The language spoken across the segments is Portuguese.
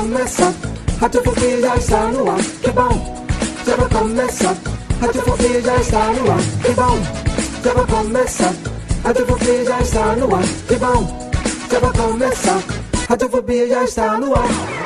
Já vai começar. Radiofobia já está no ar. Que bom, já vai começar. Radiofobia já está no ar. Que bom, já vai começar. Radiofobia já está no ar. Que bom, já vai começar. Radiofobia já está no ar.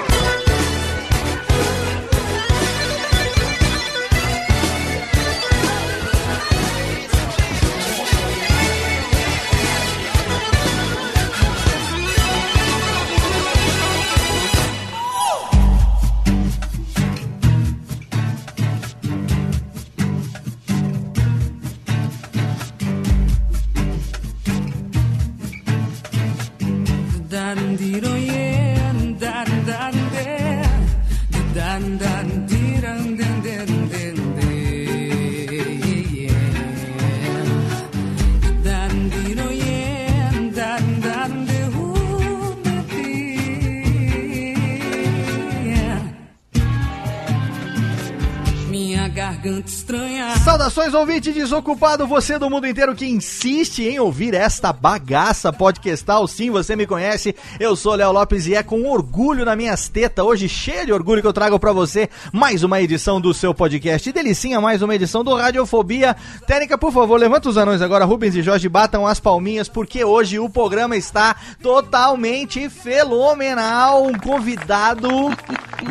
Saudações, ouvinte desocupado, você do mundo inteiro que insiste em ouvir esta bagaça podcastal. Sim, você me conhece, eu sou Léo Lopes e é com orgulho na minhas tetas, hoje cheio de orgulho que eu trago pra você mais uma edição do seu podcast. Delicinha, mais uma edição do Radiofobia. Técnica, por favor, levanta os anões agora, Rubens e Jorge, batam as palminhas, porque hoje o programa está totalmente fenomenal. Um convidado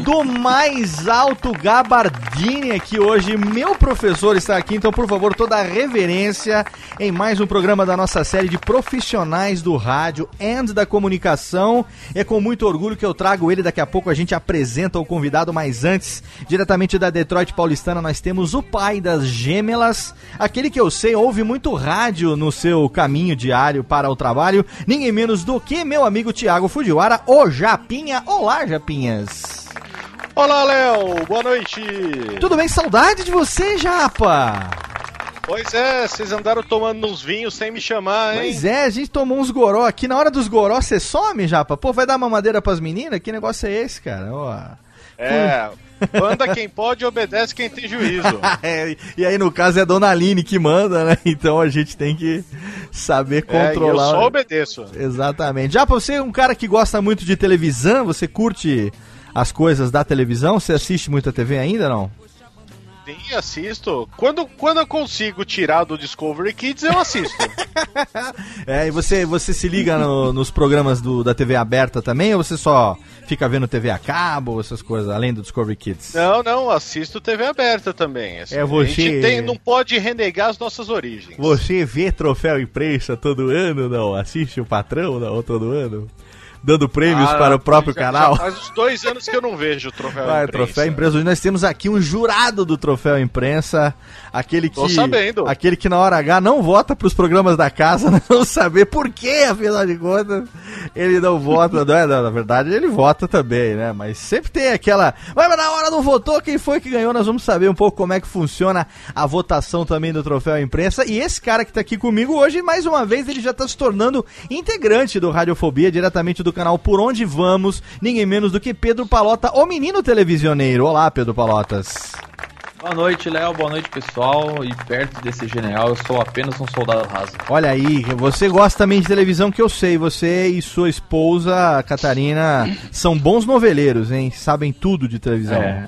do mais alto gabardine aqui hoje. Meu professor está aqui, então, por favor, toda a reverência em mais um programa da nossa série de profissionais do rádio and da comunicação. É com muito orgulho que eu trago ele. Daqui a pouco a gente apresenta o convidado, mas antes, diretamente da Detroit Paulistana, nós temos o pai das gêmeas, aquele que eu sei ouve muito rádio no seu caminho diário para o trabalho, ninguém menos do que meu amigo Tiago Fujiwara, o Japinha. Olá, Japinhas! Olá, Léo! Boa noite! Tudo bem? Saudade de você, Japa! Pois é, vocês andaram tomando uns vinhos sem me chamar, hein? Pois é, a gente tomou uns goró aqui. Na hora dos goró, você some, Japa? Pô, vai dar mamadeira pras meninas? Que negócio é esse, cara? Ó. É, manda quem pode e obedece quem tem juízo. É, e aí, no caso, é a Dona Aline que manda, né? Então a gente tem que saber É, e eu controlar. só obedeço. Exatamente. Japa, você é um cara que gosta muito de televisão? Você curte as coisas da televisão? Você assiste muita TV ainda, não? Sim, assisto. Quando, quando eu consigo tirar do Discovery Kids, eu assisto. É, e você, você se liga no- nos programas do, da TV aberta também? Ou você só fica vendo TV a cabo, essas coisas, além do Discovery Kids? não, não, assisto TV aberta também. assim. É, você- A gente tem- não pode renegar as nossas origens. Você vê troféu imprensa todo ano, não? Assiste o patrão, não? Todo ano? Dando prêmios Ah, para o próprio já- canal? Já faz uns dois anos que eu não vejo o troféu Vai, imprensa. troféu imprensa. Hoje nós temos aqui um jurado do troféu imprensa, aquele que Tô sabendo. aquele que na hora H não vota para os programas da casa, não saber por quê, afinal de contas, ele não vota, não é, não, na verdade ele vota também, né? Mas sempre tem aquela, mas na hora não votou, quem foi que ganhou? Nós vamos saber um pouco como é que funciona a votação também do troféu imprensa. E esse cara que tá aqui comigo hoje, mais uma vez, ele já tá se tornando integrante do Radiofobia, diretamente do canal Por Onde Vamos, ninguém menos do que Pedro Palota, o menino televisioneiro. Olá, Pedro Palotas. Boa noite, Léo. Boa noite, pessoal. E perto desse general, eu sou apenas um soldado raso. Olha aí, você gosta também de televisão que eu sei. Você e sua esposa, Catarina, são bons noveleiros, hein? Sabem tudo de televisão. É.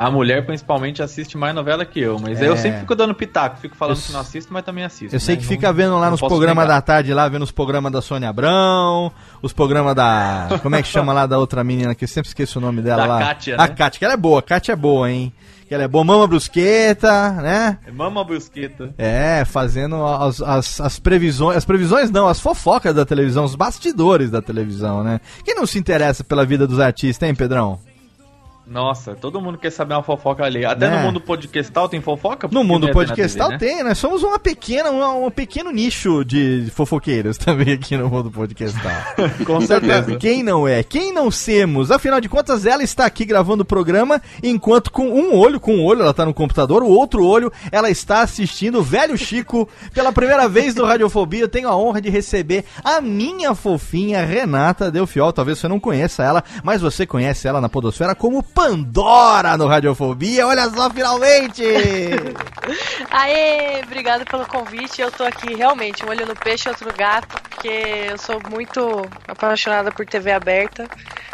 A mulher, principalmente, assiste mais novela que eu, mas É. eu sempre fico dando pitaco, fico falando Eu que não assisto, mas também assisto. Eu sei né? que fica vendo lá não nos programas da tarde, lá vendo os programas da Sônia Abrão, os programas da. Como é que chama lá da outra menina que eu sempre esqueço o nome dela Da lá? Kátia, A né? Kátia, que ela é boa, a Kátia é boa, hein? Que ela é boa, Mama Brusqueta, né? É Mama Brusqueta. É, fazendo as, as, as previsões. As previsões não, as fofocas da televisão, os bastidores da televisão, né? Quem não se interessa pela vida dos artistas, hein, Pedrão? Nossa, todo mundo quer saber uma fofoca ali. Até Né? no mundo podcastal tem fofoca? No mundo podcastal TV, né? tem, nós somos uma pequena, um, um pequeno nicho de fofoqueiros também aqui no mundo podcastal. Com certeza. Quem não é? Quem não semos? Afinal de contas, ela está aqui gravando o programa, enquanto com um olho, com um olho ela está no computador, o outro olho ela está assistindo o velho Chico pela primeira vez no Radiofobia. Eu tenho a honra de receber a minha fofinha Renata Delfiol. Talvez você não conheça ela, mas você conhece ela na Podosfera como Pandora no Radiofobia. Olha só, finalmente! Aê, obrigado pelo convite. Eu tô aqui realmente, um olho no peixe, outro no gato, porque eu sou muito apaixonada por TV aberta.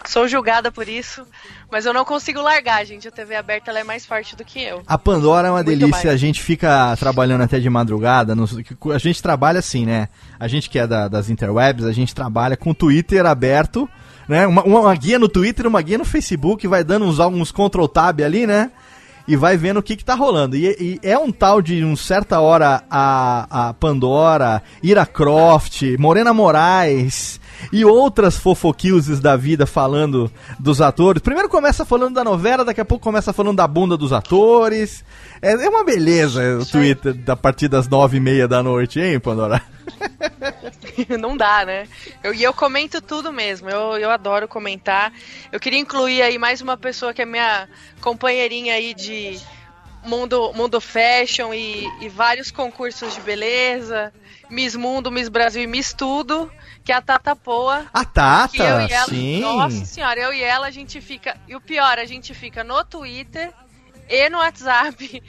Sou julgada por isso, mas eu não consigo largar, gente. A TV aberta é mais forte do que eu. A Pandora é uma Muito delícia, mais. a gente fica trabalhando até de madrugada. nos- a gente trabalha assim, né? A gente que é da- das interwebs, a gente trabalha com o Twitter aberto, né? Uma, uma- guia no Twitter, uma guia no Facebook, vai dando uns, uns Ctrl Tab ali, né? E vai vendo o que, que tá rolando. E, e é um tal de, um certa hora, a, a Pandora, Ira Croft, Morena Moraes e outras fofoquilses da vida falando dos atores. Primeiro começa falando da novela, daqui a pouco começa falando da bunda dos atores. É, é uma beleza o Isso aí. Twitter a partir das nove e meia da noite, hein, Pandora? não dá, né? Eu- E eu, comento tudo mesmo. Eu, eu adoro comentar. Eu queria incluir aí mais uma pessoa que é minha companheirinha aí de mundo, mundo fashion e, e vários concursos de beleza. Miss Mundo, Miss Brasil e Miss Tudo, que é a Tata Poa. A Tata, ela, sim. nossa senhora, eu e ela a gente fica. E o pior, a gente fica no Twitter e no WhatsApp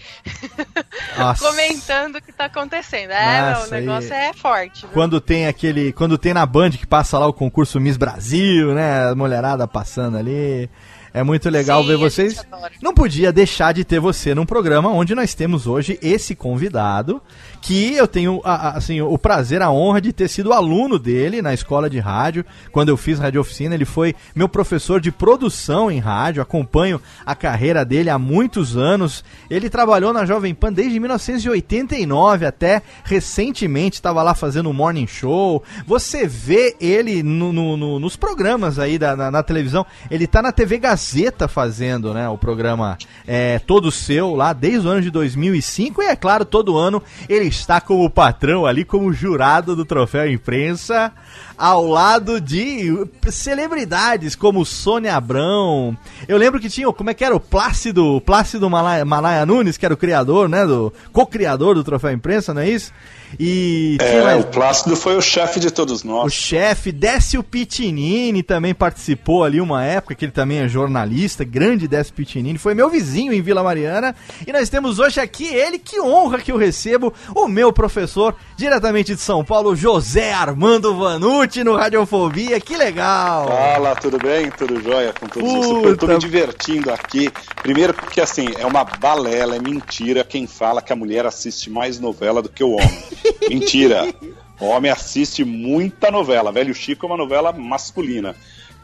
comentando o que tá acontecendo. É, Nossa, o negócio e- é forte. viu? Quando tem aquele. Quando tem na Band que passa lá o concurso Miss Brasil, né? A mulherada passando ali. É muito legal Sim, ver vocês. Não podia deixar de ter você num programa onde nós temos hoje esse convidado, que eu tenho assim, o prazer, a honra de ter sido aluno dele na escola de rádio. Quando eu fiz rádio oficina, ele foi meu professor de produção em rádio. Acompanho a carreira dele há muitos anos. Ele trabalhou na Jovem Pan desde 1989 até recentemente estava lá fazendo um morning show. Você vê ele no- no- no- nos programas aí da, na, na televisão. Ele tá na TV Gazeta fazendo, né, o programa é, todo seu lá desde o ano de 2005 e é claro, todo ano ele está como patrão ali, como jurado do troféu imprensa, ao lado de celebridades como Sônia Abrão. Eu lembro que tinha, como é que era o Plácido, Plácido Malaya, Malaya Nunes, que era o criador, né, do co-criador do troféu imprensa, não é isso? E É, mais- o Plácido foi o chefe de todos o nós. chefe Décio Pitinini também participou ali uma época, que ele também é jornalista, grande Décio Pitinini, foi meu vizinho em Vila Mariana. E nós temos hoje aqui ele, que honra que eu recebo, o meu professor, diretamente de São Paulo, José Armando Vanucci no Radiofobia, que legal! Fala, tudo bem? Tudo jóia com todos vocês? Eu tô me divertindo aqui. Primeiro porque, assim, é uma balela, é mentira quem fala que a mulher assiste mais novela do que o homem. mentira. O homem assiste muita novela. Velho Chico é uma novela masculina.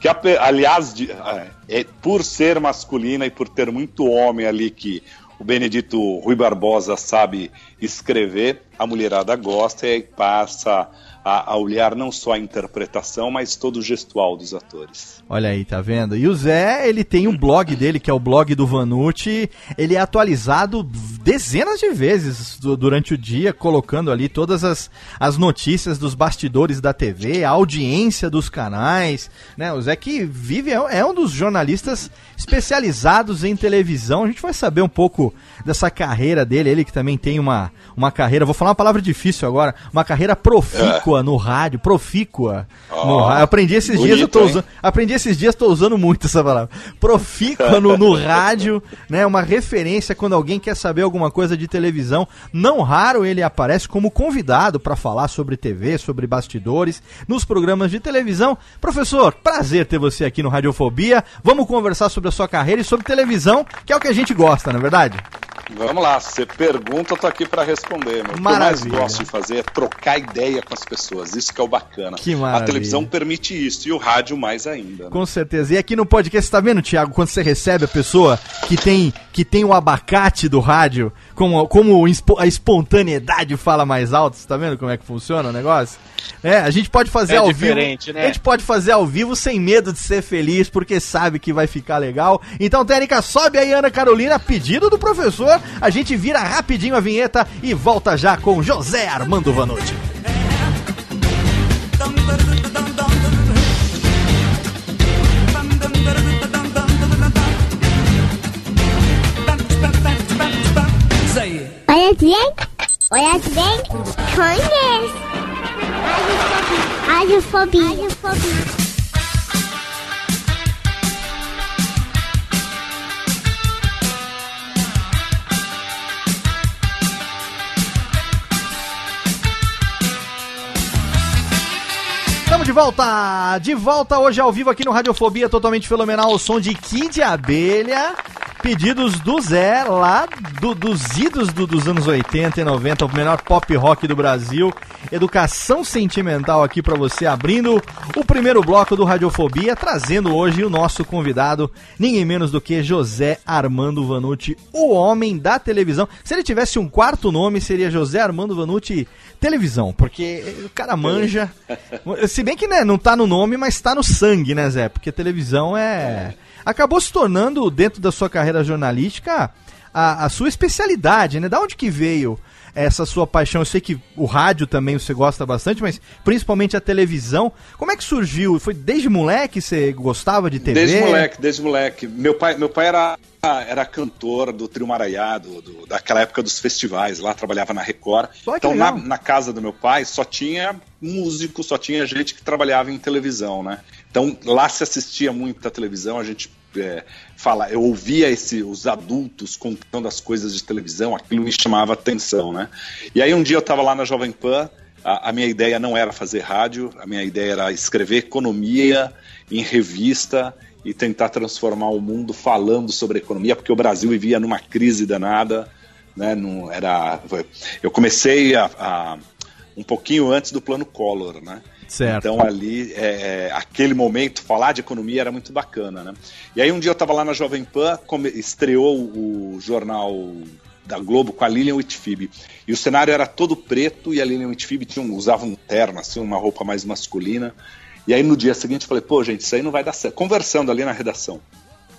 Que, aliás, de- é, é, por ser masculina e por ter muito homem ali que o Benedito Rui Barbosa sabe escrever, a mulherada gosta e passa a, a olhar não só a interpretação, mas todo o gestual dos atores. Olha aí, tá vendo? E o Zé, ele tem um blog dele, que é o blog do Vanucci. Ele é atualizado dezenas de vezes du- durante o dia, colocando ali todas as, as notícias dos bastidores da TV, a audiência dos canais. Né? O Zé que vive, é, é um dos jornalistas especializados em televisão. A gente vai saber um pouco dessa carreira dele. Ele que também tem uma, uma carreira, vou falar uma palavra difícil agora. Uma carreira profícua no rádio, profícua. no Ó, rádio. Aprendi esses dias, eu tô bonito, hein? usando. Aprendi esses dias, tô usando muito essa palavra. Profícua no, no rádio, né? Uma referência quando alguém quer saber alguma coisa de televisão. Não raro ele aparece como convidado para falar sobre TV, sobre bastidores, nos programas de televisão. Professor, prazer ter você aqui no Radiofobia. Vamos conversar sobre a sua carreira e sobre televisão, que é o que a gente gosta, não é verdade? Vamos lá, você pergunta, eu tô aqui para responder. Meu. O que eu mais gosto de fazer é trocar ideia com as pessoas. Isso que é o bacana. Que A maravilha. televisão permite isso e o rádio mais ainda. né? Com certeza. E aqui no podcast, você tá vendo, Thiago, quando você recebe a pessoa que tem, que tem o abacate do rádio, como, como a espontaneidade fala mais alto, você tá vendo como é que funciona o negócio? É, a gente pode fazer É ao diferente, vivo. né? A gente pode fazer ao vivo sem medo de ser feliz, porque sabe que vai ficar legal. Então, técnica, sobe aí, Ana Carolina, pedido do professor. A gente vira rapidinho a vinheta e volta já com José Armando Vanucci. Olha bem, olha bem, conhece. Radiofobia. Radiofobia. Estamos de volta! De volta hoje ao vivo aqui no Radiofobia, totalmente fenomenal, o som de Kid Abelha. Pedidos do Zé, lá do- dos idos do- dos anos 80 e 90, o melhor pop rock do Brasil. Educação sentimental aqui pra você, abrindo o primeiro bloco do Radiofobia, trazendo hoje o nosso convidado, ninguém menos do que José Armando Vanucci, o homem da televisão. Se ele tivesse um quarto nome, seria José Armando Vanucci Televisão, porque o cara manja. Se bem que né, não tá no nome, mas tá no sangue, né, Zé? Porque televisão é. Acabou se tornando, dentro da sua carreira jornalística, a, a sua especialidade, né? Da onde que veio essa sua paixão? Eu sei que o rádio também você gosta bastante, mas principalmente a televisão. Como é que surgiu? Foi desde moleque você gostava de TV? Desde moleque, desde moleque. Meu pai, meu pai era, era cantor do Trio Maraiá, do, do- daquela época dos festivais, lá trabalhava na Record. Então, na, na casa do meu pai só tinha músico, só tinha gente que trabalhava em televisão, né? Então, lá se assistia muito a televisão, a gente é, fala, eu ouvia esse, os adultos contando as coisas de televisão, aquilo me chamava atenção, né? E aí um dia eu estava lá na Jovem Pan, a, a minha ideia não era fazer rádio, a minha ideia era escrever economia em revista e tentar transformar o mundo falando sobre economia, porque o Brasil vivia numa crise danada, né? Não era, eu comecei a, a- um pouquinho antes do plano Collor, né? Certo. Então ali, é, é, aquele momento, falar de economia era muito bacana, né? E aí um dia eu estava lá na Jovem Pan, estreou o jornal da Globo com a Lilian Whitfib. E o cenário era todo preto e a Lilian Whitfib tinha usava um terno, assim, uma roupa mais masculina. E aí no dia seguinte eu falei, pô, gente, isso aí não vai dar certo. Conversando ali na redação.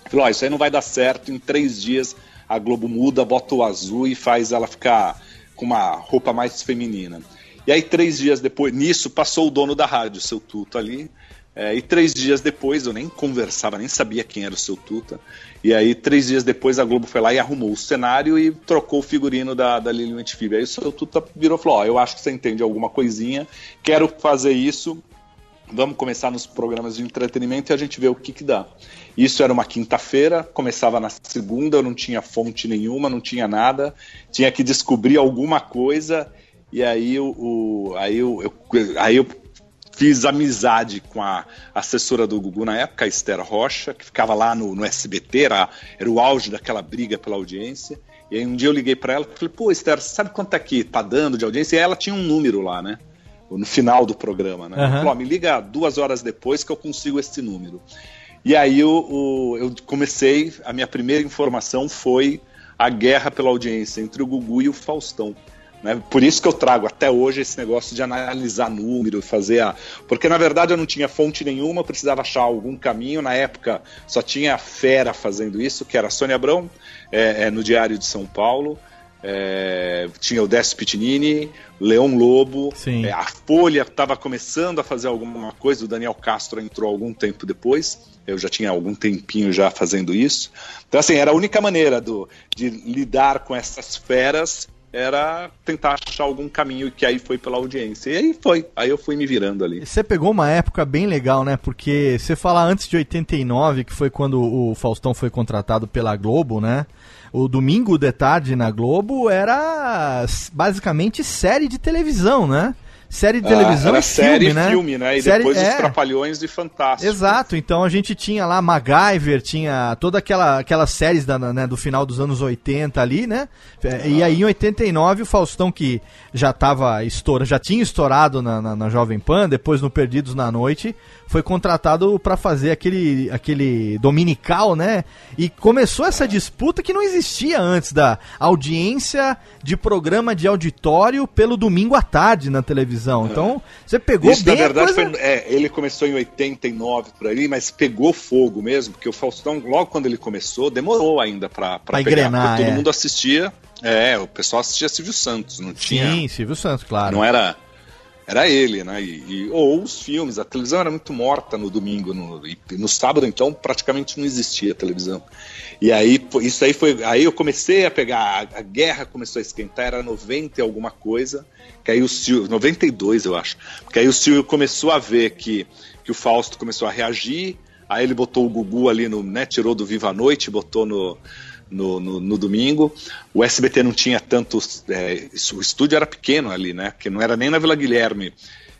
Eu Falei, ó, isso aí não vai dar certo, em três dias a Globo muda, bota o azul e faz ela ficar com uma roupa mais feminina. E aí, três dias depois, nisso, passou o dono da rádio, o seu Tuta ali. é, e três dias depois, eu nem conversava, nem sabia quem era o seu Tuta. E aí, três dias depois, a Globo foi lá e arrumou o cenário e trocou o figurino da, da Lilian Whitfield. Aí o seu Tuta virou e falou: Ó, eu acho que você entende alguma coisinha, quero fazer isso, vamos começar nos programas de entretenimento e a gente vê o que, que dá. Isso era uma quinta-feira, começava na segunda, eu não tinha fonte nenhuma, não tinha nada, tinha que descobrir alguma coisa, e aí, o, o- aí, eu, eu- aí eu fiz amizade com a assessora do Gugu na época, a Esther Rocha, que ficava lá no, no SBT, era, era o auge daquela briga pela audiência. E aí um dia eu liguei para ela e falei, pô, Esther, sabe quanto é que tá dando de audiência? E ela tinha um número lá, né? No final do programa, né? Falou, ó, me liga duas horas depois que eu consigo esse número. E aí eu, eu comecei, a minha primeira informação foi a guerra pela audiência entre o Gugu e o Faustão. Né? Por isso que eu trago até hoje esse negócio de analisar número, fazer a. Porque na verdade eu não tinha fonte nenhuma, precisava achar algum caminho. Na época só tinha a Fera fazendo isso, que era a Sônia Abrão, é, é, no Diário de São Paulo. É, tinha o Décio Pitinini, Leão Lobo, é, a Folha estava começando a fazer alguma coisa, o Daniel Castro entrou algum tempo depois, eu já tinha algum tempinho já fazendo isso. Então, assim, era a única maneira do, de lidar com essas feras era tentar achar algum caminho que aí foi pela audiência. E aí foi, aí eu fui me virando ali. Você pegou uma época bem legal, né? Porque você fala antes de 89, que foi quando o Faustão foi contratado pela Globo, né? O domingo de tarde na Globo era basicamente série de televisão, né? Série de televisão ah, e filme, série né? filme, né? E série, depois é. os Trapalhões e Fantástico. Exato, então a gente tinha lá MacGyver, tinha toda aquela aquelas séries da, né, do final dos anos 80 ali, né? E aí em 89 o Faustão que já tava estoura, já tinha estourado na, na, na Jovem Pan, depois no Perdidos na Noite, foi contratado para fazer aquele, aquele dominical, né? E começou essa disputa que não existia antes da audiência de programa de auditório pelo domingo à tarde na televisão. Então, você pegou Isso, bem na verdade, coisa... foi, é, ele começou em 89 por aí, mas pegou fogo mesmo, porque o Faustão, logo quando ele começou, demorou ainda Pra pegar, engrenar, porque todo é. mundo assistia. É, o pessoal assistia Silvio Santos, não tinha. Sim, Silvio Santos, claro. Não era. Era ele, né? E, e- ou os filmes. A televisão era muito morta no domingo. No, e no sábado, então, praticamente não existia televisão. E aí, isso aí foi. Aí eu comecei a pegar. A, a guerra começou a esquentar, era 90 e alguma coisa. Que aí o Silvio. 92, eu acho. Porque aí o Silvio começou a ver que, que o Fausto começou a reagir. Aí ele botou o Gugu ali no. Né, tirou do Viva a Noite, botou no. No, no, no domingo. O SBT não tinha tantos. é, o estúdio era pequeno ali, né? Porque não era nem na Vila Guilherme.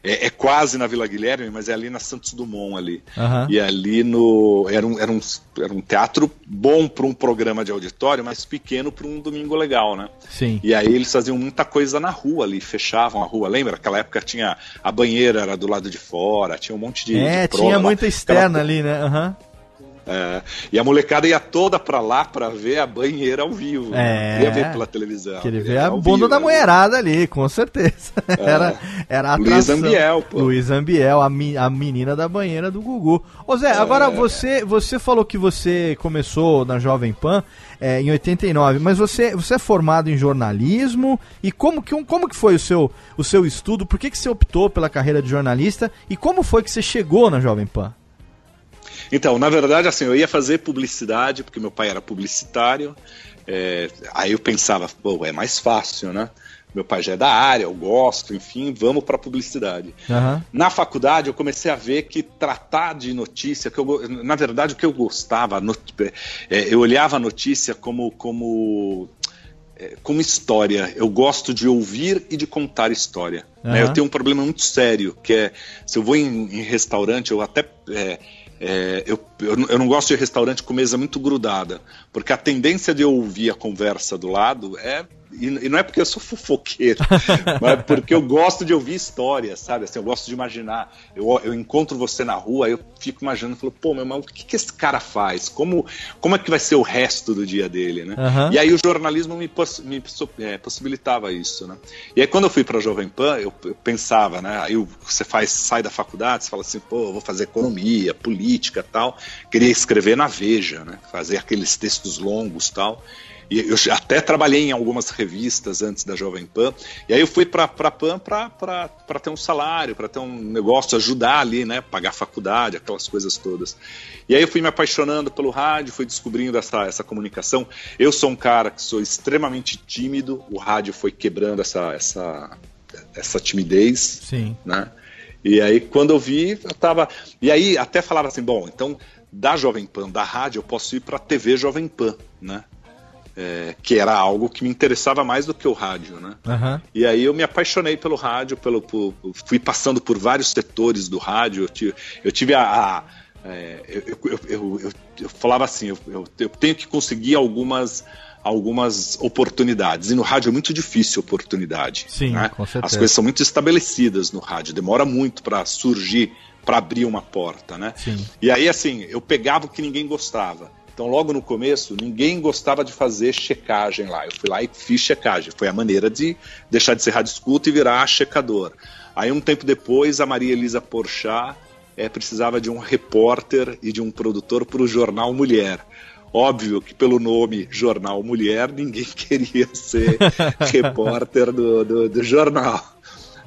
É, é quase na Vila Guilherme, mas é ali na Santos Dumont ali. Aham. E ali no. Era um, era um, era um teatro bom para um programa de auditório, mas pequeno para um domingo legal, né? Sim. E aí eles faziam muita coisa na rua ali, fechavam a rua. Lembra? Aquela época tinha. A banheira era do lado de fora, tinha um monte de. É, de prova tinha muita externa Aquela- ali, né? Aham. É, e a molecada ia toda pra lá pra ver a banheira ao vivo. É. né? Ia ver pela televisão. Queria ia ver a bunda vivo, da né? mulherada ali, com certeza. Era, era a Luiz. Ambiel, pô. Luiz Ambiel, a, mi- a menina da banheira do Gugu. Ô Zé, agora você, você falou que você começou na Jovem Pan é, em 89, mas você, você é formado em jornalismo e como que, como que foi o seu, o seu estudo? Por que, que você optou pela carreira de jornalista e como foi que você chegou na Jovem Pan? Então, na verdade, assim, eu ia fazer publicidade, porque meu pai era publicitário. é, aí eu pensava, pô, é mais fácil, né? Meu pai já é da área, eu gosto, enfim, vamos para publicidade. Aham. Na faculdade, eu comecei a ver que tratar de notícia, que eu, na verdade, o que eu gostava, é, eu olhava a notícia como, como, é, como história. Eu gosto de ouvir e de contar história. né? Aham. Eu tenho um problema muito sério, que é, se eu vou em, em restaurante, eu até... é, é, eu, eu, não- gosto de restaurante com mesa muito grudada, porque a tendência de eu ouvir a conversa do lado é. E, não é porque eu sou fofoqueiro, mas porque eu gosto de ouvir histórias, sabe? Assim, eu gosto de imaginar. Eu, eu encontro você na rua, eu fico imaginando, falo, pô, meu irmão, o que, que esse cara faz? Como, como é que vai ser o resto do dia dele, né? Aham. E aí o jornalismo me, poss- me é, possibilitava isso, né? E aí quando eu fui para Jovem Pan, eu, eu pensava, né? Aí você faz, sai da faculdade, você fala assim, pô, eu vou fazer economia, política, tal. Queria escrever na Veja, né? Fazer aqueles textos longos, tal. E eu até trabalhei em algumas revistas antes da Jovem Pan. E aí eu fui para a Pan para ter um salário, para ter um negócio, ajudar ali, né? Pagar faculdade, aquelas coisas todas. E aí eu fui me apaixonando pelo rádio, fui descobrindo essa, essa comunicação. Eu sou um cara que sou extremamente tímido, o rádio foi quebrando essa, essa, essa timidez Sim. né? E aí, quando eu vi, eu tava. E aí, até falava assim: bom, então, da Jovem Pan, da rádio, eu posso ir para a TV Jovem Pan, né? É, que era algo que me interessava mais do que o rádio, né? Aham. E aí eu me apaixonei pelo rádio, pelo, por- fui passando por vários setores do rádio. Eu tive, eu tive a. a- é, eu, eu, eu, eu- falava assim, eu tenho que conseguir algumas, algumas oportunidades. E no rádio é muito difícil oportunidade. Sim, né? com certeza. As coisas são muito estabelecidas no rádio, demora muito para surgir, para abrir uma porta, né? Sim. E aí, assim, eu pegava o que ninguém gostava. Então, logo no começo, ninguém gostava de fazer checagem lá. Eu fui lá e fiz checagem. Foi a maneira de deixar de ser rádio escuta e virar checador. Aí, um tempo depois, a Maria Elisa Porchat eh, precisava de um repórter e de um produtor para o jornal Mulher. Óbvio que pelo nome Jornal Mulher, ninguém queria ser repórter do, do, do jornal.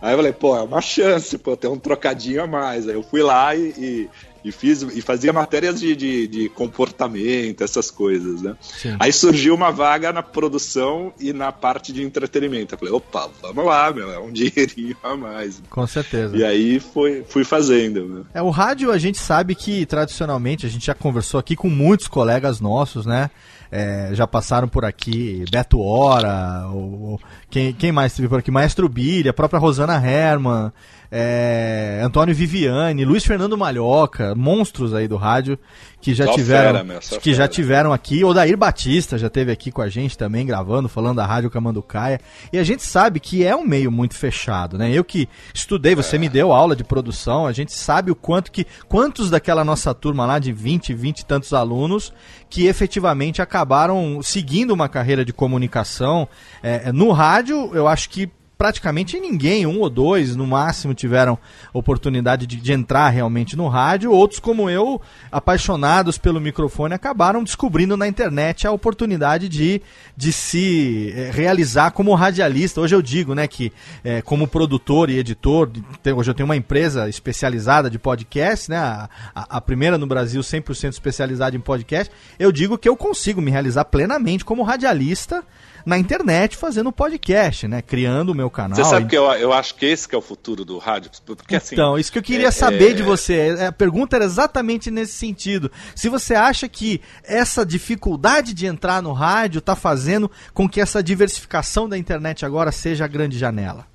Aí eu falei, pô, é uma chance, pô, ter um trocadinho a mais. Aí eu fui lá e, e, e fiz e fazia matérias de, de, de comportamento, essas coisas, né? Sim. Aí surgiu uma vaga na produção e na parte de entretenimento. Eu falei, opa, vamos lá, meu, é um dinheirinho a mais. Com certeza. E aí foi, fui fazendo, meu. É, o rádio a gente sabe que tradicionalmente, a gente já conversou aqui com muitos colegas nossos, né? É, já passaram por aqui Beto Hora, ou, quem, quem mais teve por aqui? Maestro Bilha, a própria Rosana Herman, é, Antônio Viviane, Luiz Fernando Malhoca, monstros aí do rádio que já Só tiveram fera, meu, que já fera. tiveram aqui. Odair Batista já teve aqui com a gente também gravando, falando da Rádio Camanducaia. E a gente sabe que é um meio muito fechado, né? Eu que estudei, você me deu aula de produção, a gente sabe o quanto que quantos daquela nossa turma lá de 20, 20 e tantos alunos que efetivamente acabaram seguindo uma carreira de comunicação é, no rádio, eu acho que praticamente ninguém, um ou dois no máximo, tiveram oportunidade de, de entrar realmente no rádio. Outros, como eu, apaixonados pelo microfone, acabaram descobrindo na internet a oportunidade de, de se eh, realizar como radialista. Hoje eu digo né, que, eh, como produtor e editor, hoje eu tenho uma empresa especializada de podcast, né, a- a primeira no Brasil 100% especializada em podcast. Eu digo que eu consigo me realizar plenamente como radialista na internet fazendo podcast, né? Criando o meu canal. Você sabe E- que eu, eu acho que esse que é o futuro do rádio? Porque assim. então, isso que eu queria é- saber é- de você. É, A pergunta era exatamente nesse sentido. Se você acha que essa dificuldade de entrar no rádio está fazendo com que essa diversificação da internet agora seja a grande janela.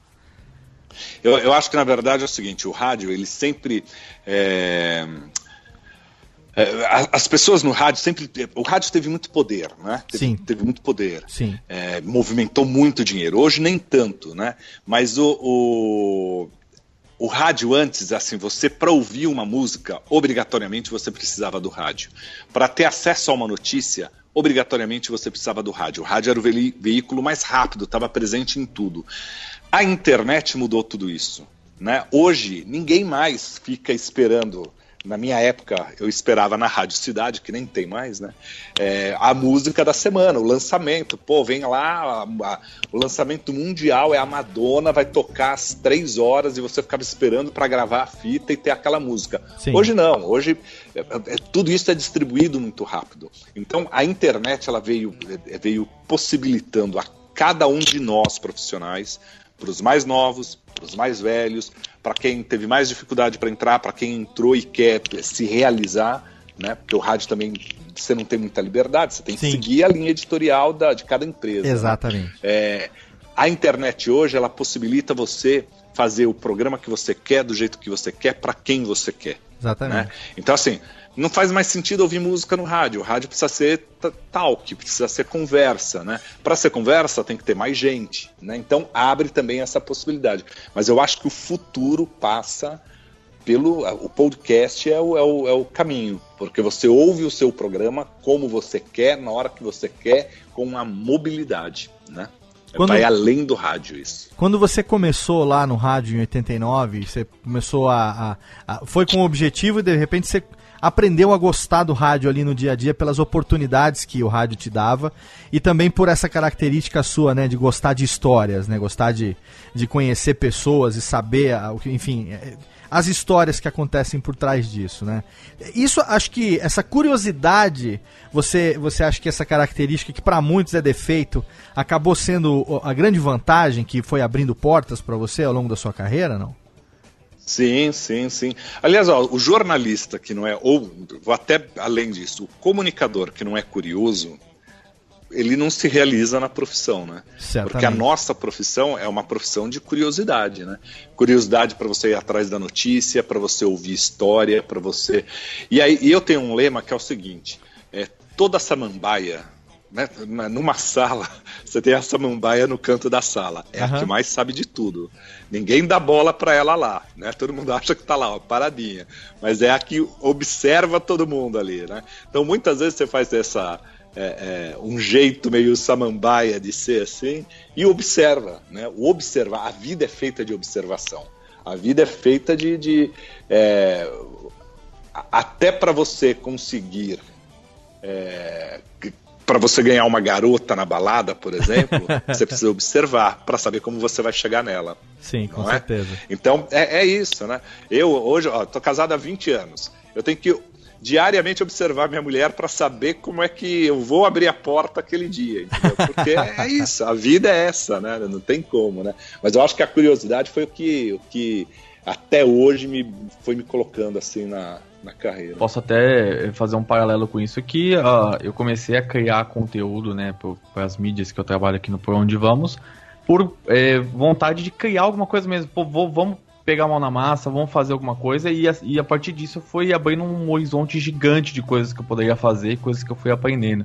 Eu, eu acho que na verdade é o seguinte, o rádio ele sempre é, as pessoas no rádio sempre o rádio teve muito poder, né? Teve, Sim. teve muito poder. Sim. É, movimentou muito dinheiro. Hoje nem tanto, né? Mas o, o, o rádio antes, assim, você para ouvir uma música, obrigatoriamente você precisava do rádio. Para ter acesso a uma notícia, obrigatoriamente você precisava do rádio. O rádio era o veli- veículo mais rápido, estava presente em tudo. A internet mudou tudo isso. Né? Hoje, ninguém mais fica esperando. Na minha época, eu esperava na Rádio Cidade, que nem tem mais, né? É, a música da semana, o lançamento. Pô, vem lá, a- a- o lançamento mundial é a Madonna, vai tocar às três horas e você ficava esperando para gravar a fita e ter aquela música. Sim. Hoje não, hoje é, é, tudo isso é distribuído muito rápido. Então a internet ela veio, é, veio possibilitando a cada um de nós profissionais, para os mais novos, para os mais velhos, para quem teve mais dificuldade para entrar, para quem entrou e quer se realizar, né? Porque o rádio também você não tem muita liberdade, você tem que Sim. seguir a linha editorial da, de cada empresa. né? Exatamente. É, a internet hoje ela possibilita você fazer o programa que você quer, do jeito que você quer, para quem você quer. Exatamente. né? Então, assim, não faz mais sentido ouvir música no rádio. O rádio precisa ser talk, precisa ser conversa, né? Para ser conversa, tem que ter mais gente, né? Então, abre também essa possibilidade. Mas eu acho que o futuro passa pelo. O podcast é o, é o, é o caminho, porque você ouve o seu programa como você quer, na hora que você quer, com uma mobilidade, né? Quando- Vai além do rádio isso. Quando você começou lá no rádio em 89, você começou a, a- a- Foi com o objetivo e de repente você aprendeu a gostar do rádio ali no dia a dia pelas oportunidades que o rádio te dava e também por essa característica sua, né, de gostar de histórias, né, gostar de, de conhecer pessoas e saber, a- o que- enfim, é, as histórias que acontecem por trás disso, né? Isso, acho que essa curiosidade, você, você acha que essa característica que para muitos é defeito, acabou sendo a grande vantagem que foi abrindo portas para você ao longo da sua carreira, não? Sim, sim, sim. Aliás, ó, o jornalista que não é, ou vou até além disso, o comunicador que não é curioso, ele não se realiza na profissão, né? Certamente. Porque a nossa profissão é uma profissão de curiosidade, né? Curiosidade para você ir atrás da notícia, para você ouvir história, para você. E aí e eu tenho um lema que é o seguinte: é toda samambaia, né? Numa sala, você tem a samambaia no canto da sala. É a Aham. que mais sabe de tudo. Ninguém dá bola para ela lá, né? Todo mundo acha que tá lá, ó, paradinha. Mas é a que observa todo mundo ali, né? Então muitas vezes você faz essa é, é, um jeito meio samambaia de ser assim e observa, né? O observar, a vida é feita de observação. A vida é feita de, de é, a- até para você conseguir para você ganhar uma garota na balada, por exemplo, você precisa observar para saber como você vai chegar nela. Sim, com é? certeza. Então é, é isso, né? Eu hoje, ó, tô casado há 20 anos. eu tenho que diariamente observar minha mulher para saber como é que eu vou abrir a porta aquele dia, entendeu? Porque é isso, a vida é essa, né? Não tem como, né? Mas eu acho que a curiosidade foi o que, o que até hoje me foi me colocando assim na, na carreira. Posso até fazer um paralelo com isso que uh, eu comecei a criar conteúdo, né, para as mídias que eu trabalho aqui no Por Onde Vamos, por é, vontade de criar alguma coisa mesmo. Pô, vou, vamos pegar a mão na massa, vamos fazer alguma coisa e a, e a partir disso foi abrindo um horizonte gigante de coisas que eu poderia fazer, coisas que eu fui aprendendo.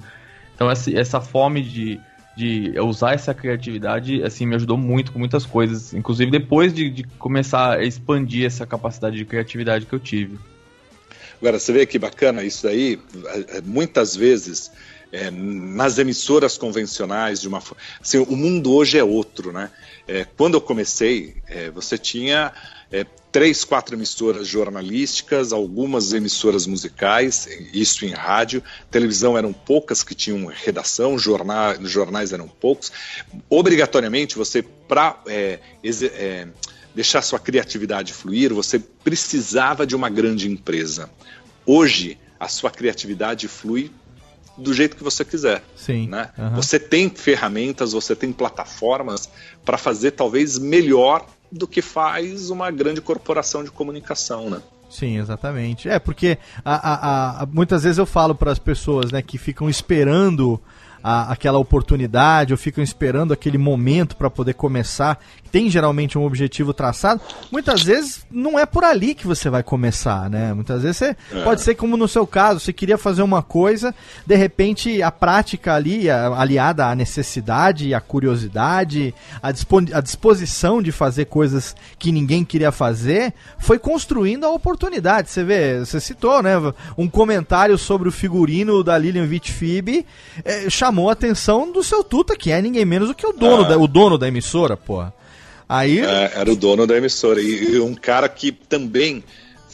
Então essa, essa fome de, de usar essa criatividade assim me ajudou muito com muitas coisas, inclusive depois de, de começar a expandir essa capacidade de criatividade que eu tive. Agora, você vê que bacana isso aí, é, é, muitas vezes é, nas emissoras convencionais de uma assim, o mundo hoje é outro, né? É, quando eu comecei, é, você tinha é, três, quatro emissoras jornalísticas, algumas emissoras musicais, isso em rádio, televisão eram poucas que tinham redação, jornal, jornais eram poucos. Obrigatoriamente, você para deixar sua criatividade fluir, você precisava de uma grande empresa. Hoje, a sua criatividade flui do jeito que você quiser. Sim. Né? Uhum. Você tem ferramentas, você tem plataformas para fazer talvez melhor do que faz uma grande corporação de comunicação, né? Sim, exatamente. É, porque a, a, a, muitas vezes eu falo para as pessoas né, que ficam esperando a, aquela oportunidade ou ficam esperando aquele momento para poder começar, tem geralmente um objetivo traçado, muitas vezes não é por ali que você vai começar, né? Muitas vezes você é. pode ser como no seu caso, você queria fazer uma coisa, de repente a prática ali, aliada à necessidade, à curiosidade, à, à disposição de fazer coisas que ninguém queria fazer, foi construindo a oportunidade. Você vê, você citou, né? Um comentário sobre o figurino da Lilian Vitfib é, chamou a atenção do seu Tuta, que é ninguém menos do que o dono, é. da, o dono da emissora, porra. Aí... É, era o dono da emissora. E, e, um cara que também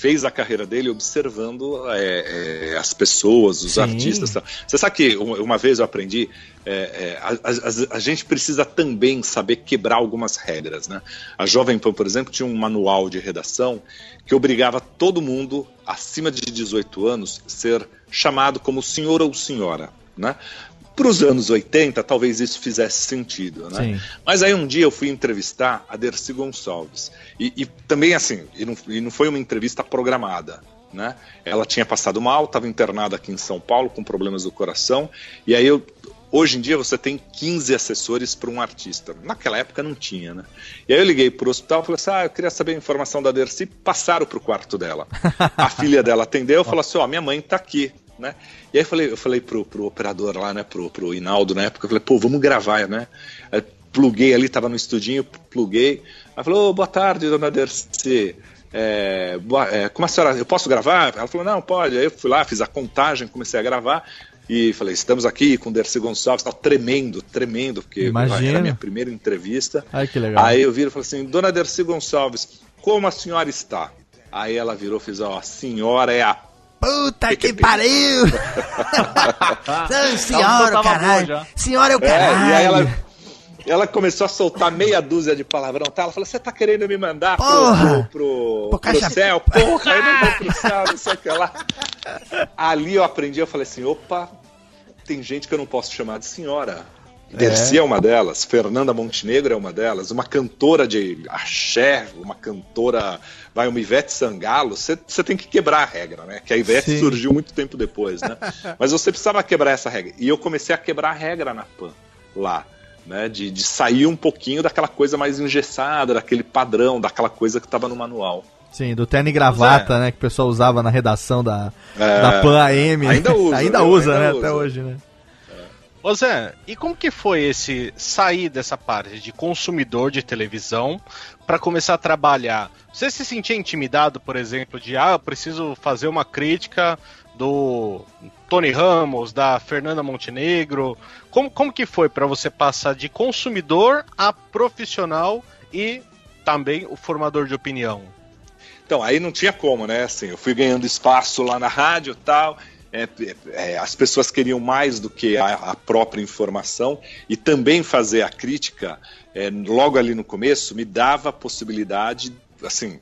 fez a carreira dele observando é, é, as pessoas, os Sim. artistas. Você sabe que uma vez eu aprendi, é, é, a, a, a, gente precisa também saber quebrar algumas regras. Né? A Jovem Pan, por exemplo, tinha um manual de redação que obrigava todo mundo acima de 18 anos ser chamado como senhor ou senhora. Né? Para os anos 80, talvez isso fizesse sentido, né? Sim. Mas aí um dia eu fui entrevistar a Dercy Gonçalves. E, e também assim, e não, e não foi uma entrevista programada. Né? Ela tinha passado mal, estava internada aqui em São Paulo com problemas do coração. E aí eu, Hoje em dia você tem 15 assessores para um artista. Naquela época não tinha, né? E aí eu liguei para o hospital e falei assim: ah, eu queria saber a informação da Dercy. Passaram para o quarto dela. A filha dela atendeu e falou assim: ó, oh, minha mãe está aqui né? E aí eu falei, eu falei pro, pro operador lá, né, pro, pro Inaldo na época, eu falei, pô, vamos gravar, né? Aí pluguei ali, tava no estudinho, pluguei. Aí falou, oh, boa tarde, dona Dercy. É, boa, é, como a senhora, eu posso gravar? Ela falou, não, pode. Aí eu fui lá, fiz a contagem, comecei a gravar. E falei, estamos aqui com o Dercy Gonçalves, tava tremendo, tremendo, porque Imagina. era a minha primeira entrevista. Ai, que legal. Aí eu viro e falei assim, dona Dercy Gonçalves, como a senhora está? Aí ela virou e fez, ó, a senhora é a Puta que pariu! senhora, caralho! Senhora é o caralho! É, e aí ela, ela começou a soltar meia dúzia de palavrão, tá? Ela falou: Você tá querendo me mandar pro, pro, pro, pro céu? Porra, eu não vou pro céu, não sei o que lá. Ali eu aprendi, eu falei assim: opa, tem gente que eu não posso chamar de senhora. Dercy é. é uma delas, Fernanda Montenegro é uma delas, uma cantora de axé, uma cantora, vai, uma Ivete Sangalo, você tem que quebrar a regra, né? Que a Ivete Sim. surgiu muito tempo depois, né? Mas você precisava quebrar essa regra. E eu comecei a quebrar a regra na PAN, lá. Né, de, de sair um pouquinho daquela coisa mais engessada, daquele padrão, daquela coisa que estava no manual. Sim, do terno e gravata, é. né, que o pessoal usava na redação da, é, da PAN AM. Ainda usa. ainda usa, ainda né, usa. até hoje, né. Ô Zé, e como que foi esse sair dessa parte de consumidor de televisão para começar a trabalhar? Você se sentia intimidado, por exemplo, de ah, eu preciso fazer uma crítica do Tony Ramos, da Fernanda Montenegro? Como, como que foi para você passar de consumidor a profissional e também o formador de opinião? Então, aí não tinha como, né? Assim, eu fui ganhando espaço lá na rádio e tal, é, é, as pessoas queriam mais do que a, a, própria informação e também fazer a crítica é, logo ali no começo me dava a possibilidade assim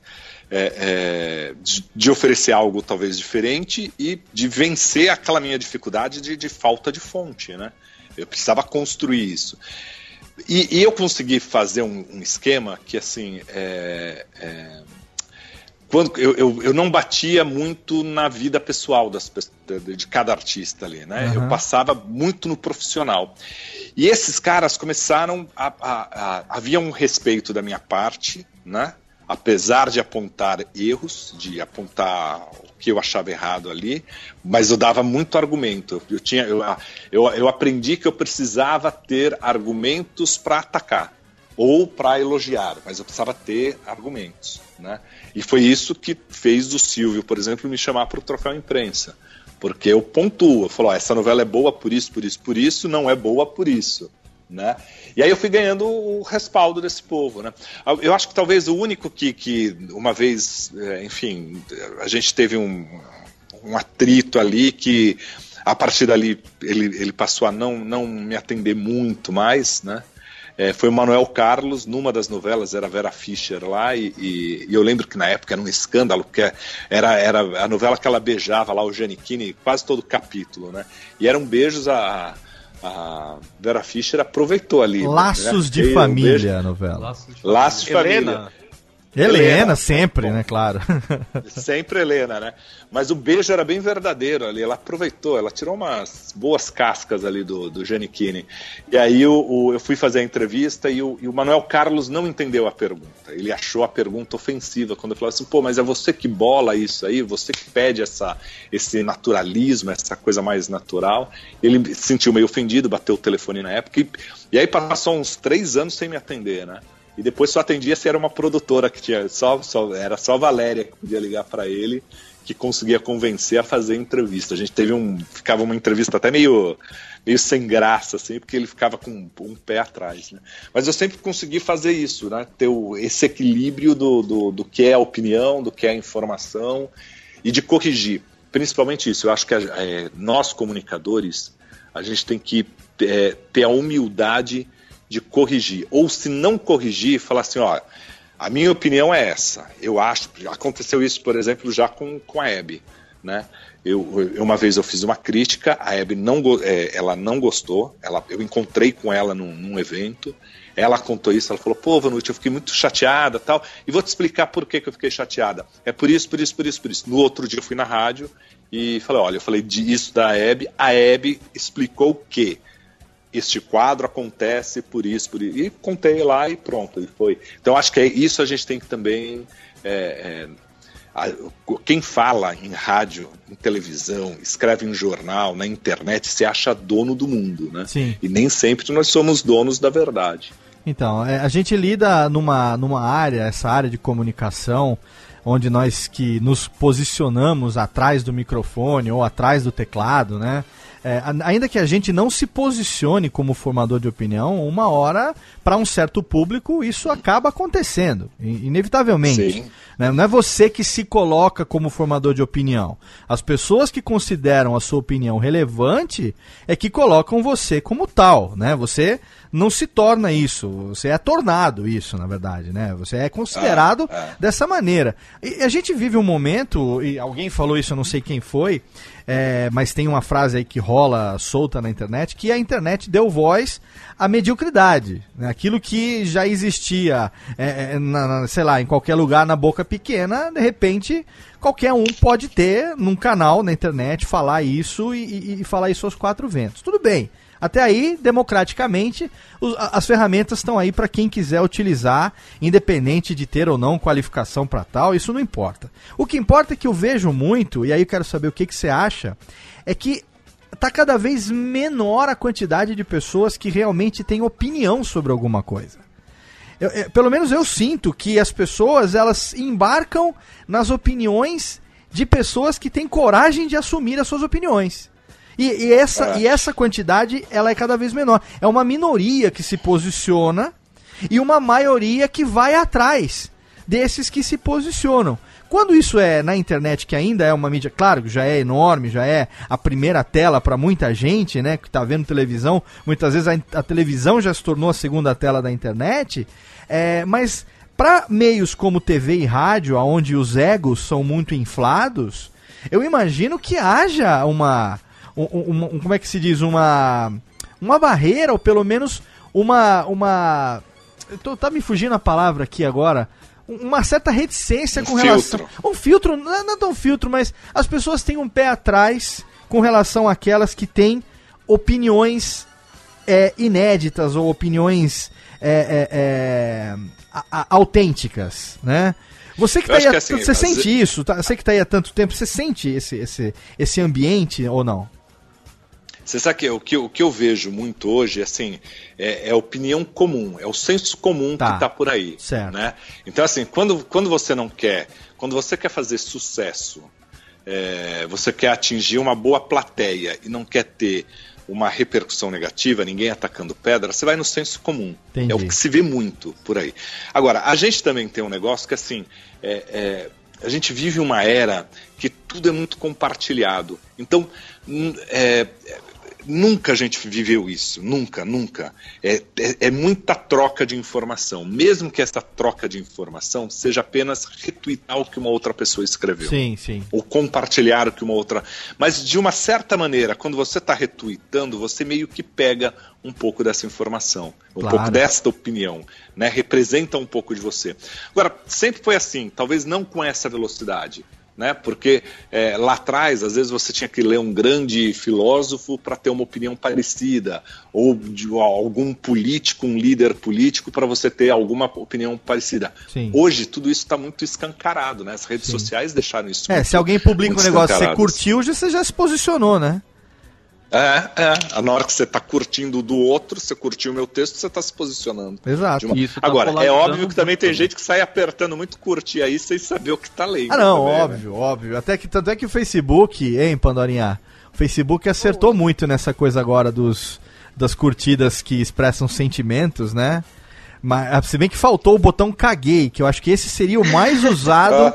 é, é, de, de oferecer algo talvez diferente e de vencer aquela minha dificuldade de, de falta de fonte, né? Eu precisava construir isso. E, e eu consegui fazer um, um esquema que, assim, é, é, quando eu, eu, eu, não batia muito na vida pessoal das, de, cada artista ali, né? Uhum. Eu passava muito no profissional. E esses caras começaram a, a, a, havia um respeito da minha parte, né? Apesar de apontar erros, de apontar o que eu achava errado ali, mas eu dava muito argumento. Eu tinha, eu, eu, eu aprendi que eu precisava ter argumentos para atacar ou para elogiar, mas eu precisava ter argumentos, né? E foi isso que fez o Silvio, por exemplo, me chamar para o troféu imprensa. Porque eu pontuo, eu falo, essa novela é boa por isso, por isso, por isso, não é boa por isso. Né? E aí eu fui ganhando o respaldo desse povo, né? Eu acho que talvez o único que, que uma vez, é, enfim, a gente teve um, um atrito ali que a partir dali ele, ele passou a não, não me atender muito mais, né? É, foi o Manuel Carlos, numa das novelas, era Vera Fischer lá, e, e, e, eu lembro que na época era um escândalo, porque era, era a novela que ela beijava lá o Giannichini, quase todo capítulo, né? E eram beijos a, a Vera Fischer aproveitou ali. Laços né? de Família, a novela. Laços de, Laços de Família. Helena, Helena sempre, bom, né? Claro. Sempre Helena, né? Mas o beijo era bem verdadeiro ali. Ela aproveitou, ela tirou umas boas cascas ali do, do Giannichini. E aí o, o, eu fui fazer a entrevista e o, e o, Manuel Carlos não entendeu a pergunta. Ele achou a pergunta ofensiva quando eu falei assim: pô, mas é você que bola isso aí, você que pede essa, esse naturalismo, essa coisa mais natural. Ele se sentiu meio ofendido, bateu o telefone na época. E, e aí passou uns três anos sem me atender, né? E depois só atendia se era uma produtora que tinha. Só, só, era só a Valéria que podia ligar para ele, que conseguia convencer a fazer entrevista. A gente teve um. Ficava uma entrevista até meio, meio sem graça, assim, porque ele ficava com um, pé atrás. Né? Mas eu sempre consegui fazer isso, né? Ter o, esse equilíbrio do, do, do que é a opinião, do que é a informação e de corrigir. Principalmente isso. Eu acho que é, nós, comunicadores, a gente tem que é, ter a humildade de corrigir. Ou se não corrigir, falar assim, ó, a minha opinião é essa. Eu acho, aconteceu isso, por exemplo, já com, com a Hebe, né? Eu, eu, uma vez eu fiz uma crítica, a Hebe não, é, ela não gostou, ela, eu encontrei com ela num, num, evento, ela contou isso, ela falou, pô, Vanucci, eu fiquei muito chateada tal, e vou te explicar por que, que eu fiquei chateada. É por isso, por isso, por isso, por isso. No outro dia eu fui na rádio e falei, olha, eu falei disso da Hebe, a Hebe explicou o quê? Este quadro acontece por isso, por isso. E contei lá e pronto, e foi. Então acho que é isso a gente tem que também. É, é, a, quem fala em rádio, em televisão, escreve em jornal, na internet, se acha dono do mundo, né? Sim. E nem sempre nós somos donos da verdade. Então, é, a gente lida numa, numa área, essa área de comunicação, onde nós que nos posicionamos atrás do microfone ou atrás do teclado, né? É, ainda que a gente não se posicione como formador de opinião, uma hora, para um certo público, isso acaba acontecendo, inevitavelmente. Sim. Né? Não é você que se coloca como formador de opinião. As pessoas que consideram a sua opinião relevante é que colocam você como tal. Né? Você não se torna isso, você é tornado isso, na verdade. Né? Você é considerado ah, ah. dessa maneira. E a gente vive um momento, e alguém falou isso, eu não sei quem foi, é, mas tem uma frase aí que rola solta na internet, que a internet deu voz à mediocridade. Né? Aquilo que já existia, é, é na, na, sei lá, em qualquer lugar na boca pequena, de repente qualquer um pode ter num canal na internet falar isso e, e, e falar isso aos quatro ventos. Tudo bem. Até aí, democraticamente, as ferramentas estão aí para quem quiser utilizar, independente de ter ou não qualificação para tal, isso não importa. O que importa é que eu vejo muito, e aí eu quero saber o que, que você acha, é que tá cada vez menor a quantidade de pessoas que realmente têm opinião sobre alguma coisa. Eu, eu, pelo menos eu sinto que as pessoas elas embarcam nas opiniões de pessoas que têm coragem de assumir as suas opiniões. E, e essa, é. e essa quantidade ela é cada vez menor. É uma minoria que se posiciona e uma maioria que vai atrás desses que se posicionam. Quando isso é na internet, que ainda é uma mídia, claro, já é enorme, já é a primeira tela para muita gente, né, que está vendo televisão, muitas vezes a, a, televisão já se tornou a segunda tela da internet, é, mas para meios como TV e rádio, onde os egos são muito inflados, eu imagino que haja uma, um, um- um- como é que se diz, uma uma barreira ou pelo menos uma uma tô, tá me fugindo a palavra aqui agora. um- Uma certa reticência Um com relação. filtro. Um filtro, não é, não é tão filtro, mas as pessoas têm um pé atrás com relação àquelas que têm opiniões é, inéditas ou opiniões é, é, é, a- a- autênticas, né? Você que tá aí, que assim, você sente isso? Tá? Você que tá aí há tanto tempo, você sente esse, esse, esse ambiente ou não? Você sabe que o que, eu- o que eu vejo muito hoje, assim, é, é opinião comum, é o senso comum Tá. que está por aí. Certo. Né? Então, assim, quando, quando você não quer, quando você quer fazer sucesso, é, você quer atingir uma boa plateia e não quer ter uma repercussão negativa, ninguém atacando pedra, você vai no senso comum. Entendi. É o que se vê muito por aí. Agora, a gente também tem um negócio que, assim, é- é, a gente vive uma era que tudo é muito compartilhado. Então, é, nunca a gente viveu isso, nunca, nunca. É, é- é muita troca de informação, mesmo que essa troca de informação seja apenas retweetar o que uma outra pessoa escreveu Sim, sim. ou compartilhar o que uma outra. Mas de uma certa maneira, quando você está retweetando, você meio que pega um pouco dessa informação, um Claro. pouco desta opinião, né? Representa um pouco de você. Agora, sempre foi assim, talvez não com essa velocidade. Né? Porque é, lá atrás, às vezes você tinha que ler um grande filósofo para ter uma opinião parecida, ou de algum político, um líder político, para você ter alguma opinião parecida. Sim. Hoje, tudo isso está muito escancarado, né? As redes Sim. sociais deixaram isso É, muito- se alguém publica um negócio que você curtiu, você já se posicionou, né? É, é. Na hora que você está curtindo o do outro, você curtiu o meu texto, você está se posicionando. Exato. Uma- Isso tá Agora, é óbvio que também tem muito, gente que sai apertando muito curtir aí sem saber o que está lendo. Ah, não, também, né? óbvio, óbvio. Até que, tanto é que o Facebook, hein, Pandorinha? O Facebook acertou muito nessa coisa agora dos, das curtidas que expressam sentimentos, né? Mas, ah, se bem que faltou o botão caguei, que eu acho que esse seria o mais usado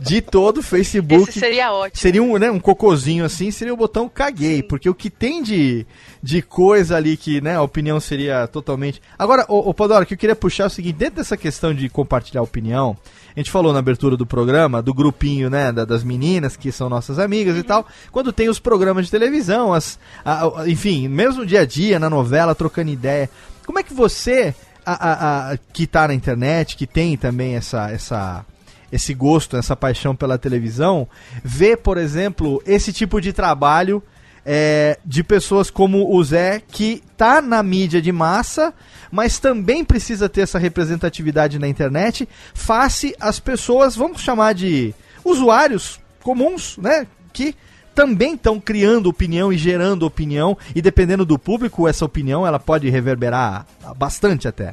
de todo o Facebook. Esse seria ótimo. Seria um, né, um cocôzinho assim, seria o botão caguei, porque o que tem de, de coisa ali que, né, a opinião seria totalmente... Agora, o, o Pandora, que eu queria puxar é o seguinte, dentro dessa questão de compartilhar opinião, a gente falou na abertura do programa, do grupinho, né, da- das meninas, que são nossas amigas e tal, quando tem os programas de televisão, as, a- a- enfim, mesmo dia a dia, na novela, trocando ideia, como é que você, a, a- a- que tá na internet, que tem também essa... essa esse gosto, essa paixão pela televisão, vê, por exemplo, esse tipo de trabalho é, de pessoas como o Zé, que tá na mídia de massa, mas também precisa ter essa representatividade na internet, face às pessoas, vamos chamar de usuários comuns, né? Que também estão criando opinião e gerando opinião, e dependendo do público, essa opinião ela pode reverberar bastante até.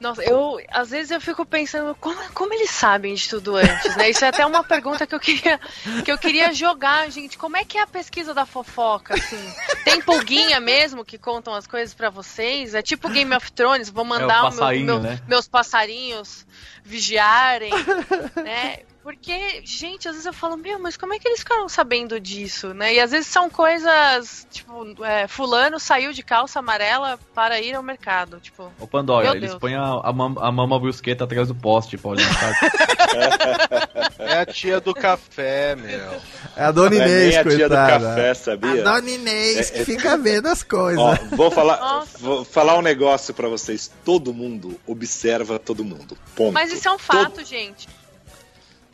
Nossa, eu às vezes eu fico pensando como, como eles sabem de tudo antes, né? Isso é até uma pergunta que eu queria que eu queria jogar, gente. Como é que é a pesquisa da fofoca, assim? Tem pulguinha mesmo que contam as coisas pra vocês? É tipo Game of Thrones, vou mandar o meu- meu- né? meus passarinhos vigiarem, né? Porque, gente, às vezes eu falo, meu, mas como é que eles ficaram sabendo disso, né? E às vezes são coisas, tipo, é, fulano saiu de calça amarela para ir ao mercado, tipo... Ô Pandora, eles Deus. põem a, a, mam- a mama brusqueta atrás do poste, Paulinho. sabe? É a tia do café, meu. É a Dona Não é Inês, nem a tia do coitada. café, sabia? A Dona Inês É- que é- fica vendo as coisas. Ó, vou falar, Nossa. vou falar um negócio pra vocês. Todo mundo observa todo mundo. Ponto. Mas isso é um fato, gente.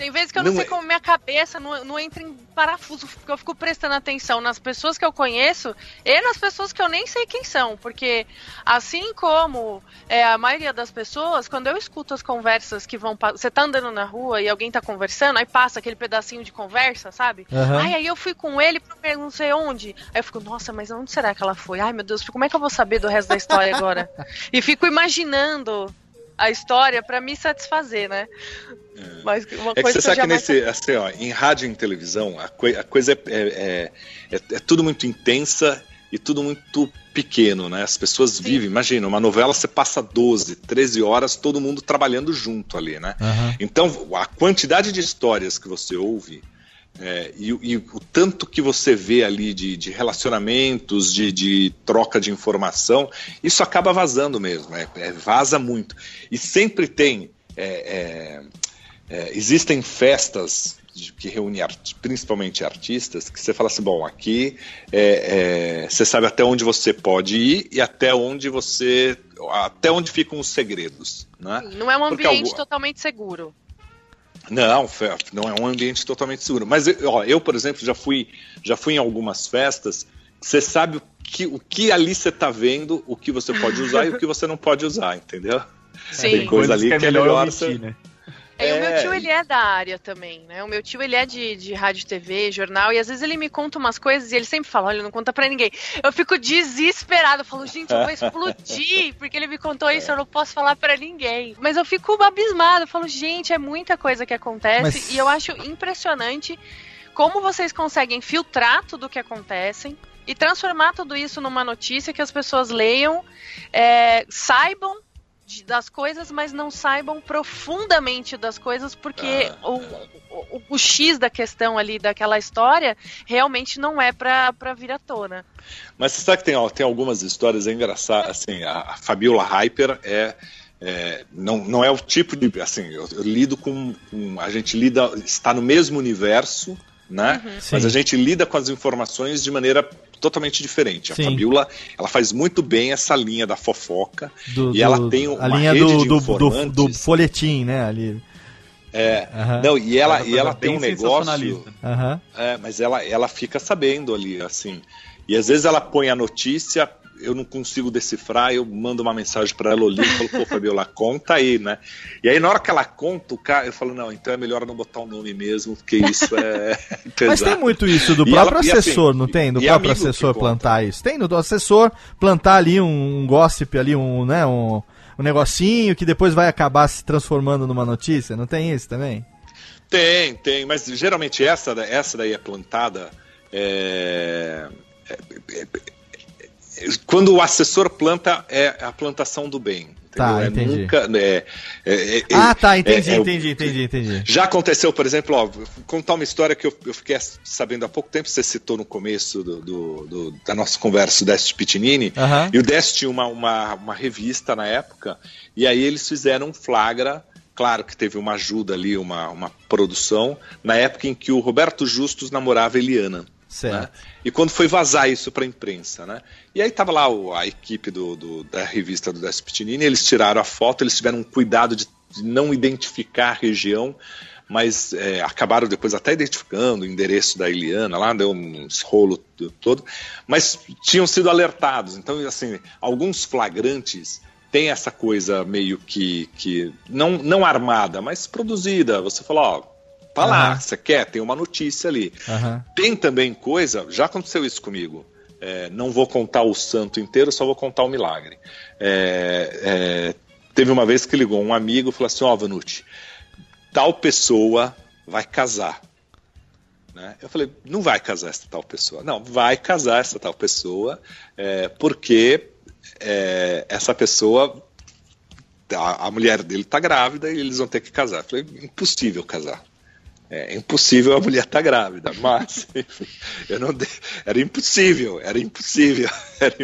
Tem vezes que eu não, Não sei é- como minha cabeça não, não entra em parafuso, porque eu fico prestando atenção nas pessoas que eu conheço e nas pessoas que eu nem sei quem são. Porque, assim como é, a maioria das pessoas, quando eu escuto as conversas que vão. Você tá andando na rua e alguém tá conversando, aí passa aquele pedacinho de conversa, sabe? Aham. Ai, aí eu fui com ele pra não sei onde. Aí eu fico, nossa, mas onde será que ela foi? Ai, meu Deus, como é que eu vou saber do resto da história agora? e fico imaginando a história pra me satisfazer, né? Mas uma É que coisa você sabe que nesse, assim, ó, em rádio e em televisão, a, coi- a coisa é, é, é- é tudo muito intensa e tudo muito pequeno, né? As pessoas vivem, imagina, uma novela você passa 12, 13 horas, todo mundo trabalhando junto ali, né? Aham. Então, a quantidade de histórias que você ouve É, e, e o tanto que você vê ali de, de relacionamentos, de, de troca de informação, isso acaba vazando mesmo, é, é, vaza muito. E sempre tem, é, é, é existem festas de, que reúnem art, principalmente artistas, que você fala assim, bom, aqui é, você sabe até onde você pode ir e até onde você, até onde ficam os segredos. Né? Não é um ambiente totalmente seguro. Não, não é um ambiente totalmente seguro. Mas ó, eu, por exemplo, já fui, já fui em algumas festas. Você sabe o que, o que ali você está vendo, o que você pode usar e o que você não pode usar, entendeu? Sim. Tem coisa ali que é, que é melhor, omitir, né? É, é, o meu tio, ele é da área também, né? O meu tio, ele é de, de rádio, TV, jornal, e às vezes ele me conta umas coisas e ele sempre fala, olha, não conta pra ninguém. Eu fico desesperado, eu falo, gente, eu vou explodir, porque ele me contou isso, eu não posso falar pra ninguém. Mas eu fico abismado, eu falo, gente, é muita coisa que acontece, Mas... e eu acho impressionante como vocês conseguem filtrar tudo o que acontece e transformar tudo isso numa notícia que as pessoas leiam, é, saibam de, das coisas, mas não saibam profundamente das coisas, porque ah, o, o, o, X da questão ali, daquela história, realmente não é pra, pra vir à tona. Mas você sabe que tem, ó, tem algumas histórias engraçadas, assim, a, a Fabiola Hyper é, é, não, não é o tipo de, assim, eu, eu lido com, com, a gente lida, está no mesmo universo, né? Uhum. Mas a gente lida com as informações de maneira totalmente diferente. A Sim. Fabiola, ela faz muito bem essa linha da fofoca do, e ela tem uma a linha do. Do, do, folhetim, né, ali. É, uhum. não, e ela, ela e ela tem um negócio, uhum. é, mas ela, ela fica sabendo ali, assim, e às vezes ela põe a notícia eu não consigo decifrar, eu mando uma mensagem para ela, ligo e falo, pô, Fabiola, conta aí, né? E aí na hora que ela conta, o cara, eu falo, não, então é melhor não botar o um nome mesmo, porque isso é Mas tem muito isso do próprio ela, assessor, assim, não tem? Do próprio assessor plantar isso. Tem do assessor plantar ali um, um gossip, ali um, né, um, um negocinho que depois vai acabar se transformando numa notícia, não tem isso também? Tem, tem, mas geralmente essa, essa daí é plantada é, é, é, quando o assessor planta, é a plantação do bem. Tá, é entendi. Nunca, é, é, é ah, tá, entendi, é, entendi, entendi, entendi. Já aconteceu, por exemplo, ó, contar uma história que eu, eu, fiquei sabendo há pouco tempo, você citou no começo do, do, do da nossa conversa, o Dest Pitinini, uhum. e o Dest tinha uma, uma, uma revista na época, e aí eles fizeram um flagra Claro que teve uma ajuda ali, uma, uma produção, na época em que o Roberto Justus namorava Eliana. Né? E quando foi vazar isso para a imprensa, né? E aí tava lá o, a equipe do, do, da revista do Despinini, eles tiraram a foto, eles tiveram um cuidado de, não identificar a região, mas é, acabaram depois até identificando o endereço da Eliana, lá deu um rolo todo, mas tinham sido alertados. Então, assim, alguns flagrantes têm essa coisa meio que, que não, não armada, mas produzida. Você fala, ó, Tá lá, você quer, tem uma notícia ali. Uhum. Tem também coisa, já aconteceu isso comigo. É, não vou contar o santo inteiro, só vou contar o milagre. É, é, teve uma vez que ligou um amigo e falou assim: Ó, oh, Vanucci, tal pessoa vai casar. Né? Eu falei: não vai casar essa tal pessoa. Não, vai casar essa tal pessoa, é, porque é, essa pessoa, a, a mulher dele está grávida e eles vão ter que casar. Eu falei: impossível casar. É impossível a mulher estar tá grávida, mas eu não dei, era impossível, era impossível. Era,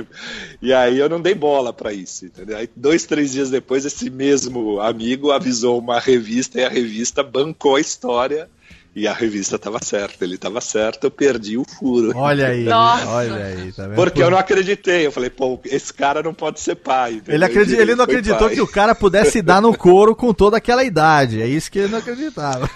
e aí eu não dei bola para isso, entendeu? Aí dois, três dias depois, esse mesmo amigo avisou uma revista e a revista bancou a história e a revista estava certa, ele estava certo, eu perdi o furo. Olha aí, Nossa. olha aí, tá vendo? Porque eu não acreditei, eu falei, pô, esse cara não pode ser pai. Ele, acredit... ele não acreditou pai. que o cara pudesse dar no couro com toda aquela idade, é isso que ele não acreditava.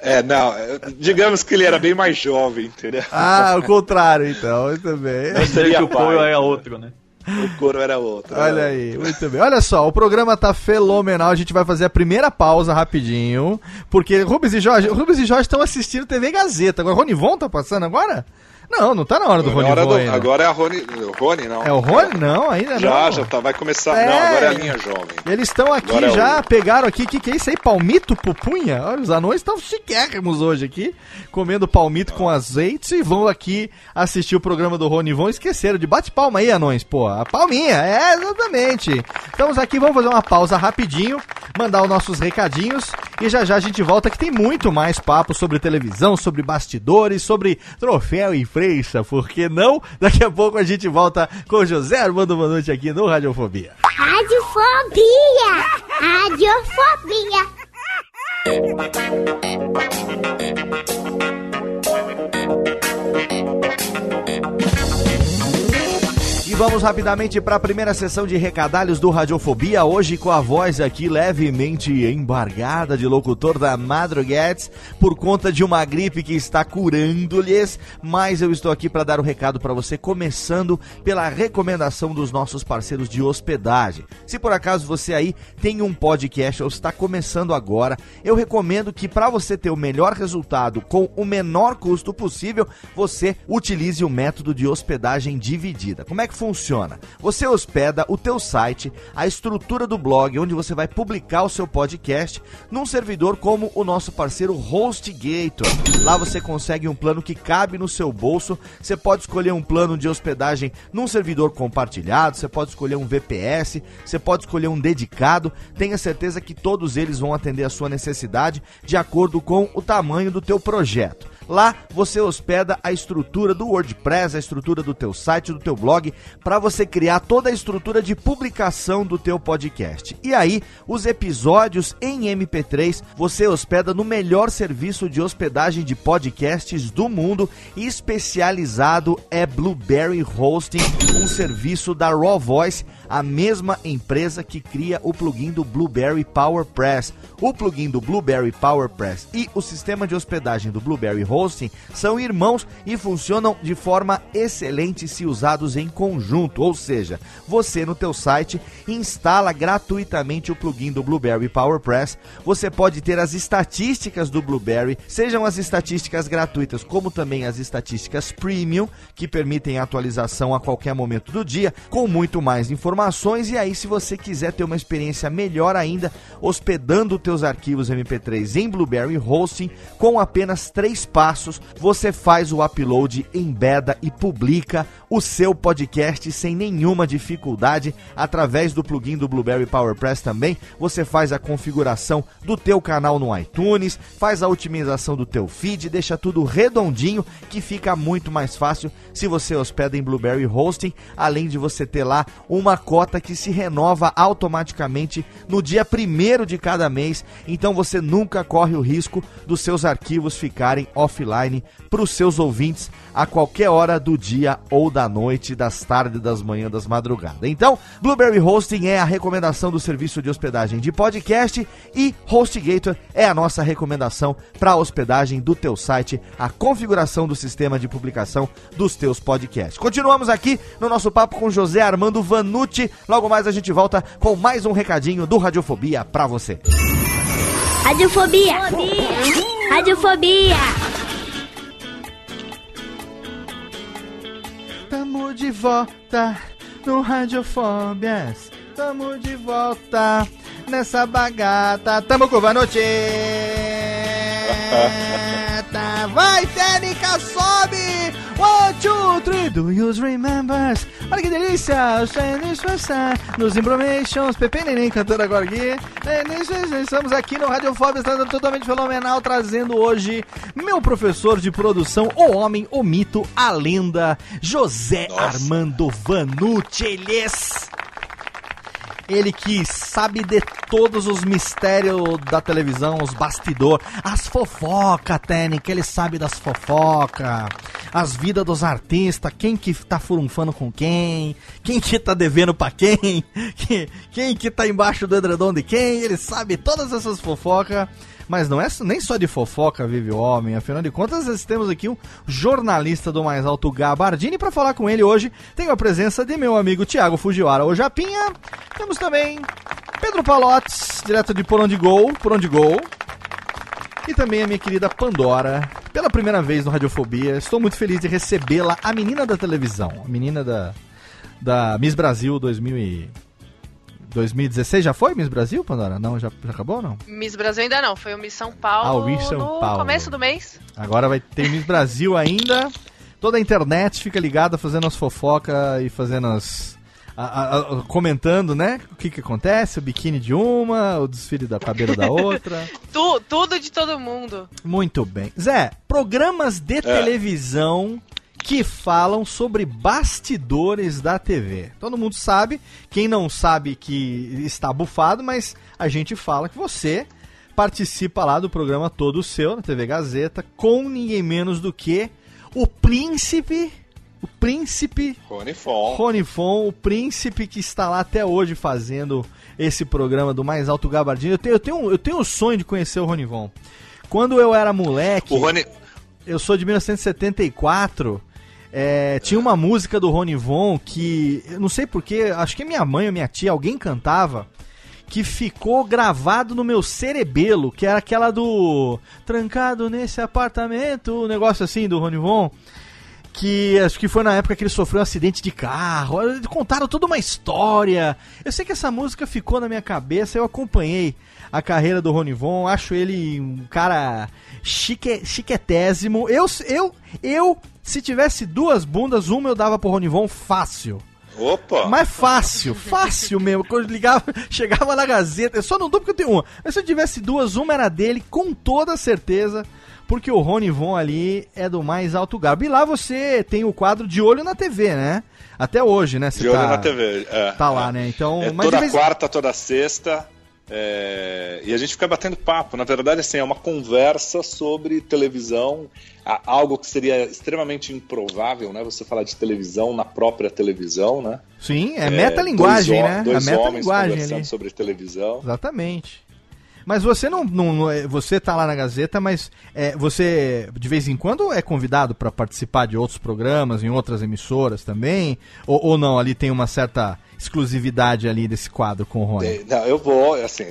É, não, digamos que ele era bem mais jovem, entendeu? Ah, o contrário, então, muito bem. Não seria que o couro é outro, né? O couro era outro. Olha aí, muito bem. Olha só, o programa tá fenomenal. A gente vai fazer a primeira pausa rapidinho. Porque Rubens e Jorge, Rubens e Jorge estão assistindo TV Gazeta. Agora, Rony Von tá passando agora? Não, não tá na hora do Rony hora do, Agora é a Rony, o Rony, não. É o Rony? Não, ainda já, não. Já, já tá, vai começar. É, não, agora é a linha jovem. Eles estão aqui agora é já, é pegaram aqui, o que, que é isso aí? Palmito, pupunha? Olha, os anões estão chiquérrimos hoje aqui, comendo palmito com azeite e vão aqui assistir o programa do Rony Vão. Esqueceram de bate palma aí, anões, pô. A palminha, é, exatamente. Estamos aqui, vamos fazer uma pausa rapidinho, mandar os nossos recadinhos E já já a gente volta que tem muito mais papo sobre televisão, sobre bastidores, sobre troféu e freixa, por que não? Daqui a pouco a gente volta com José Armando Manucci aqui no Radiofobia. Radiofobia! Radiofobia! E vamos rapidamente para a primeira sessão de recadalhos do Radiofobia, hoje com a voz aqui levemente embargada de locutor da Madruguetes por conta de uma gripe que está curando-lhes, mas eu estou aqui para dar o um recado para você, começando pela recomendação dos nossos parceiros de hospedagem. Se por acaso você aí tem um podcast ou está começando agora, eu recomendo que para você ter o melhor resultado com o menor custo possível, você utilize o método de hospedagem dividida. Como é que funciona? Você hospeda o teu site, a estrutura do blog onde você vai publicar o seu podcast num servidor como o nosso parceiro HostGator. Lá você consegue um plano que cabe no seu bolso. Você pode escolher um plano de hospedagem num servidor compartilhado, você pode escolher um VPS, você pode escolher um dedicado. Tenha certeza que todos eles vão atender a sua necessidade de acordo com o tamanho do teu projeto. Lá você hospeda a estrutura do WordPress, a estrutura do teu site, do teu blog, para você criar toda a estrutura de publicação do teu podcast. E aí, os episódios em MP3 você hospeda no melhor serviço de hospedagem de podcasts do mundo, especializado é Blueberry Hosting, um serviço da Raw Voice, a mesma empresa que cria o plugin do Blueberry PowerPress. O plugin do Blueberry PowerPress e o sistema de hospedagem do Blueberry Hosting são irmãos e funcionam de forma excelente se usados em conjunto, ou seja, você no teu site instala gratuitamente o plugin do Blueberry PowerPress, você pode ter as estatísticas do Blueberry, sejam as estatísticas gratuitas como também as estatísticas premium, que permitem atualização a qualquer momento do dia, com muito mais informações. E aí se você quiser ter uma experiência melhor ainda, hospedando teus arquivos MP3 em Blueberry Hosting, com apenas três passos, você faz o upload, embeda e publica o seu podcast sem nenhuma dificuldade através do plugin do Blueberry PowerPress também. Você faz a configuração do teu canal no iTunes, faz a otimização do teu feed, deixa tudo redondinho que fica muito mais fácil se você hospeda em Blueberry Hosting, além de você ter lá uma cota que se renova automaticamente no dia primeiro de cada mês, então você nunca corre o risco dos seus arquivos ficarem offline para os seus ouvintes a qualquer hora do dia ou da noite, das tardes, das manhãs, das madrugadas. Então, Blueberry Hosting é a recomendação do serviço de hospedagem de podcast e HostGator é a nossa recomendação para a hospedagem do teu site, a configuração do sistema de publicação dos teus podcasts. Continuamos aqui no nosso papo com José Armando Vanucci. Logo mais a gente volta com mais um recadinho do Radiofobia para você. Radiofobia! Radiofobia! Tamo de volta no Radiofóbias. Tamo de volta nessa bagata. Tamo com o Vanucci. Vai, técnica, sobe! One, two, three, do you remember? Olha que delícia! Nos Impromations, Pepe Neném cantando agora aqui. Estamos aqui no Radiofóbias, está totalmente fenomenal, trazendo hoje meu professor de produção, o homem, o mito, a lenda, José Nossa. Armando Vanucci. Ele que sabe de todos os mistérios da televisão, os bastidores, as fofocas, técnica, ele sabe das fofocas, as vidas dos artistas, quem que tá furunfando com quem, quem que tá devendo pra quem, que- quem que tá embaixo do edredom de quem, ele sabe todas essas fofocas. Mas não é nem só de fofoca vive o homem, afinal de contas, nós temos aqui um jornalista do mais alto Gabardini para falar com ele hoje. Tenho a presença de meu amigo Thiago Fujiwara, o Japinha. Temos também Pedro Palotes, direto de Por Onde Gol, Por Onde Gol. E também a minha querida Pandora, pela primeira vez no Radiofobia. Estou muito feliz de recebê-la, a menina da televisão, a menina da, da Miss Brasil 2000 e... 2016 já foi Miss Brasil, Pandora? Não, já, já acabou ou não? Miss Brasil ainda não, foi o Miss São Paulo Ah, o Miss São no Paulo. começo do mês. Agora vai ter Miss Brasil ainda. Toda a internet fica ligada fazendo as fofocas e fazendo as, a- a- a- comentando, né? O que que acontece, o biquíni de uma, o desfile da cabelo da outra. Tu- tudo de todo mundo. Muito bem. Zé, programas de televisão que falam sobre bastidores da TV. Todo mundo sabe, quem não sabe que está bufado, mas a gente fala que você participa lá do programa todo seu na TV Gazeta com ninguém menos do que o príncipe, o príncipe Rony Fon. Rony Fon, o príncipe que está lá até hoje fazendo esse programa do Mais Alto Gabardinho. Eu tenho, eu tenho, eu tenho o sonho de conhecer o Rony Von. Quando eu era moleque, Rony. eu sou de 1974, é, tinha uma música do Rony Von que, eu não sei porquê, acho que minha mãe ou minha tia, alguém cantava, que ficou gravado no meu cerebelo, que era aquela do Trancado nesse apartamento, um negócio assim do Rony Von que acho que foi na época que ele sofreu um acidente de carro. Contaram toda uma história. Eu sei que essa música ficou na minha cabeça. Eu acompanhei a carreira do Rony Von. Acho ele um cara chique, chiquetésimo. Eu, eu, eu, se tivesse duas bundas, uma eu dava pro Rony Von fácil. Opa! Mas fácil, fácil mesmo. Quando ligava, chegava na Gazeta, eu só não dou porque eu tenho uma. Mas se eu tivesse duas, uma era dele, com toda certeza. Porque o Rony Von ali é do mais alto garbo. E lá você tem o quadro de olho na TV, né? Até hoje, né? Você De olho tá, na TV. É, Tá lá, é. né? Então, É toda vez- quarta, toda sexta. É, E a gente fica batendo papo. Na verdade, assim, é uma conversa sobre televisão, algo que seria extremamente improvável, né? Você falar de televisão na própria televisão, né? Sim, é, metalinguagem, dois, né? Dois a homens metalinguagem conversando ali. sobre televisão. Exatamente. Mas você não, não- não é- você tá lá na Gazeta, mas é, você de vez em quando é convidado para participar de outros programas em outras emissoras também, ou, ou não? Ali tem uma certa exclusividade ali desse quadro com o Rony. É, Não, eu vou, assim,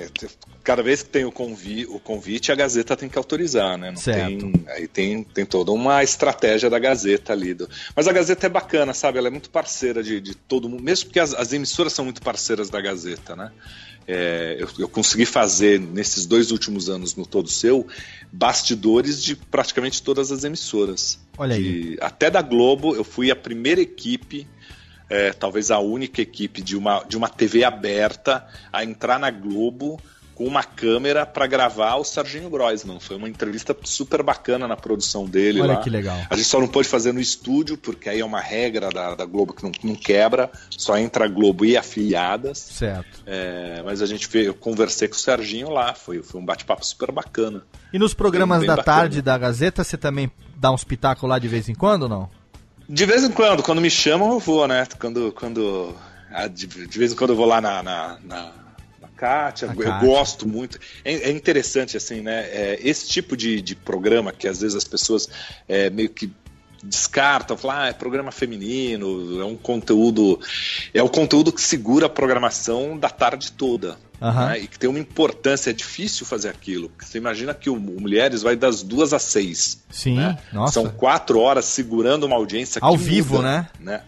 cada vez que tem o, convi o convite, a Gazeta tem que autorizar, né? Não Certo. Tem, aí tem, tem toda uma estratégia da Gazeta ali. do- Mas a Gazeta é bacana, sabe? Ela é muito parceira de, de todo mundo, mesmo porque as, as emissoras são muito parceiras da Gazeta, né? É, eu, eu consegui fazer nesses dois últimos anos no Todo Seu bastidores de praticamente todas as emissoras. Olha aí. De- até da Globo, eu fui a primeira equipe é, talvez a única equipe de uma, de uma TV aberta a entrar na Globo com uma câmera para gravar o Serginho Groisman. Foi uma entrevista super bacana na produção dele Olha lá. que legal. A gente só não pôde fazer no estúdio, porque aí é uma regra da, da Globo que não, não quebra, só entra a Globo e afiliadas. Certo. É, mas a gente eu conversei com o Serginho lá, foi, foi um bate-papo super bacana. E nos programas Bem da bacana. tarde da Gazeta, você também dá uns pitacos lá de vez em quando ou não? De vez em quando, quando me chamam, eu vou, né? Quando. quando ah, de, de vez em quando eu vou lá na. na, na, na Kátia, Na eu Kátia. gosto muito. É, é interessante, assim, né? É, esse tipo de, de programa que às vezes as pessoas é, meio que descartam, falam, ah, é programa feminino, é um conteúdo. É o conteúdo que segura a programação da tarde toda. Aham. né? E que tem uma importância, é difícil fazer aquilo. Você imagina que o, o Mulheres vai das duas às seis. Sim, né? nossa. São quatro horas segurando uma audiência Ao vivo, muda, né?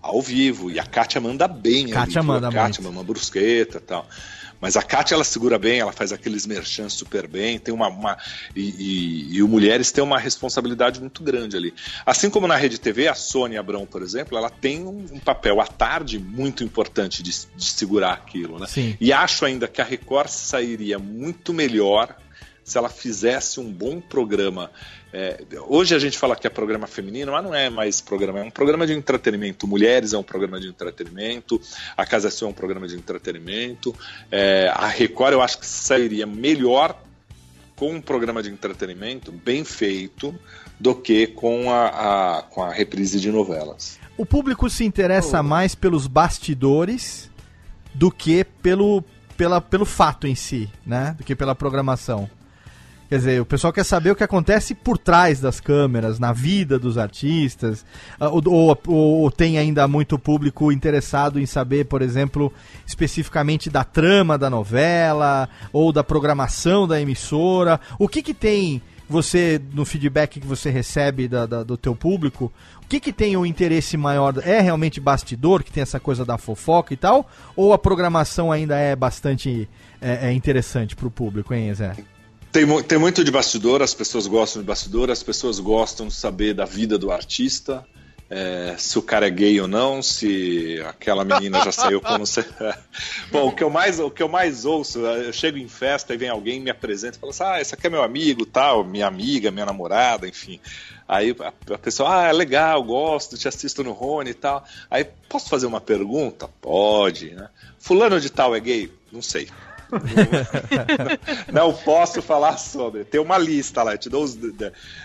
Ao vivo. E a Kátia manda bem. Kátia ali, manda a Kátia manda uma brusqueta e tal. Mas a Kátia, ela segura bem, ela faz aqueles merchans super bem, tem uma... uma- e, e- e o Mulheres tem uma responsabilidade muito grande ali. Assim como na Rede TV, a Sônia Abrão, por exemplo, ela tem um, um papel à tarde muito importante de, de segurar aquilo, né? Sim. E acho ainda que a Record sairia muito melhor se ela fizesse um bom programa. É, hoje a gente fala que é programa feminino, mas não é mais programa, é um programa de entretenimento. Mulheres é um programa de entretenimento, a Casa Sul é um programa de entretenimento. É, a Record eu acho que sairia melhor com um programa de entretenimento bem feito do que com a, a- com a reprise de novelas. O público se interessa mais pelos bastidores do que pelo, pela, pelo fato em si, né? Do que pela programação. Quer dizer, o pessoal quer saber o que acontece por trás das câmeras, na vida dos artistas, ah, ou, ou- ou tem ainda muito público interessado em saber, por exemplo, especificamente da trama da novela, ou da programação da emissora. O que que tem você, no feedback que você recebe da- da- do teu público, o que que tem o interesse maior? É realmente bastidor, que tem essa coisa da fofoca e tal? Ou a programação ainda é bastante é, é interessante pro público, hein, Zé? Tem, tem muito de bastidor, as pessoas gostam de bastidor, as pessoas gostam de saber da vida do artista. é, se o cara é gay ou não, se aquela menina já saiu com sei. Bom, o que eu mais, o que eu mais ouço, eu chego em festa e vem alguém me apresenta e fala assim: "Ah, esse aqui é meu amigo, tal, minha amiga, minha namorada, enfim". Aí a pessoa, ah, é legal, gosto, te assisto no Rony e tal. Aí, posso fazer uma pergunta? Pode, né? Fulano de tal é gay? Não sei. não, posso falar sobre. Tem uma lista lá, te dou os.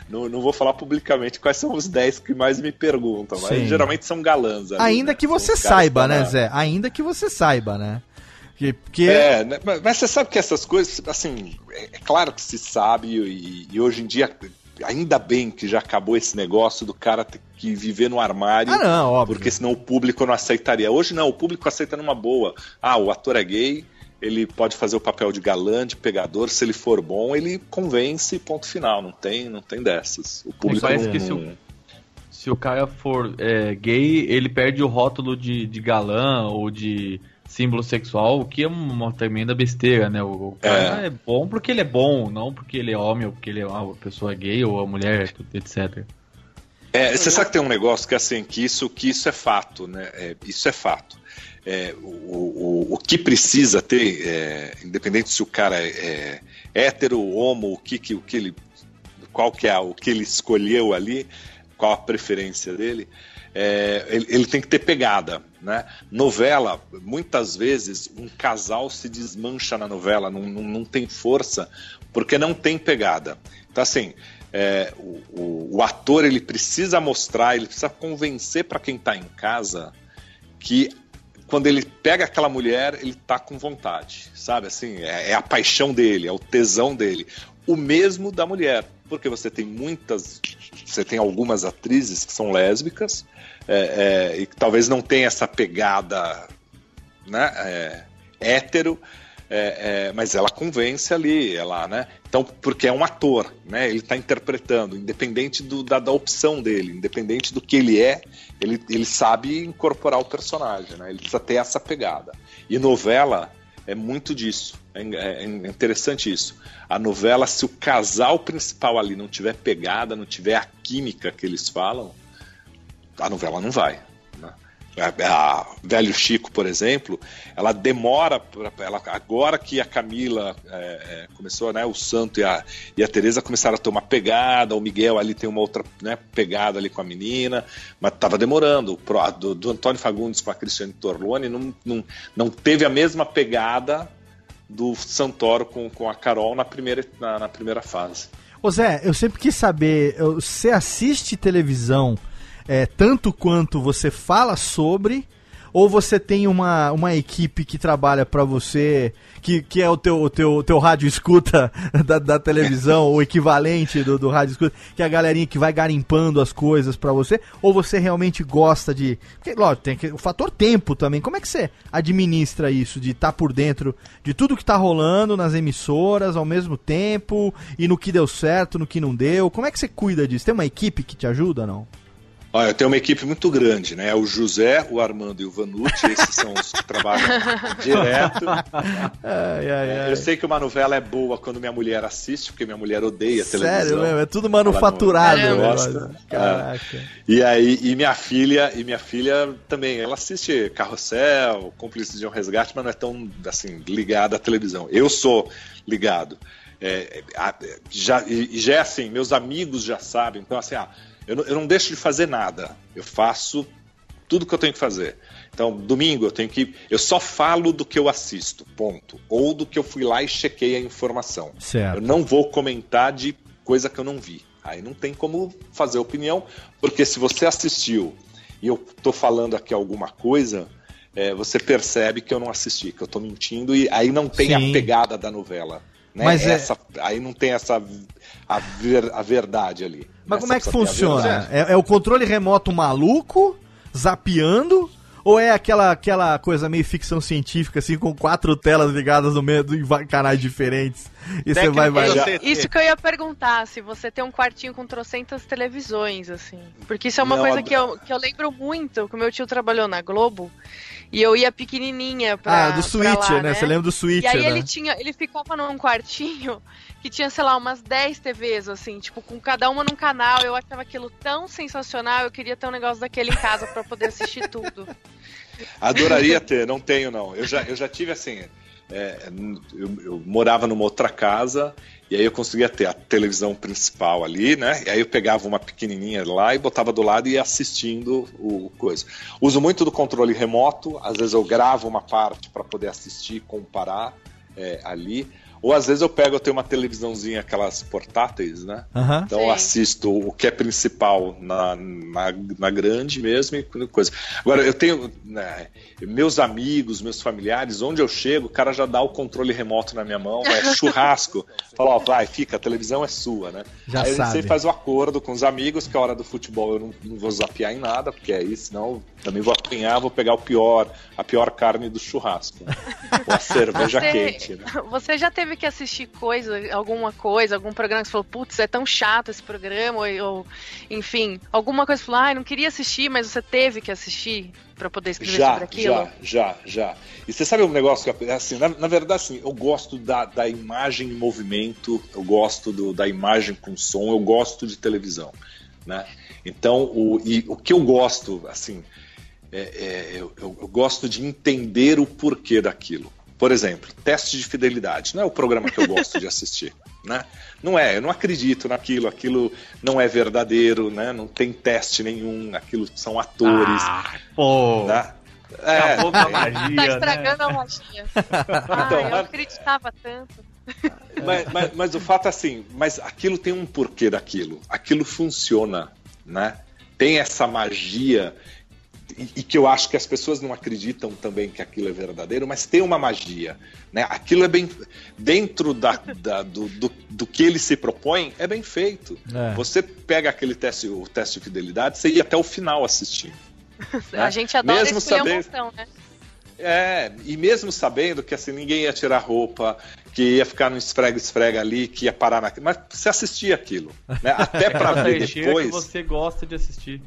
Não, não vou falar publicamente quais são os 10 que mais me perguntam, mas Sim. geralmente são galãs. ali, Ainda né? que você saiba, né, Zé? Ainda que você saiba, né? Que, porque É, né, mas, mas você sabe que essas coisas, assim, é, é claro que se sabe e, e hoje em dia, ainda bem que já acabou esse negócio do cara ter que viver no armário. Ah, não, óbvio. Porque senão o público não aceitaria. Hoje não, o público aceita numa boa. Ah, o ator é gay, ele pode fazer o papel de galã, de pegador, se ele for bom, ele convence, ponto final. Não tem, não tem dessas. O público parece não, que se o- Se o cara for é, gay, ele perde o rótulo de, de galã ou de símbolo sexual, o que é uma tremenda besteira, né? O, cara é. bom porque ele é bom, não porque ele é homem ou porque ele é uma pessoa gay ou a mulher, etc. É, você sabe que tem um negócio que assim, que isso, que isso é fato, né? É, isso é fato. É, o, o, o que precisa ter, é, independente se o cara é, é hétero, homo, o que, que, o que ele, qual que é o que ele escolheu ali, qual a preferência dele, é, ele, ele tem que ter pegada, né? Novela, muitas vezes um casal se desmancha na novela, não, não, não tem força porque não tem pegada. Então assim, é, o, o, o ator ele precisa mostrar, ele precisa convencer para quem está em casa que quando ele pega aquela mulher, ele tá com vontade, sabe? Assim, é, é a paixão dele, é o tesão dele. O mesmo da mulher, porque você tem muitas, você tem algumas atrizes que são lésbicas é, é, e que talvez não tenha essa pegada, né? É, hétero, é, é, mas ela convence ali, ela, né? Então, porque é um ator, né? Ele está interpretando, independente do, da, da opção dele, independente do que ele é, ele, ele sabe incorporar o personagem, né? Ele precisa ter essa pegada. E novela é muito disso. É, é interessante isso. A novela, se o casal principal ali não tiver pegada, não tiver a química que eles falam, a novela não vai. A, a Velho Chico, por exemplo, ela demora, pra, ela, agora que a Camila é, é, começou, né, o Santo e a, e a Tereza começaram a tomar pegada, o Miguel ali tem uma outra né, pegada ali com a menina, mas estava demorando. Pro, do, do, Antônio Fagundes com a Cristiane Torlone não, não, não teve a mesma pegada do Santoro com, com a Carol na primeira, na, na primeira fase. Ô Zé, eu sempre quis saber, você assiste televisão é, tanto quanto você fala sobre, ou você tem uma, uma equipe que trabalha para você, que, que é o teu, o teu, teu rádio escuta da, da televisão, o equivalente do, do rádio escuta, que é a galerinha que vai garimpando as coisas para você, ou você realmente gosta de. Porque, lógico, tem o fator tempo também. Como é que você administra isso, de estar tá por dentro de tudo que tá rolando nas emissoras ao mesmo tempo, e no que deu certo, no que não deu? Como é que você cuida disso? Tem uma equipe que te ajuda não? Olha, eu tenho uma equipe muito grande, né? O José, o Armando e o Vanucci, esses são os que trabalham direto. Ai, ai, ai. Eu sei que uma novela é boa quando minha mulher assiste, porque minha mulher odeia Sério, televisão. mesmo? É tudo manufaturado. Né? gosta. Caraca. E aí, e minha filha, e minha filha também, ela assiste Carrossel, Cúmplices de um Resgate, mas não é tão assim ligada à televisão. Eu sou ligado. É, a- já, e e já é assim, meus amigos já sabem. Então, assim, ah, eu, não, eu não deixo de fazer nada. Eu faço tudo que eu tenho que fazer. Então, domingo eu tenho que. Eu só falo do que eu assisto, ponto. Ou do que eu fui lá e chequei a informação. Certo. Eu não vou comentar de coisa que eu não vi. Aí não tem como fazer opinião, porque se você assistiu e eu tô falando aqui alguma coisa, é, você percebe que eu não assisti, que eu tô mentindo, e aí não tem Sim. a pegada da novela. Né? Mas é- Essa, Aí não tem essa a, ver- a verdade ali. Mas Né? como é que funciona? É, é o controle remoto maluco, zapeando? Ou é aquela, aquela coisa meio ficção científica, assim, com quatro telas ligadas no meio em canais diferentes? E você vai, vai. É. Isso que eu ia perguntar, se você tem um quartinho com trocentas televisões, assim. Porque isso é uma Não, coisa que eu, que eu lembro muito, que o meu tio trabalhou na Globo. E eu ia pequenininha pra ah, do pra Switcher, lá, né? Você lembra do Switcher, E aí né? ele tinha, ele ficava num quartinho que tinha, sei lá, umas 10 TVs, assim, tipo, com cada uma num canal. Eu achava aquilo tão sensacional, eu queria ter um negócio daquele em casa pra poder assistir tudo. Adoraria ter, não tenho não. Eu já, eu já tive assim. é, eu, eu morava numa outra casa e aí eu conseguia ter a televisão principal ali, né? E aí eu pegava uma pequenininha lá e botava do lado e ia assistindo o coisa. Uso muito do controle remoto, às vezes eu gravo uma parte para poder assistir e comparar é, ali. Ou às vezes eu pego, eu tenho uma televisãozinha, aquelas portáteis, né? Aham. Então eu assisto o que é principal na, na, na grande mesmo e coisa. Agora, eu tenho. né, meus amigos, meus familiares, onde eu chego, o cara já dá o controle remoto na minha mão, é churrasco. Fala, ó, vai, fica, a televisão é sua, né? Já aí sabe. sempre faz o acordo com os amigos que a hora do futebol eu não, não vou zapear em nada, porque aí senão eu também vou apanhar, vou pegar o pior, a pior carne do churrasco. Né? Ou a cerveja Você- quente, né? Você já teve que assistir coisa, alguma coisa, algum programa que você falou, putz, é tão chato esse programa, ou, ou, enfim, alguma coisa que você falou, ai, não queria assistir, mas você teve que assistir pra poder escrever sobre Já, aquilo? já, já, já. E você sabe um negócio que, assim, na, na verdade, assim, eu gosto da, da imagem em movimento, eu gosto do- da imagem com som, eu gosto de televisão, né? Então, o, e o que eu gosto, assim, é, é, eu, eu- eu gosto de entender o porquê daquilo. Por exemplo, teste de fidelidade. Não é o programa que eu gosto de assistir, né? Não é, eu não acredito naquilo, aquilo não é verdadeiro, né? Não tem teste nenhum, aquilo são atores, Ah, pô. né? Acabou com a é, magia, Tá né? estragando a magia. Ah, eu acreditava tanto. mas, mas- mas o fato é assim, mas aquilo tem um porquê daquilo. Aquilo funciona, né? Tem essa magia e, e que eu acho que as pessoas não acreditam também que aquilo é verdadeiro, mas tem uma magia, né? Aquilo é bem dentro da, da- do, do, do que ele se propõe é bem feito. É. Você pega aquele teste, o teste de fidelidade, você ia até o final assistindo. né? A gente adora Mesmo saber- botão, né? É, e mesmo sabendo que assim ninguém ia tirar roupa, que ia ficar no esfrega-esfrega ali, que ia parar naquilo, mas você assistia aquilo, né? Até pra Aquela ver depois. que você gosta de assistir.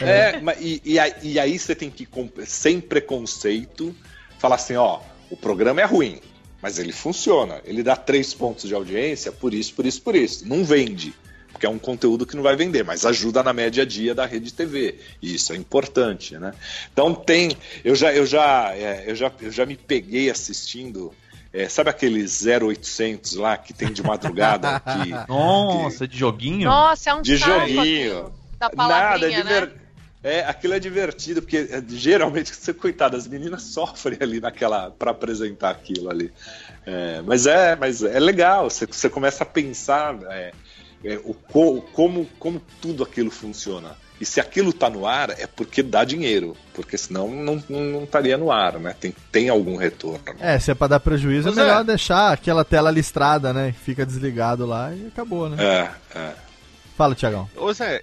É, mas- e, e aí, e aí você tem que, sem preconceito, falar assim: ó, o programa é ruim, mas ele funciona. Ele dá três pontos de audiência por isso, por isso, por isso. Não vende, porque é um conteúdo que não vai vender, mas ajuda na média dia da rede TV. E isso é importante, né? Então tem. Eu já, eu já, é, eu já, eu já me peguei assistindo. é, sabe aqueles 0800 lá que tem de madrugada? que, Nossa, de joguinho? Nossa, é um de saco joguinho. aquilo, Da Nada, é, palavrinha, diver... né? é, aquilo é divertido, porque é, geralmente, você, coitado, as meninas sofrem ali naquela para apresentar aquilo ali. É, mas é, mas é legal, você, você começa a pensar é, é, o, co- como, como tudo aquilo funciona. E se aquilo tá no ar, é porque dá dinheiro, porque senão não, não, não estaria no ar, né? Tem, tem algum retorno. É, se é pra dar prejuízo, Pois é melhor é. deixar aquela tela listrada, né? Fica desligado lá e acabou, né? É, é. Fala, Tiagão. Ô Zé,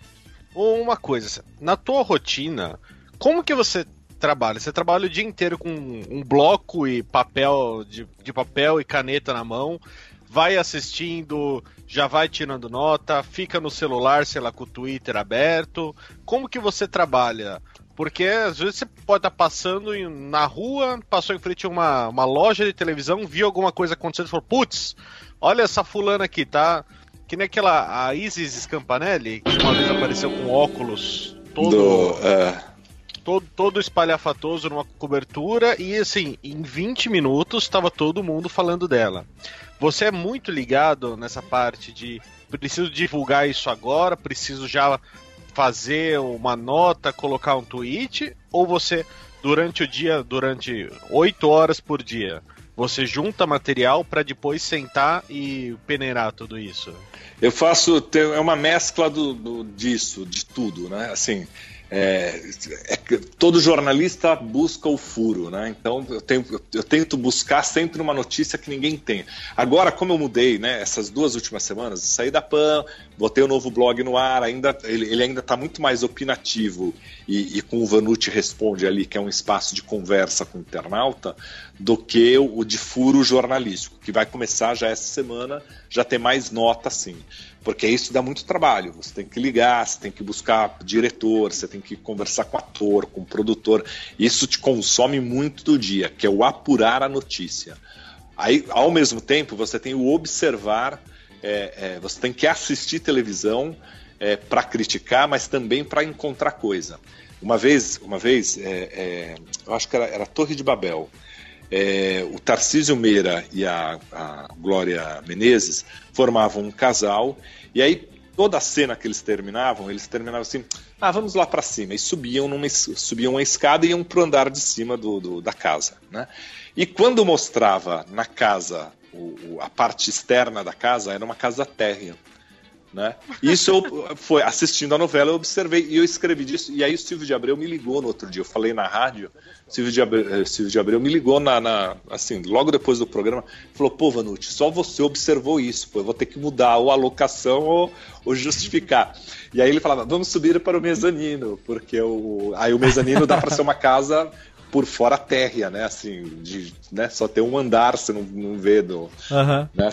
uma coisa, na tua rotina, como que você trabalha? Você trabalha o dia inteiro com um bloco e papel de, de papel e caneta na mão, vai assistindo, já vai tirando nota, fica no celular, sei lá, com o Twitter aberto. Como que você trabalha? Porque às vezes você pode estar passando em- na rua, passou em frente a uma, uma loja de televisão, viu alguma coisa acontecendo e falou: Putz, olha essa fulana aqui, tá? Que nem aquela a Isis Scampanelli, que uma vez apareceu com óculos todo, Do, é, todo, todo espalhafatoso numa cobertura e assim, em 20 minutos estava todo mundo falando dela. Você é muito ligado nessa parte de preciso divulgar isso agora, preciso já fazer uma nota, colocar um tweet, ou você durante o dia, durante 8 horas por dia, você junta material para depois sentar e peneirar tudo isso? Eu faço. É uma mescla do, do- disso, de tudo, né? Assim. É, é todo jornalista busca o furo, né? Então eu, tenho, eu tento buscar sempre uma notícia que ninguém tem. Agora, como eu mudei, né? Essas duas últimas semanas, saí da PAN, botei o novo blog no ar, ainda, ele, ele ainda está muito mais opinativo e, e com o Vanucci responde ali, que é um espaço de conversa com o internauta, do que o, o de furo jornalístico, que vai começar já essa semana, já ter mais nota sim. Porque isso dá muito trabalho. Você tem que ligar, você tem que buscar diretor, você tem que conversar com ator, com produtor. Isso te consome muito do dia, que é o apurar a notícia. Aí, ao mesmo tempo, você tem o observar, é, é, você tem que assistir televisão é, para criticar, mas também para encontrar coisa. Uma vez, uma vez, é, é, eu acho que era, era Torre de Babel. É, o Tarcísio Meira e a, a Glória Menezes formavam um casal, e aí toda a cena que eles terminavam, eles terminavam assim: ah, vamos lá para cima. E subiam, numa, subiam uma escada e iam para o andar de cima do, do, da casa. Né? E quando mostrava na casa, o, o, a parte externa da casa, era uma casa térrea. Né? Isso eu foi assistindo a novela, eu observei e eu escrevi disso. E aí o Silvio de Abreu me ligou no outro dia. Eu falei na rádio, Silvio de Abreu, eh, Silvio de Abreu me ligou na, na, assim, logo depois do programa, falou: "Pô, Vanucci, só você observou isso, pô, eu vou ter que mudar ou a locação ou, ou justificar". E aí ele falava: "Vamos subir para o mezanino, porque o aí o mezanino dá para ser uma casa por fora térrea, né? Assim, de, né? só ter um andar, você não, não vê do, uhum. né?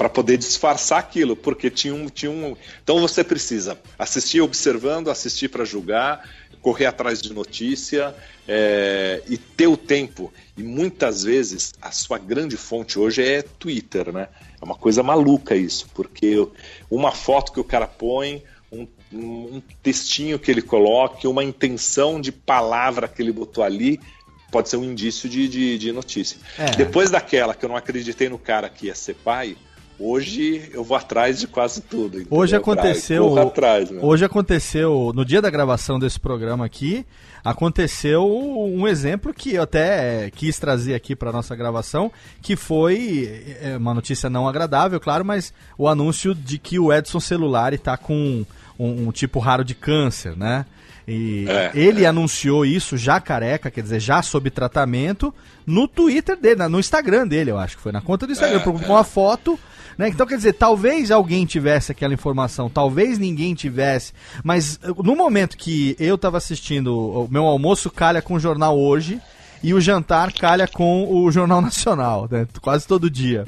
Para poder disfarçar aquilo, porque tinha um, tinha um. Então você precisa assistir observando, assistir para julgar, correr atrás de notícia é, e ter o tempo. E muitas vezes a sua grande fonte hoje é Twitter, né? É uma coisa maluca isso, porque uma foto que o cara põe, um, um textinho que ele coloque, uma intenção de palavra que ele botou ali, pode ser um indício de, de, de notícia. É. Depois daquela que eu não acreditei no cara que ia ser pai, Hoje eu vou atrás de quase tudo. Entendeu? Hoje aconteceu. Atrás, hoje aconteceu, no dia da gravação desse programa aqui, aconteceu um exemplo que eu até quis trazer aqui para nossa gravação, que foi é, uma notícia não agradável, claro, mas o anúncio de que o Edson Celular está com um, um, tipo raro de câncer, né? E é, ele é. anunciou isso já careca, quer dizer, já sob tratamento, no Twitter dele, no Instagram dele, eu acho que foi na conta do Instagram, é, com uma foto né? Então, quer dizer, talvez alguém tivesse aquela informação, talvez ninguém tivesse, mas eh, no momento que eu estava assistindo, o meu almoço calha com o jornal hoje e o jantar calha com o Jornal Nacional, né? quase todo dia.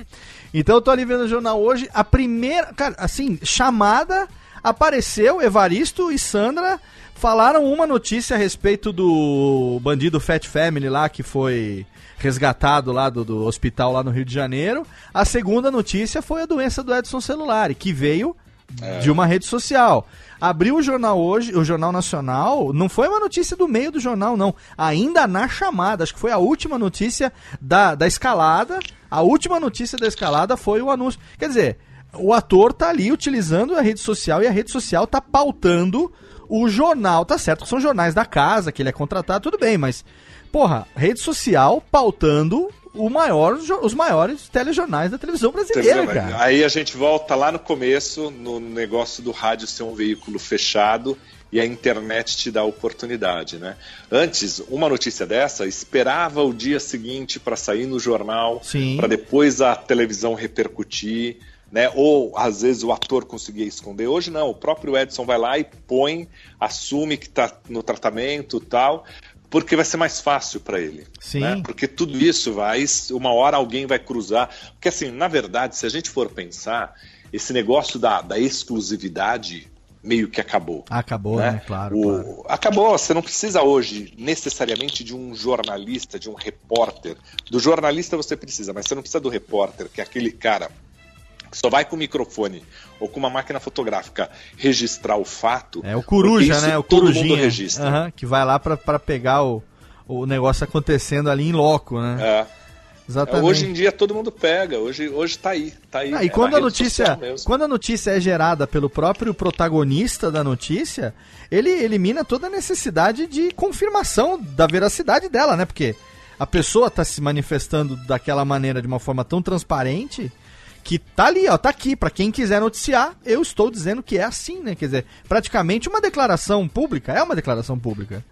Então eu tô ali vendo o jornal hoje, a primeira, cara, assim, chamada, apareceu Evaristo e Sandra falaram uma notícia a respeito do bandido Fat Family lá que foi resgatado lá do, do hospital lá no Rio de Janeiro. A segunda notícia foi a doença do Edson Celular, que veio é. de uma rede social. Abriu o jornal hoje, o Jornal Nacional, não foi uma notícia do meio do jornal, não. Ainda na chamada, acho que foi a última notícia da, da escalada. A última notícia da escalada foi o anúncio. Quer dizer, o ator tá ali utilizando a rede social e a rede social tá pautando o jornal. Tá certo que são jornais da casa, que ele é contratado, tudo bem, mas porra, rede social pautando o maior, os maiores telejornais da televisão brasileira, cara. Aí a gente volta lá no começo, no negócio do rádio ser um veículo fechado e a internet te dá oportunidade, né? Antes, uma notícia dessa esperava o dia seguinte para sair no jornal, para depois a televisão repercutir, né? Ou às vezes o ator conseguia esconder. Hoje não, o próprio Edson vai lá e põe, assume que está no tratamento, tal porque vai ser mais fácil para ele. Sim. Né? Porque tudo isso vai, uma hora alguém vai cruzar. Porque assim, na verdade, se a gente for pensar, esse negócio da, da exclusividade meio que acabou. Acabou, né? né? Claro, o, claro, Acabou. Você não precisa hoje necessariamente de um jornalista, de um repórter. Do jornalista você precisa, mas você não precisa do repórter, que é aquele cara que só vai com o microfone ou com uma máquina fotográfica registrar o fato. É o coruja, né? O todo mundo registra. Uhum, que vai lá para pegar o, o negócio acontecendo ali em loco, né? É. Exatamente. Hoje em dia todo mundo pega, hoje, hoje tá aí, tá aí. Ah, e é quando a notícia, quando a notícia é gerada pelo próprio protagonista da notícia, ele elimina toda a necessidade de confirmação da veracidade dela, né? Porque a pessoa está se manifestando daquela maneira de uma forma tão transparente que tá ali, ó, tá aqui, para quem quiser noticiar, eu estou dizendo que é assim, né? Quer dizer, praticamente uma declaração pública, é uma declaração pública,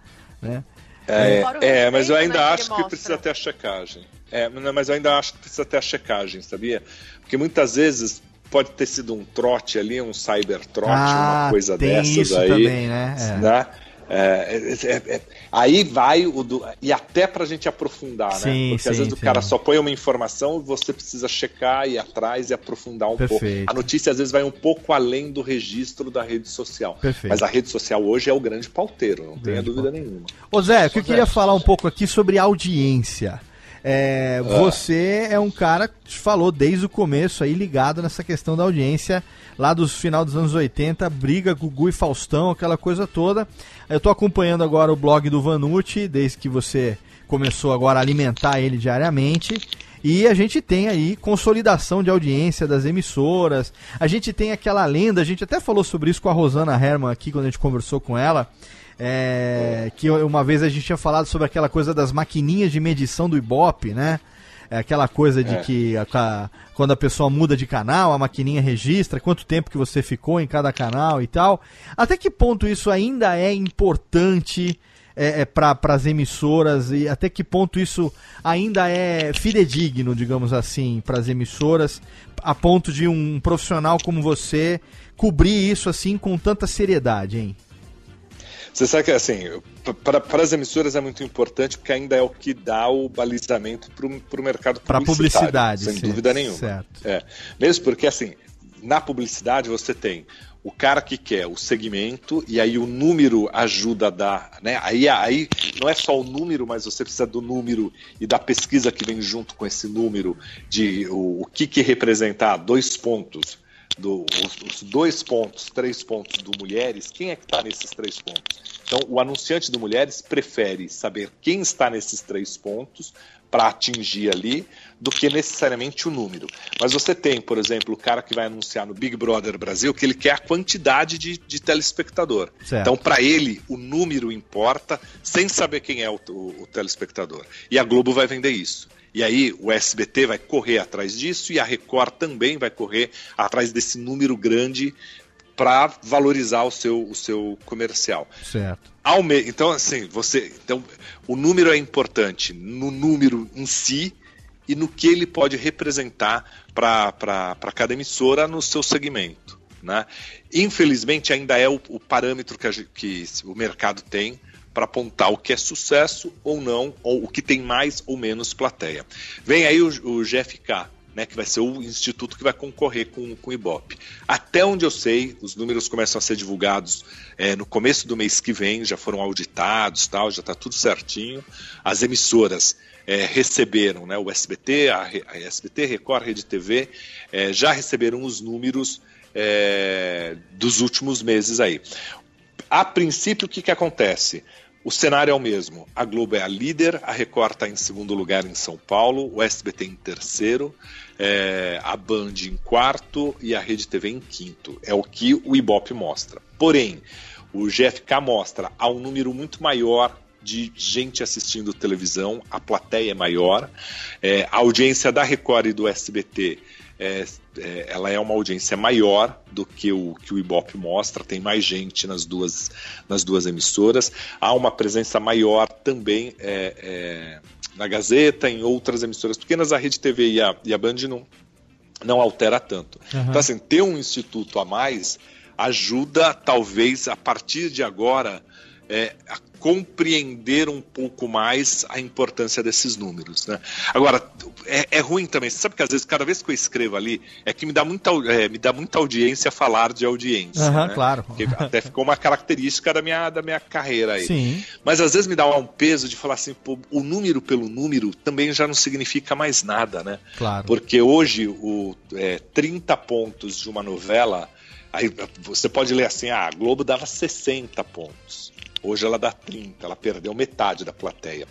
né? É, é mas eu ainda acho que precisa ter a checagem. É, mas eu ainda acho que precisa ter a checagem, sabia? Porque muitas vezes pode ter sido um trote ali, um cyber trote, ah, uma coisa dessas aí. Também, né? É. né? É, é, é, Aí vai o do, e até pra gente aprofundar, Sim, né? Porque às sim, vezes o sim. cara só põe uma informação, você precisa checar e ir atrás e aprofundar um pouco. Perfeito. A notícia às vezes vai um pouco além do registro da rede social. Perfeito. Mas a rede social hoje é o grande pauteiro, não tenha dúvida nenhuma. Ô Zé, o que eu queria falar um pouco aqui sobre audiência. É, Ah. Você é um cara que falou desde o começo aí ligado nessa questão da audiência lá dos final dos anos 80, briga Gugu e Faustão, aquela coisa toda. Eu tô acompanhando agora o blog do Vanucci desde que você começou agora a alimentar ele diariamente. E a gente tem aí consolidação de audiência das emissoras. A gente tem aquela lenda, a gente até falou sobre isso com a Rosana Herman aqui quando a gente conversou com ela. É, que uma vez a gente tinha falado sobre aquela coisa das maquininhas de medição do Ibope, né? É aquela coisa de É. que a- a- quando a pessoa muda de canal, a maquininha registra quanto tempo que você ficou em cada canal e tal. Até que ponto isso ainda é importante é, para as emissoras e até que ponto isso ainda é fidedigno, digamos assim, para as emissoras, a ponto de um profissional como você cobrir isso assim com tanta seriedade, hein? Você sabe que assim, para as emissoras é muito importante porque ainda é o que dá o balizamento para o mercado Para publicidade, sem sim, dúvida nenhuma. certo. É. Mesmo porque assim, na publicidade você tem o cara que quer o segmento e aí o número ajuda a dar, né? Aí, aí não é só o número, mas você precisa do número e da pesquisa que vem junto com esse número de o, o que que representar dois pontos do, os, os dois pontos, três pontos do Mulheres, quem é que está nesses três pontos? Então, o anunciante do Mulheres prefere saber quem está nesses três pontos para atingir ali do que necessariamente o número. Mas você tem, por exemplo, o cara que vai anunciar no Big Brother Brasil que ele quer a quantidade de, de telespectador. Certo. Então, para ele, o número importa sem saber quem é o, o- o telespectador. E a Globo vai vender isso. E aí o SBT vai correr atrás disso e a Record também vai correr atrás desse número grande para valorizar o seu, o seu comercial. Certo. Então, assim, você. Então, o número é importante no número em si e no que ele pode representar para cada emissora no seu segmento. Né? Infelizmente, ainda é o, o parâmetro que, a que o mercado tem para apontar o que é sucesso ou não, ou o que tem mais ou menos plateia. Vem aí o, o GFK, né, que vai ser o instituto que vai concorrer com, com o Ibope. Até onde eu sei, os números começam a ser divulgados é, no começo do mês que vem, já foram auditados, tal, já está tudo certinho. As emissoras é, receberam, né, o SBT, a, a SBT, Record, Rede TV, é, já receberam os números é, dos últimos meses aí. A princípio, o que, que acontece? O cenário é o mesmo. A Globo é a líder, a Record está em segundo lugar em São Paulo, o SBT em terceiro, é, a Band em quarto e a Rede TV em quinto. É o que o Ibope mostra. Porém, o GFK mostra há um número muito maior de gente assistindo televisão, a plateia é maior, é, a audiência da Record e do SBT é, é, ela é uma audiência maior do que o que o Ibope mostra, tem mais gente nas duas, nas duas emissoras, há uma presença maior também é, é, na Gazeta, em outras emissoras pequenas, a Rede TV e a, e a Band não, não altera tanto. Uhum. Então, assim, ter um instituto a mais ajuda, talvez, a partir de agora, é, a compreender um pouco mais a importância desses números. Né? Agora, é, é ruim também. Você sabe que às vezes, cada vez que eu escrevo ali, é que me dá muita, é, me dá muita audiência falar de audiência. Aham, né? claro. Porque até ficou uma característica da minha, da minha carreira aí. Sim. Mas às vezes me dá um peso de falar assim, pô, o número pelo número também já não significa mais nada, né? Claro. Porque hoje o é, 30 pontos de uma novela, aí você pode ler assim, ah, a Globo dava 60 pontos. Hoje ela dá 30, ela perdeu metade da plateia.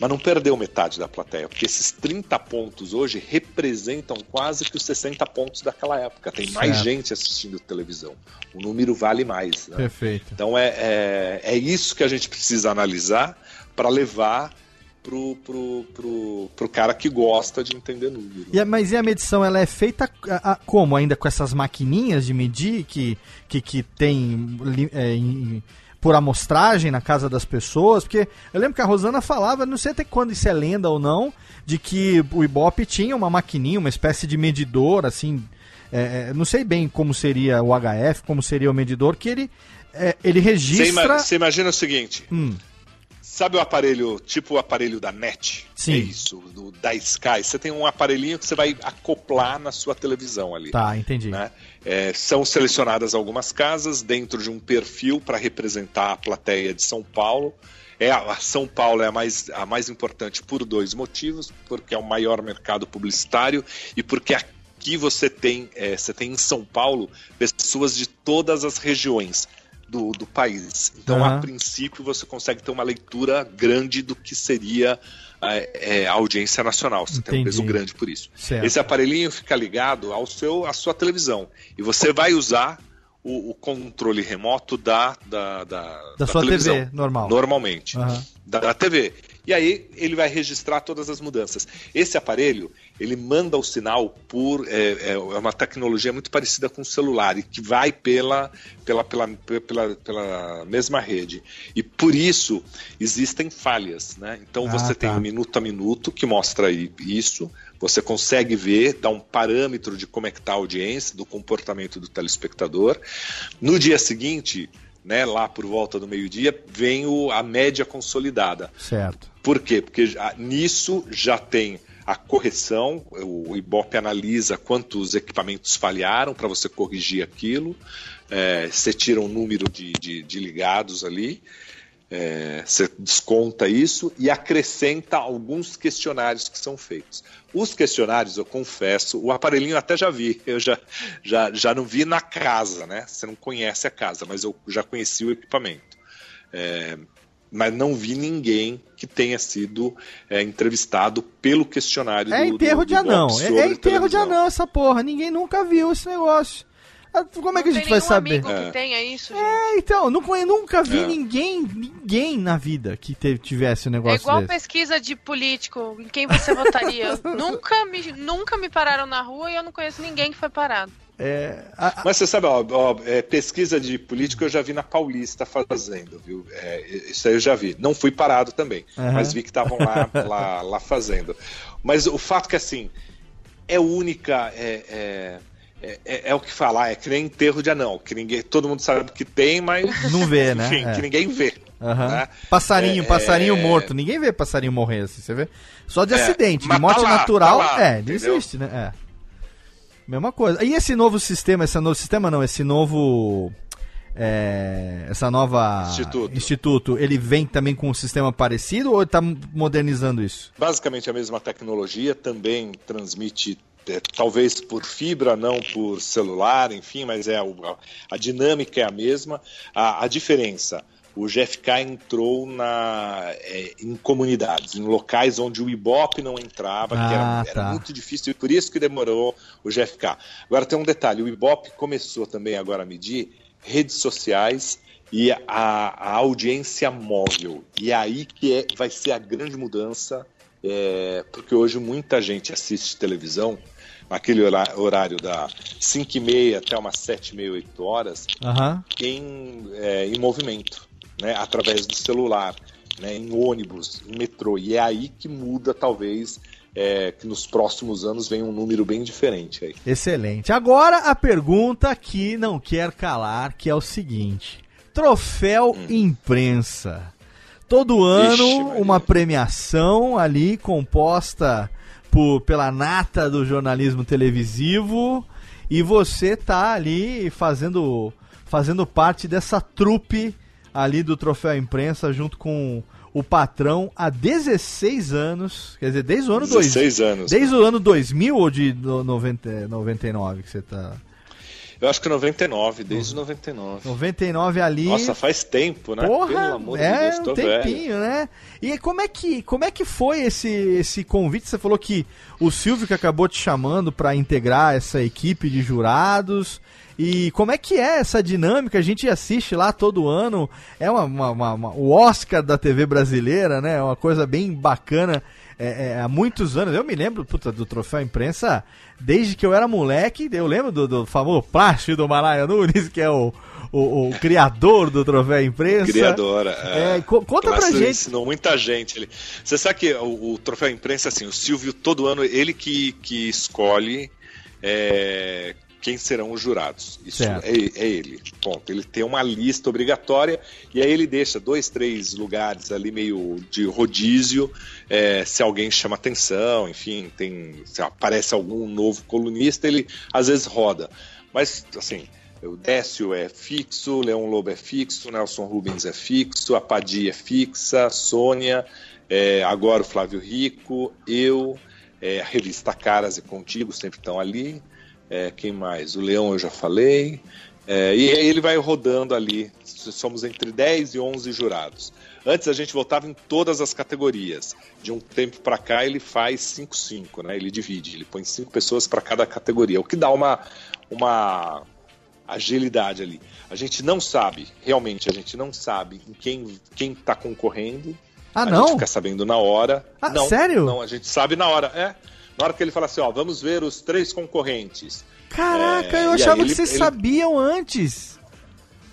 Mas não perdeu metade da plateia, porque esses 30 pontos hoje representam quase que os 60 pontos daquela época. Tem mais Certo. gente assistindo televisão. O número vale mais. Né? Perfeito. Então é, é, é isso que a gente precisa analisar para levar pro, pro, pro, pro cara que gosta de entender número. E a- mas e a medição, ela é feita a- a- como? Ainda com essas maquininhas de medir que, que, que tem é, em- por amostragem na casa das pessoas? Porque eu lembro que a Rosana falava, não sei até quando isso é lenda ou não, de que o Ibope tinha uma maquininha, uma espécie de medidor, assim, é, é, não sei bem como seria o HF, como seria o medidor, que ele, é, ele Você ima- registra... você imagina o seguinte: Hum, Sabe o aparelho, tipo o aparelho da NET? Sim. É isso, do, da Sky. Você tem um aparelhinho que você vai acoplar na sua televisão ali. Tá, entendi. né? É, são selecionadas algumas casas dentro de um perfil para representar a plateia de São Paulo. É, a São Paulo é a mais, a mais importante por dois motivos, porque é o maior mercado publicitário e porque aqui você tem, é, você tem em São Paulo pessoas de todas as regiões do, do país. Então, Aham. a princípio, você consegue ter uma leitura grande do que seria é, é, a audiência nacional. Você tem um Entendi. peso grande por isso. Certo. Esse aparelhinho fica ligado ao seu, à sua televisão. E você vai usar o, o controle remoto da, da, da, Da sua televisão. TV normal. Normalmente. Aham. Da, da TV. E aí ele vai registrar todas as mudanças. Esse aparelho, ele manda o sinal por. É, é uma tecnologia muito parecida com o celular e que vai pela, pela, pela, pela, pela mesma rede. E por isso existem falhas. Né? Então Ah, você tem tá. um minuto a minuto que mostra isso. Você consegue ver, dá um parâmetro de como é que está a audiência, do comportamento do telespectador. No dia seguinte, né, lá por volta do meio-dia, vem o, a média consolidada. Certo. Por quê? Porque já- nisso já tem a correção, o Ibope analisa quantos equipamentos falharam para você corrigir aquilo, é, você tira um número de, de- de ligados ali, é, você desconta isso e acrescenta alguns questionários que são feitos. Os questionários, eu confesso, o aparelhinho eu até já vi, eu já, já, já não vi na casa, né? Você não conhece a casa, mas eu já conheci o equipamento. É, mas não vi ninguém que tenha sido é, entrevistado pelo questionário É do, enterro do, de do anão. Ibope É, é enterro de anão essa porra. Ninguém nunca viu esse negócio. Ah, Como é que a Não gente tem vai saber? amigo É. que tenha isso, gente. É, então, nunca vi É. ninguém, ninguém na vida que te- tivesse um É negócio igual desse. pesquisa de político, em quem você votaria. nunca, me, nunca me pararam na rua e eu não conheço ninguém que foi parado. É, a- Mas você sabe, ó, ó, é, pesquisa de político eu já vi na Paulista fazendo, viu? É, isso aí eu já vi. Não fui parado também, Aham. mas vi que estavam lá, lá, lá fazendo. Mas o fato que, assim, é única, é, é, é, é- é o que falar, é que nem enterro de anão, que ninguém, todo mundo sabe que tem, mas Não vê, né? enfim, É. que ninguém vê. Aham. né? Passarinho, É, passarinho é, morto. Ninguém vê passarinho morrer assim, você vê? Só de É, acidente, de tá morte lá, natural, tá lá, é, não entendeu? existe, né? É. Mesma coisa. E esse novo sistema, esse novo sistema não, esse novo. é, essa nova Instituto. instituto, ele vem também com um sistema parecido ou está modernizando isso? Basicamente a mesma tecnologia, também transmite é, talvez por fibra, não por celular, enfim, mas é a, a dinâmica é a mesma. A, a diferença, o GFK entrou na, é, em comunidades, em locais onde o Ibope não entrava, que Ah, era, tá. era muito difícil, e por isso que demorou o GFK. Agora tem um detalhe, o Ibope começou também agora a medir redes sociais e a, a audiência móvel. E é aí que é, vai ser a grande mudança, é, porque hoje muita gente assiste televisão naquele horário da 5 e meia até umas 7 e meia, 8 horas, Aham. em, é, em movimento, né, através do celular, né, em ônibus, em metrô. E é aí que muda, talvez, é, que nos próximos anos venha um número bem diferente aí. Excelente. Agora a pergunta que não quer calar, que é o seguinte: troféu imprensa. Todo ano Hum. Maria. uma premiação ali composta por, pela nata do jornalismo televisivo e você tá ali fazendo fazendo parte dessa trupe ali do troféu imprensa junto com o patrão há 16 anos, quer dizer, desde o ano 2000. 16 anos. Desde o ano 2000 ou de no- 90, 99 que você tá? Eu acho que 99, desde 99. 99 ali. Nossa, faz tempo, né? Porra, Pelo amor é de Deus, um tô velho. tempinho, né? E como é que como é que foi esse esse convite? Você falou que o Silvio que acabou te chamando para integrar essa equipe de jurados. E como é que é essa dinâmica? A gente assiste lá todo ano. É uma, uma- uma- uma- o Oscar da TV brasileira, né? É uma coisa bem bacana. É, é, há muitos anos, eu me lembro puta, do troféu imprensa desde que eu era moleque. Eu lembro do, do famoso Plástico do Malaya Nunes, que é o, o, o criador do troféu imprensa. Criadora. É, co- conta pra gente. ensinou muita gente. Ele... Você sabe que o, o troféu imprensa, assim, o Silvio, todo ano, ele que, que escolhe é, quem serão os jurados. Isso é, é ele. Ponto. Ele tem uma lista obrigatória e aí ele deixa dois, três lugares ali meio de rodízio. é, se alguém chama atenção, enfim, tem se aparece algum novo colunista, ele às vezes roda. Mas assim, o Décio é fixo, o Leão Lobo é fixo, o Nelson Rubens é fixo, a Padia é fixa, a Sônia, é, agora o Flávio Rico, eu, é, a revista Caras e Contigo sempre estão ali. É, quem mais? O Leão eu já falei. É, e aí ele vai rodando ali. Somos entre 10 e 11 jurados. Antes a gente votava em todas as categorias. De um tempo para cá ele faz 5-5, né? Ele divide, ele põe cinco pessoas para cada categoria, o que dá uma, uma agilidade ali. A gente não sabe, realmente a gente não sabe em quem quem está concorrendo. Ah, a não? gente fica sabendo na hora. Ah, não, sério? Não, a gente sabe na hora. É. Na hora que ele fala assim, ó, vamos ver os três concorrentes. Caraca, É, eu achava aí que vocês ele- sabiam antes.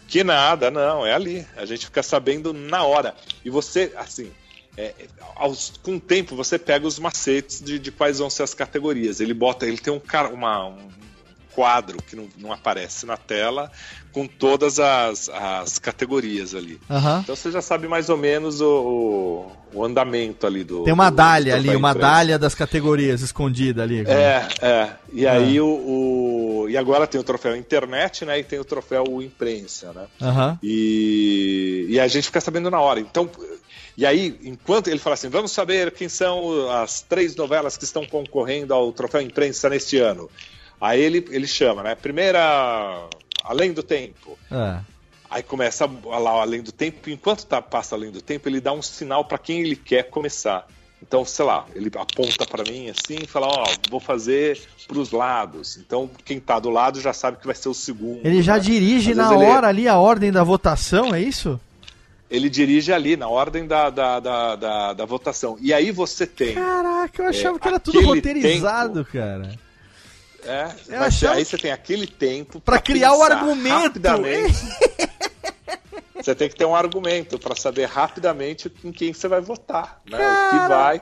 Que nada, não, é ali. A gente fica sabendo na hora. E você, assim, é, aos- com o tempo você pega os macetes de, de quais vão ser as categorias. Ele bota, ele tem um, cara, uma- um quadro que não, não aparece na tela com todas as, as categorias ali. Aham. Então você já sabe mais ou menos o, o- o andamento ali do. Tem uma do- dália do ali, uma imprensa. dália das categorias escondida ali. É, é. E Ah. aí o, o- E agora tem o troféu internet, né? E tem o troféu imprensa, né? Aham. E, e a gente fica sabendo na hora. Então, e aí, enquanto ele fala assim, vamos saber quem são as três novelas que estão concorrendo ao troféu imprensa neste ano. Aí ele, ele chama, né? Primeira, Além do Tempo. É. Aí começa lá o Além do Tempo. Enquanto tá, passa Além do Tempo, ele dá um sinal para quem ele quer começar. Então, sei lá, ele aponta para mim assim e fala: Ó, vou fazer para os lados. Então, quem tá do lado já sabe que vai ser o segundo. Ele já né? dirige Às na vezes ele- hora ali a ordem da votação, é isso? ele dirige ali, na ordem da, da, da, da, da votação. E aí você tem. Caraca, eu achava É, que era tudo roteirizado, cara. É, mas achava- aí você tem aquele tempo Pra criar o argumento. rapidamente. você tem que ter um argumento para saber rapidamente em quem você vai votar, né? O que vai.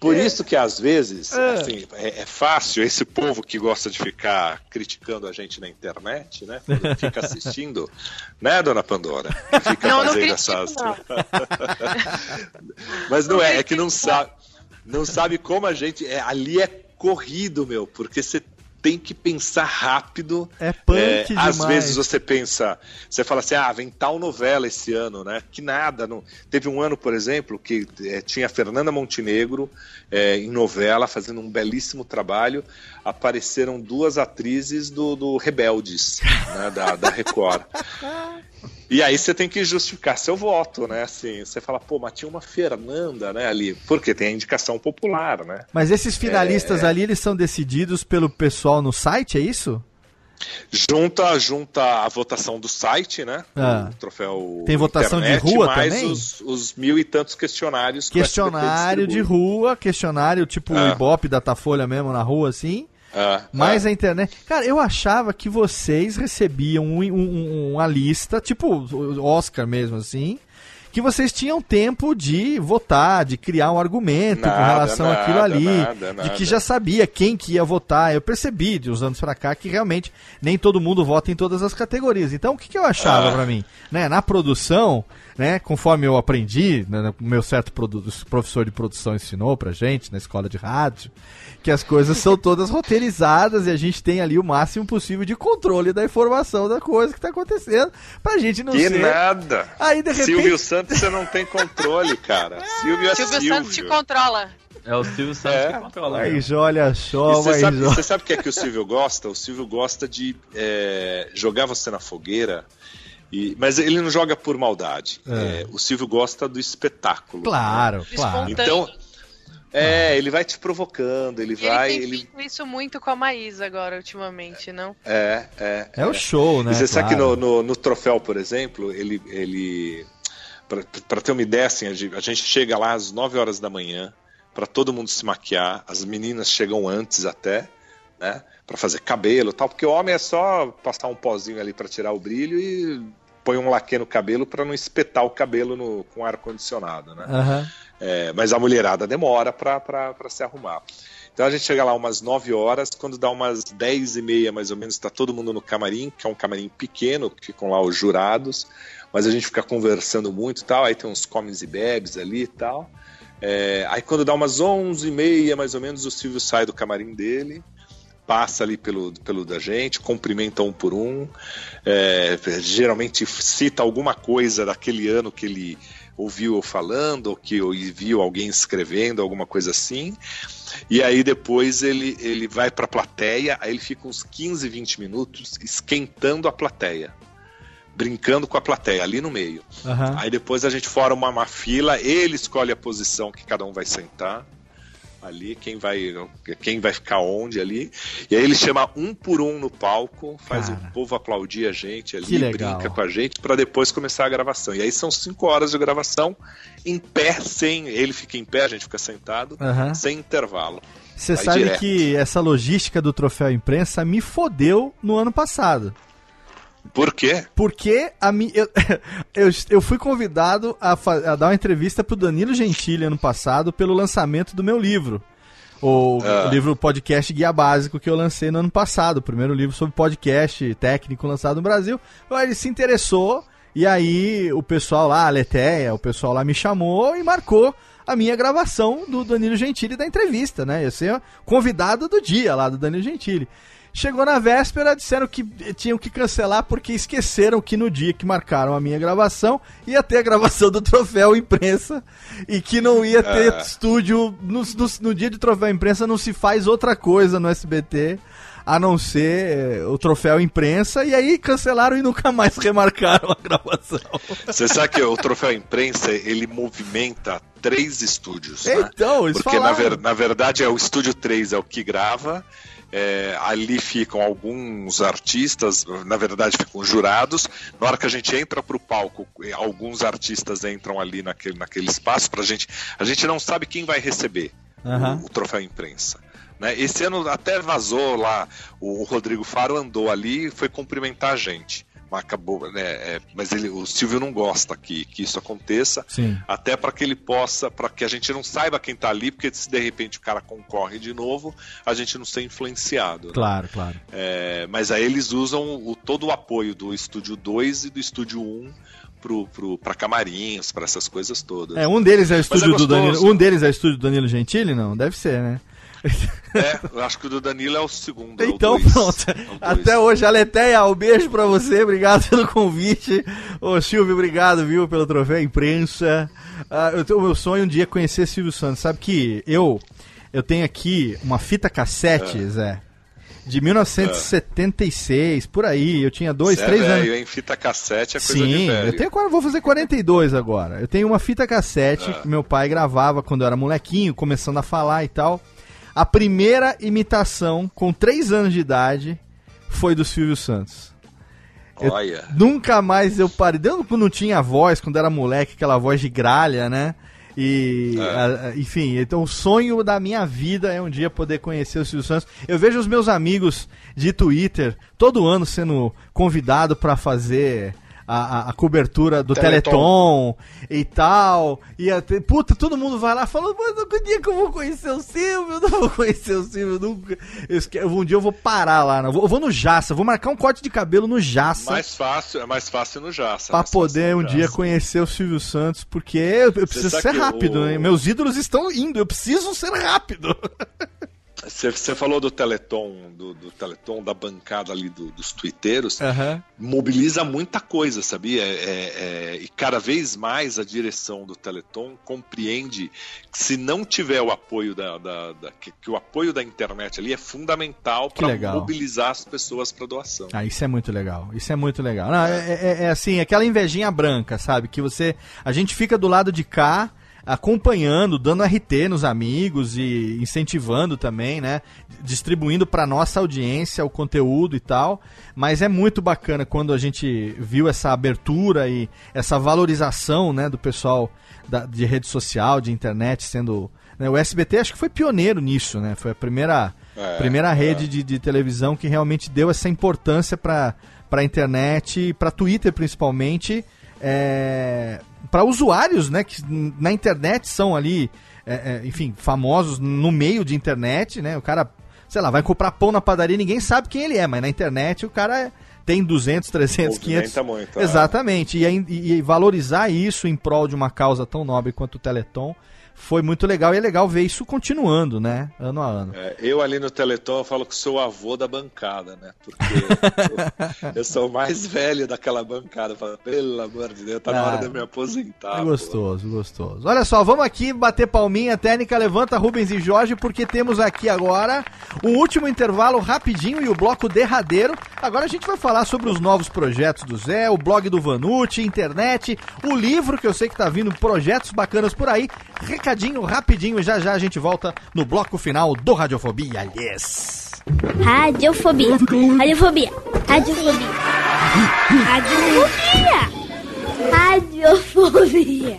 Por isso que às vezes, É. assim, é, é fácil esse povo que gosta de ficar criticando a gente na internet, né? Fica assistindo, né, dona Pandora? Fica Não, não fazendo critico, essas. não. Mas não, é, é que não sabe, não sabe como a gente. É, ali é corrido, meu, porque você tem que pensar rápido. É punk É, demais. às vezes você pensa, você fala assim, ah, vem tal novela esse ano, né? Que nada. Não... Teve um ano, por exemplo, que eh, tinha Fernanda Montenegro eh, em novela, fazendo um belíssimo trabalho. Apareceram duas atrizes do, do Rebeldes, né, da, da Record. E aí você tem que justificar seu voto, né? Assim, você fala, pô, mas tinha uma Fernanda, né, ali. Porque tem a indicação popular, né? Mas esses finalistas É. ali, eles são decididos pelo pessoal no site, é isso? Junta, junta a votação do site, né? Ah. O troféu. Tem votação de internet, rua mais também? Os, os mil e tantos questionários. que o Questionário de distribui. rua, questionário tipo o Ah. Ibope da Tafolha mesmo na rua, assim. Ah, Mas ah. a internet. Cara, eu achava que vocês recebiam um- um- uma lista, tipo Oscar mesmo, assim. Que vocês tinham tempo de votar, de criar um argumento com Nada, relação nada, àquilo ali. nada, De que já sabia quem que ia votar. Eu percebi de uns anos pra cá que realmente nem todo mundo vota em todas as categorias. Então o que, que eu achava Ah. pra mim? Né, na produção, né, conforme eu aprendi, né, o meu certo professor de produção ensinou pra gente na escola de rádio, que as coisas são todas roteirizadas e a gente tem ali o máximo possível de controle da informação da coisa que tá acontecendo, pra gente não Que ser... nada. Aí, de repente- Silvio Santos você não tem controle, cara. Silvio é Silvio Silvio. Santos te controla. É o Silvio Santos É. que controla. Mas olha só, você sabe, sabe o que é que o Silvio gosta? O Silvio gosta de é, jogar você na fogueira, e, mas ele não joga por maldade. É. É, o Silvio gosta do espetáculo. Claro, claro. Então, é, ele vai te provocando, ele E vai. ele tem Ele, feito isso muito com a Maísa agora, ultimamente, não? é, é, É o show, né? E você sabe que claro. no, no, no troféu, por exemplo, ele. ele para ter uma ideia, assim, a gente a gente chega lá às 9 horas da manhã para todo mundo se maquiar, as meninas chegam antes até, né? Para fazer cabelo e tal, porque o homem é só passar um pozinho ali para tirar o brilho e põe um laque no cabelo para não espetar o cabelo no, com ar condicionado, né? Aham. É, mas a mulherada demora para se arrumar. Então a gente chega lá umas 9 horas, quando dá umas 10 e meia mais ou menos, está todo mundo no camarim, que é um camarim pequeno, que ficam lá os jurados, mas a gente fica conversando muito e tal, aí tem uns comes e bebes ali e tal. É, aí quando dá umas 11 e meia mais ou menos, o Silvio sai do camarim dele, passa ali pelo, pelo da gente, cumprimenta um por um, é, geralmente cita alguma coisa daquele ano que ele ouviu eu falando, ou que viu alguém escrevendo, alguma coisa assim. E aí depois ele, ele vai para a plateia, aí ele fica uns 15, 20 minutos esquentando a plateia. Brincando com a plateia, ali no meio. Aham. Aí depois a gente forma uma, uma fila, ele escolhe a posição que cada um vai sentar ali, quem vai, quem vai ficar onde ali. E aí ele chama um por um no palco, faz Cara. o povo aplaudir a gente ali, brinca com a gente, para depois começar a gravação. E aí são cinco horas de gravação em pé, sem. Ele fica em pé, a gente fica sentado, Aham. sem intervalo. Você sabe direto. que essa logística do troféu imprensa me fodeu no ano passado. Por quê? Porque a mi... eu, eu, eu fui convidado a, a dar uma entrevista pro Danilo Gentili ano passado pelo lançamento do meu livro. O, Ah. o livro podcast Guia Básico que eu lancei no ano passado. O primeiro livro sobre podcast técnico lançado no Brasil. Então, ele se interessou e aí o pessoal lá, a Letéia, o pessoal lá me chamou e marcou a minha gravação do Danilo Gentili da entrevista, né? Eu ser convidado do dia lá do Danilo Gentili. Chegou na véspera, disseram que tinham que cancelar porque esqueceram que no dia que marcaram a minha gravação ia ter a gravação do troféu imprensa e que não ia ter Ah. estúdio. No, no, no dia de troféu imprensa não se faz outra coisa no SBT a não ser eh, o troféu imprensa e aí cancelaram e nunca mais remarcaram a gravação. Você sabe que o troféu imprensa ele movimenta três estúdios. né? Então, eles Porque na, ver- na verdade é o estúdio 3 é o que grava. É, ali ficam alguns artistas, na verdade ficam jurados. Na hora que a gente entra pro palco, eh, alguns artistas entram ali naquele, naquele espaço pra gente. A gente não sabe quem vai receber Aham. o, o troféu imprensa. Né? Esse ano até vazou lá, o Rodrigo Faro andou ali e foi cumprimentar a gente. Mas acabou, né? é, mas ele, o Silvio não gosta que, que isso aconteça Sim. até para que ele possa, para que a gente não saiba quem tá ali, porque se de repente o cara concorre de novo, a gente não ser influenciado. né? Claro, claro. É, mas aí eles usam o, todo o apoio do estúdio 2 e do estúdio 1 pro, pro, pra camarins, para essas coisas todas. É, um deles é o estúdio do gostoso. Danilo. Um deles é o estúdio do Danilo Gentili? Não, deve ser, né? É, eu acho que o do Danilo é o segundo. é o Então dois. pronto. É o. Até hoje, Aleteia, um beijo pra você, obrigado pelo convite. Ô Silvio, obrigado, viu, pelo troféu imprensa. Ah, eu tenho- o meu sonho um dia é conhecer Silvio Santos. Sabe que eu eu tenho aqui uma fita cassete, É. Zé, de 1976, por aí. Eu tinha dois, Cê é três anos. velho, hein? Fita cassete é coisa de Sim, velho. eu tenho quase, vou fazer 42 agora. Eu tenho uma fita cassete Ah. que meu pai gravava quando eu era molequinho, começando a falar e tal. A primeira imitação, com 3 anos de idade, foi do Silvio Santos. eu- Olha. Nunca mais eu parei. Quando não tinha voz, quando era moleque, aquela voz de gralha, né? E, É. a- enfim, então o sonho da minha vida é um dia poder conhecer o Silvio Santos. Eu vejo os meus amigos de Twitter todo ano sendo convidado para fazer a, a- cobertura do Teleton. Teleton. e tal. E até, puta, todo mundo vai lá falando, mano, que dia que eu vou conhecer o Silvio? Eu não vou conhecer o Silvio nunca. Eu um dia eu vou parar lá, eu vou, eu vou no Jaça, vou marcar um corte de cabelo no Jaça. Mais fácil, é mais fácil no Jaça. Pra poder um dia conhecer o Silvio Santos, porque eu, eu preciso ser rápido, o- né? Meus ídolos estão indo, eu preciso ser rápido. Você, falou do Teleton, do, do Teleton, da bancada ali do- dos twitteiros. Aham. mobiliza muita coisa, sabia? É, é, e cada vez mais a direção do Teleton compreende que se não tiver o apoio da, da- da- que, que o apoio da internet ali é fundamental Que para legal. mobilizar as pessoas para doação. Ah, isso é muito legal. Isso é muito legal. Não, é, é- é assim, aquela invejinha branca, sabe? Que você. A gente fica do lado de cá. Acompanhando, dando RT nos amigos e incentivando também, né? Distribuindo para nossa audiência o conteúdo e tal. Mas é muito bacana quando a gente viu essa abertura e essa valorização, né, do pessoal da- de rede social, de internet sendo. né, o SBT acho que foi pioneiro nisso, né? Foi a primeira É, primeira é. rede de, de televisão que realmente deu essa importância para para internet, para Twitter principalmente, é, para usuários, né, que na internet são ali, é, é, enfim, famosos no meio de internet, né? O cara, sei lá, vai comprar pão na padaria, ninguém sabe quem ele é, mas na internet o cara é- tem 200, 300, 500. Movimenta muito, é. Exatamente. E, e- e valorizar isso em prol de uma causa tão nobre quanto o Teleton foi muito legal e é legal ver isso continuando, né? Ano a ano. É, eu ali no Teleton eu falo que sou o avô da bancada, né? Porque eu, eu sou o mais velho daquela bancada. Eu falo, pelo amor de Deus, tá na Ah, hora de eu me aposentar. É pô. gostoso, gostoso. Olha só, vamos aqui bater palminha técnica, levanta Rubens e Jorge, porque temos aqui agora um último intervalo rapidinho e o bloco derradeiro. Agora a gente vai falar sobre os novos projetos do Zé, o blog do Vanucci, internet, o livro, que eu sei que tá vindo projetos bacanas por aí. Recadinho rapidinho e já já a gente volta no bloco final do Radiofobia. Yes! Radiofobia. Radiofobia. Radiofobia. Radiofobia. Radiofobia.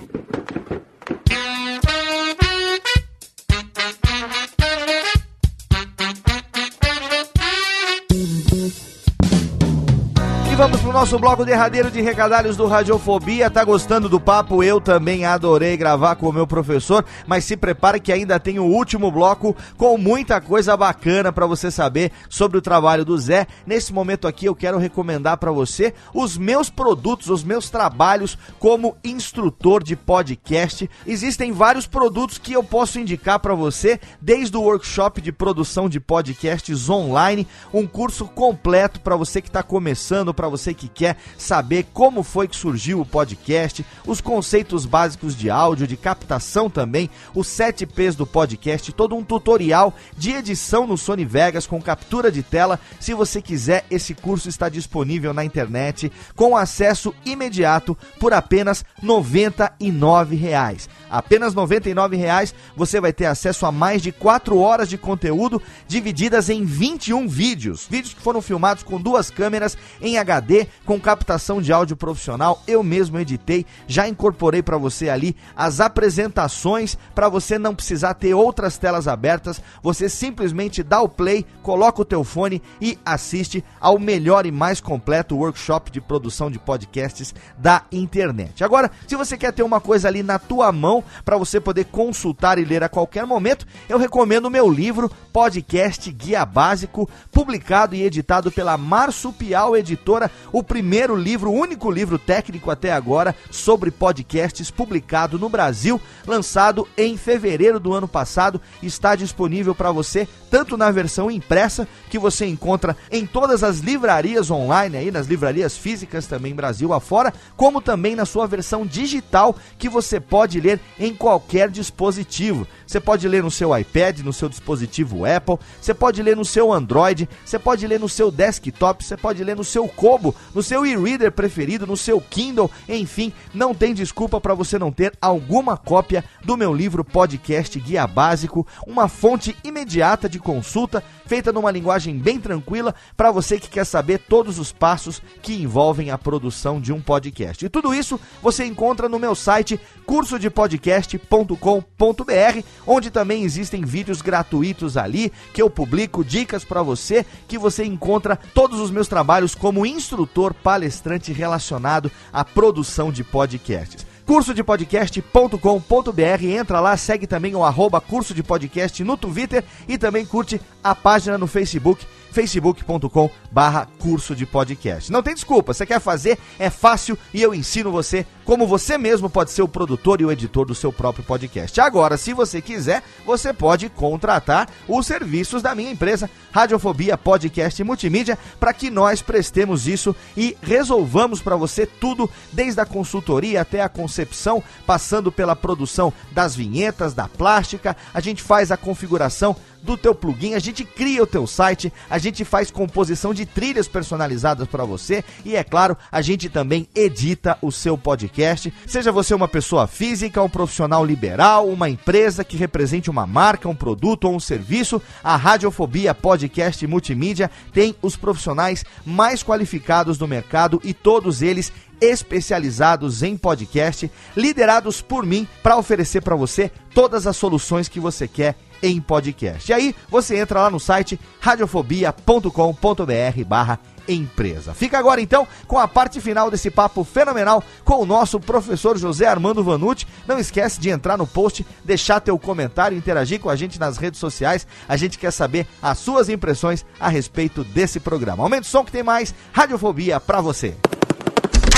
E vamos pro nosso bloco derradeiro de recadalhos do Radiofobia. Tá gostando do papo? Eu também adorei gravar com o meu professor, mas se prepare que ainda tem o último bloco com muita coisa bacana para você saber sobre o trabalho do Zé. Nesse momento aqui eu quero recomendar para você os meus produtos, os meus trabalhos como instrutor de podcast. Existem vários produtos que eu posso indicar para você, desde o workshop de produção de podcasts online, um curso completo para você que está começando, para você que quer saber como foi que surgiu o podcast, os conceitos básicos de áudio, de captação também, os 7 P's do podcast, todo um tutorial de edição no Sony Vegas com captura de tela. Se você quiser, esse curso está disponível na internet com acesso imediato por apenas 99 reais. Apenas 99 reais você vai ter acesso a mais de 4 horas de conteúdo divididas em 21 vídeos. Vídeos que foram filmados com duas câmeras em HD com captação de áudio profissional. Eu mesmo editei, já incorporei para você ali as apresentações para você não precisar ter outras telas abertas. Você simplesmente dá o play, coloca o teu fone e assiste ao melhor e mais completo workshop de produção de podcasts da internet. Agora, se você quer ter uma coisa ali na tua mão para você poder consultar e ler a qualquer momento, eu recomendo o meu livro Podcast Guia Básico, publicado e editado pela Marsupial Editora, o primeiro livro, o único livro técnico até agora sobre podcasts publicado no Brasil, lançado em fevereiro do ano passado, está disponível para você tanto na versão impressa que você encontra em todas as livrarias online aí, nas livrarias físicas também Brasil afora, como também na sua versão digital que você pode ler em qualquer dispositivo. Você pode ler no seu iPad, no seu dispositivo Apple, você pode ler no seu Android, você pode ler no seu desktop, você pode ler no seu Kobo, no seu e-reader preferido, no seu Kindle, enfim, não tem desculpa para você não ter alguma cópia do meu livro Podcast Guia Básico, uma fonte imediata de consulta, feita numa linguagem bem tranquila para você que quer saber todos os passos que envolvem a produção de um podcast. E tudo isso você encontra no meu site cursodepodcast.com.br, onde também existem vídeos gratuitos ali que eu publico dicas para você, que você encontra todos os meus trabalhos como instrutor palestrante relacionado à produção de podcasts cursodepodcast.com.br. Entra lá, segue também o arroba curso de podcast no Twitter e também curte a página no Facebook, facebook.com barra curso de podcast. Não tem desculpa, você quer fazer, é fácil e eu ensino você como você mesmo pode ser o produtor e o editor do seu próprio podcast. Agora, se você quiser, você pode contratar os serviços da minha empresa, Radiofobia Podcast e Multimídia, para que nós prestemos isso e resolvamos para você tudo, desde a consultoria até a concepção, passando pela produção das vinhetas, da plástica, a gente faz a configuração do teu plugin, a gente cria o teu site, a gente faz composição de trilhas personalizadas para você e é claro, a gente também edita o seu podcast. Seja você uma pessoa física, um profissional liberal, uma empresa que represente uma marca, um produto ou um serviço, a Radiofobia Podcast Multimídia tem os profissionais mais qualificados do mercado e todos eles especializados em podcast, liderados por mim para oferecer para você todas as soluções que você quer em podcast. E aí você entra lá no site radiofobia.com.br barra empresa. Fica agora então com a parte final desse papo fenomenal com o nosso professor José Armando Vanucci. Não esquece de entrar no post, deixar teu comentário, interagir com a gente nas redes sociais. A gente quer saber as suas impressões a respeito desse programa. Aumenta o som que tem mais radiofobia para você.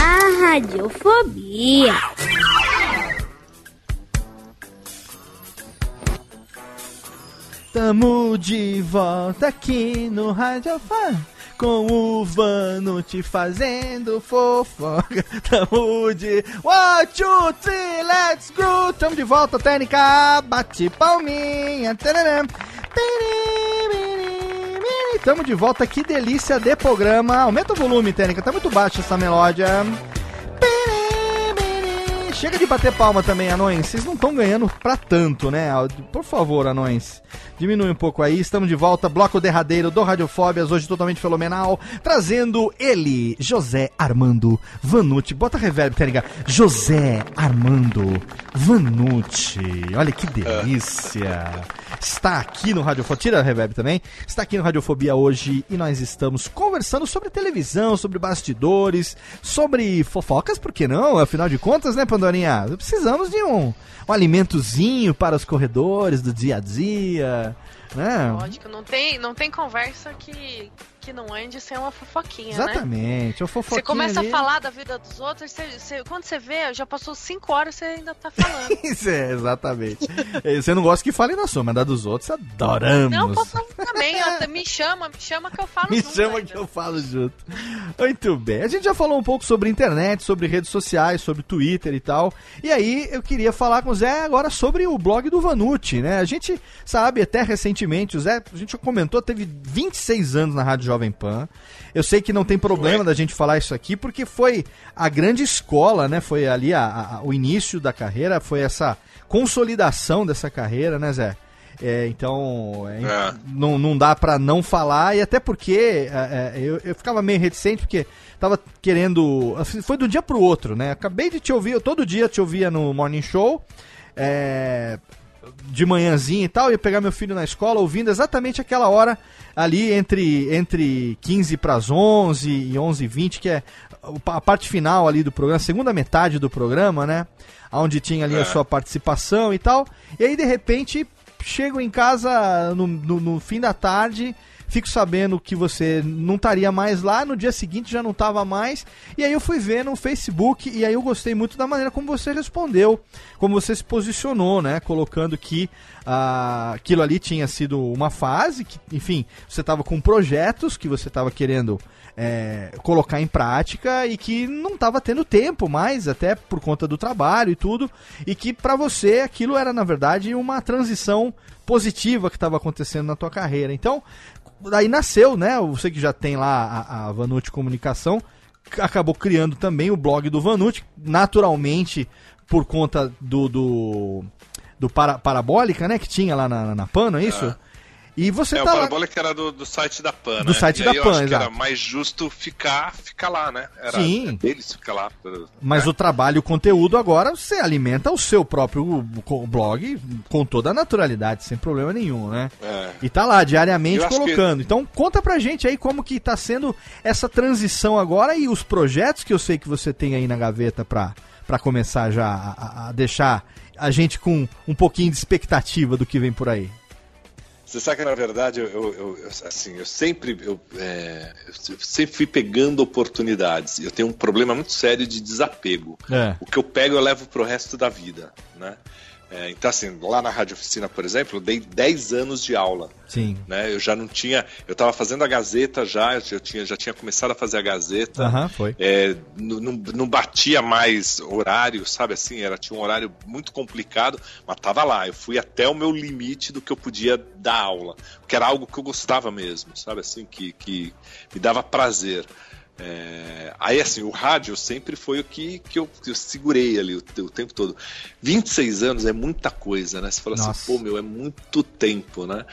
A radiofobia. Tamo de volta aqui no Radiofan com o Vanucci fazendo fofoca. Tamo de one, two, three, let's go. Tamo de volta, técnica, bate palminha. Tararam. Tamo de volta, que delícia de programa. Aumenta o volume, técnica, tá muito baixo essa melódia. Chega de bater palma também, anões. Vocês não estão ganhando pra tanto, né? Por favor, anões. Diminui um pouco aí. Estamos de volta. Bloco derradeiro do Radiofóbias, hoje totalmente fenomenal. Trazendo ele, José Armando Vanucci. Bota reverb, tá ligado? José Armando Vanucci. Olha que delícia. Está aqui no Radiofobia. Tira a reverb também. Está aqui no Radiofobia hoje e nós estamos conversando sobre televisão, sobre bastidores, sobre fofocas, por que não? Afinal de contas, né, Pandorinha? Precisamos de um, um alimentozinho para os corredores do dia a dia. Né? Lógico, não tem, não tem conversa que, que não ande sem uma fofoquinha, né? Exatamente. O fofoquinha Você começa ali- a falar da vida dos outros, você, você- quando você vê, já passou cinco horas você ainda tá falando. Isso é, exatamente. É, Você não gosta que fale da sua, mas da dos outros adoramos. não, posso também, me chama, me chama que eu falo Me junto chama ainda. que eu falo junto. Muito bem. A gente já falou um pouco sobre internet, sobre redes sociais, sobre Twitter e tal. E aí eu queria falar com o Zé agora sobre o blog do Vanucci, né? A gente sabe até recentemente, o Zé, a gente comentou, teve 26 anos na Rádio Jovem Pan. Eu sei que não tem problema da gente falar isso aqui, porque foi a grande escola, né? Foi ali a- a- o início da carreira, foi essa consolidação dessa carreira, né, Zé? É, então, é, É. Não, não dá pra não falar, e até porque é, é, eu, eu ficava meio reticente, porque tava querendo. assim, Foi do dia pro outro, né? Acabei de te ouvir, eu todo dia te ouvia no Morning Show. De manhãzinha e tal, ia pegar meu filho na escola ouvindo exatamente aquela hora ali entre, entre 15 para as 11 e 11 e 20, que é a parte final ali do programa, a segunda metade do programa, né? Onde tinha ali a É. sua participação e tal. E aí, de repente, chego em casa no, no- no fim da tarde, fico sabendo que você não estaria mais lá, no dia seguinte já não estava mais, e aí eu fui ver no Facebook, e aí eu gostei muito da maneira como você respondeu, como você se posicionou, né, colocando que ah, aquilo ali tinha sido uma fase, que, enfim, você estava com projetos que você estava querendo é, colocar em prática e que não estava tendo tempo mais, até por conta do trabalho e tudo, e que para você aquilo era na verdade uma transição positiva que estava acontecendo na tua carreira. Então, daí nasceu, né? Você que já tem lá a, a Vanucci Comunicação, acabou criando também o blog do Vanucci, naturalmente por conta do do, do para, Parabólica, né? Que tinha lá na, na PAN, não é isso? E você É, o tá lá... Era do, do site da PAN, Do né? site E da aí eu PAN, acho que era mais justo ficar, ficar lá, né? Era Sim. é deles ficar lá. Mas o trabalho e o conteúdo agora você alimenta o seu próprio blog com toda a naturalidade, sem problema nenhum, né? É. E tá lá diariamente Eu colocando. Então conta pra gente aí como que tá sendo essa transição agora e os projetos que eu sei que você tem aí na gaveta pra, pra começar já a- a deixar a gente com um pouquinho de expectativa do que vem por aí. Você sabe que na verdade eu, eu- eu- assim, eu sempre eu, é, eu sempre fui pegando oportunidades. Eu tenho um problema muito sério de desapego. É. O que eu pego eu levo pro resto da vida, né? É, então assim, lá na rádio oficina, por exemplo, eu dei 10 anos de aula. Sim. Né? Eu já não tinha, eu estava fazendo a Gazeta já, eu já tinha, já tinha começado a fazer a Gazeta. Aham, foi. É, não, não- não batia mais horário, sabe assim? Era, tinha um horário muito complicado, mas tava lá. Eu fui até o meu limite do que eu podia dar aula, porque era algo que eu gostava mesmo, sabe assim? Que, que me dava prazer. É, aí, assim, o rádio sempre foi o que, que, eu, que eu segurei ali o, o tempo todo. 26 anos é muita coisa, né? Você fala Nossa. assim, pô, meu, é muito tempo, né?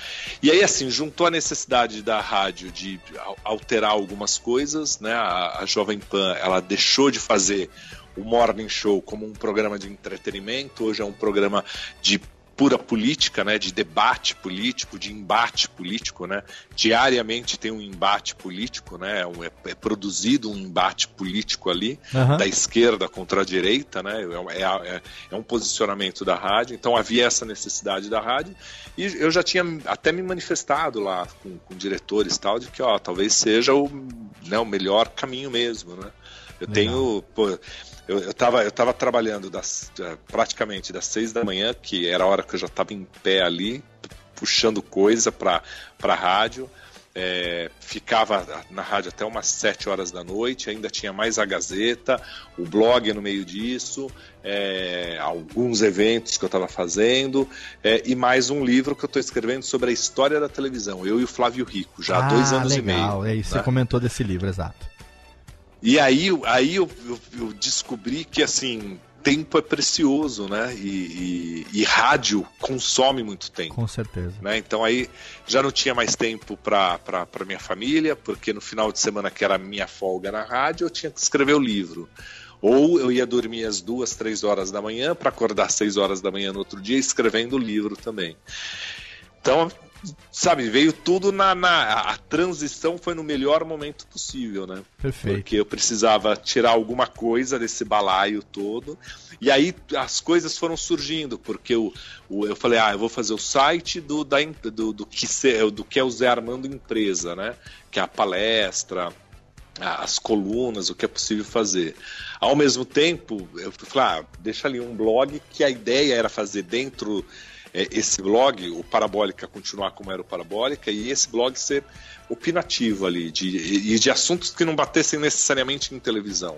E aí, assim, juntou a necessidade da rádio de al- alterar algumas coisas, né? A, a Jovem Pan, ela deixou de fazer o Morning Show como um programa de entretenimento, hoje é um programa de pura política, né, de debate político, de embate político, né? Diariamente tem um embate político, né? É, é, produzido um embate político ali Aham. da esquerda contra a direita, né? É, é- é um posicionamento da rádio. Então havia essa necessidade da rádio e eu já tinha até me manifestado lá com, com diretores tal de que ó, talvez seja o, né, o melhor caminho mesmo, né? Eu Legal. tenho, pô, eu, eu, tava, eu tava trabalhando das, eh, praticamente das seis da manhã, que era a hora que eu já estava em pé ali, puxando coisa para a rádio. É, ficava na rádio até umas sete horas da noite, ainda tinha mais a Gazeta, o blog no meio disso, é, alguns eventos que eu estava fazendo, é, e mais um livro que eu estou escrevendo sobre a história da televisão, eu e o Flávio Rico, já há dois Ah, anos legal. e meio. É isso, né? você comentou desse livro, exato. E aí, aí eu, eu- eu descobri que assim tempo é precioso, né? E, e- e rádio consome muito tempo. Com certeza. Né? Então aí já não tinha mais tempo para minha família, porque no final de semana que era a minha folga na rádio, eu tinha que escrever o livro. Ou eu ia dormir às duas, três horas da manhã para acordar às seis horas da manhã no outro dia escrevendo o livro também. Então, sabe, veio tudo na, na a transição foi no melhor momento possível, né? Perfeito. Porque eu precisava tirar alguma coisa desse balaio todo. E aí as coisas foram surgindo, porque eu, o- eu falei, ah, eu vou fazer o site do, da, do, do, que, do que é o Zé Armando Empresa, né? Que é a palestra, as colunas, o que é possível fazer. Ao mesmo tempo, eu falei, ah, deixa ali um blog que a ideia era fazer dentro é, esse blog, o Parabólica continuar como era o Parabólica, e esse blog ser opinativo ali, de, e de assuntos que não batessem necessariamente em televisão.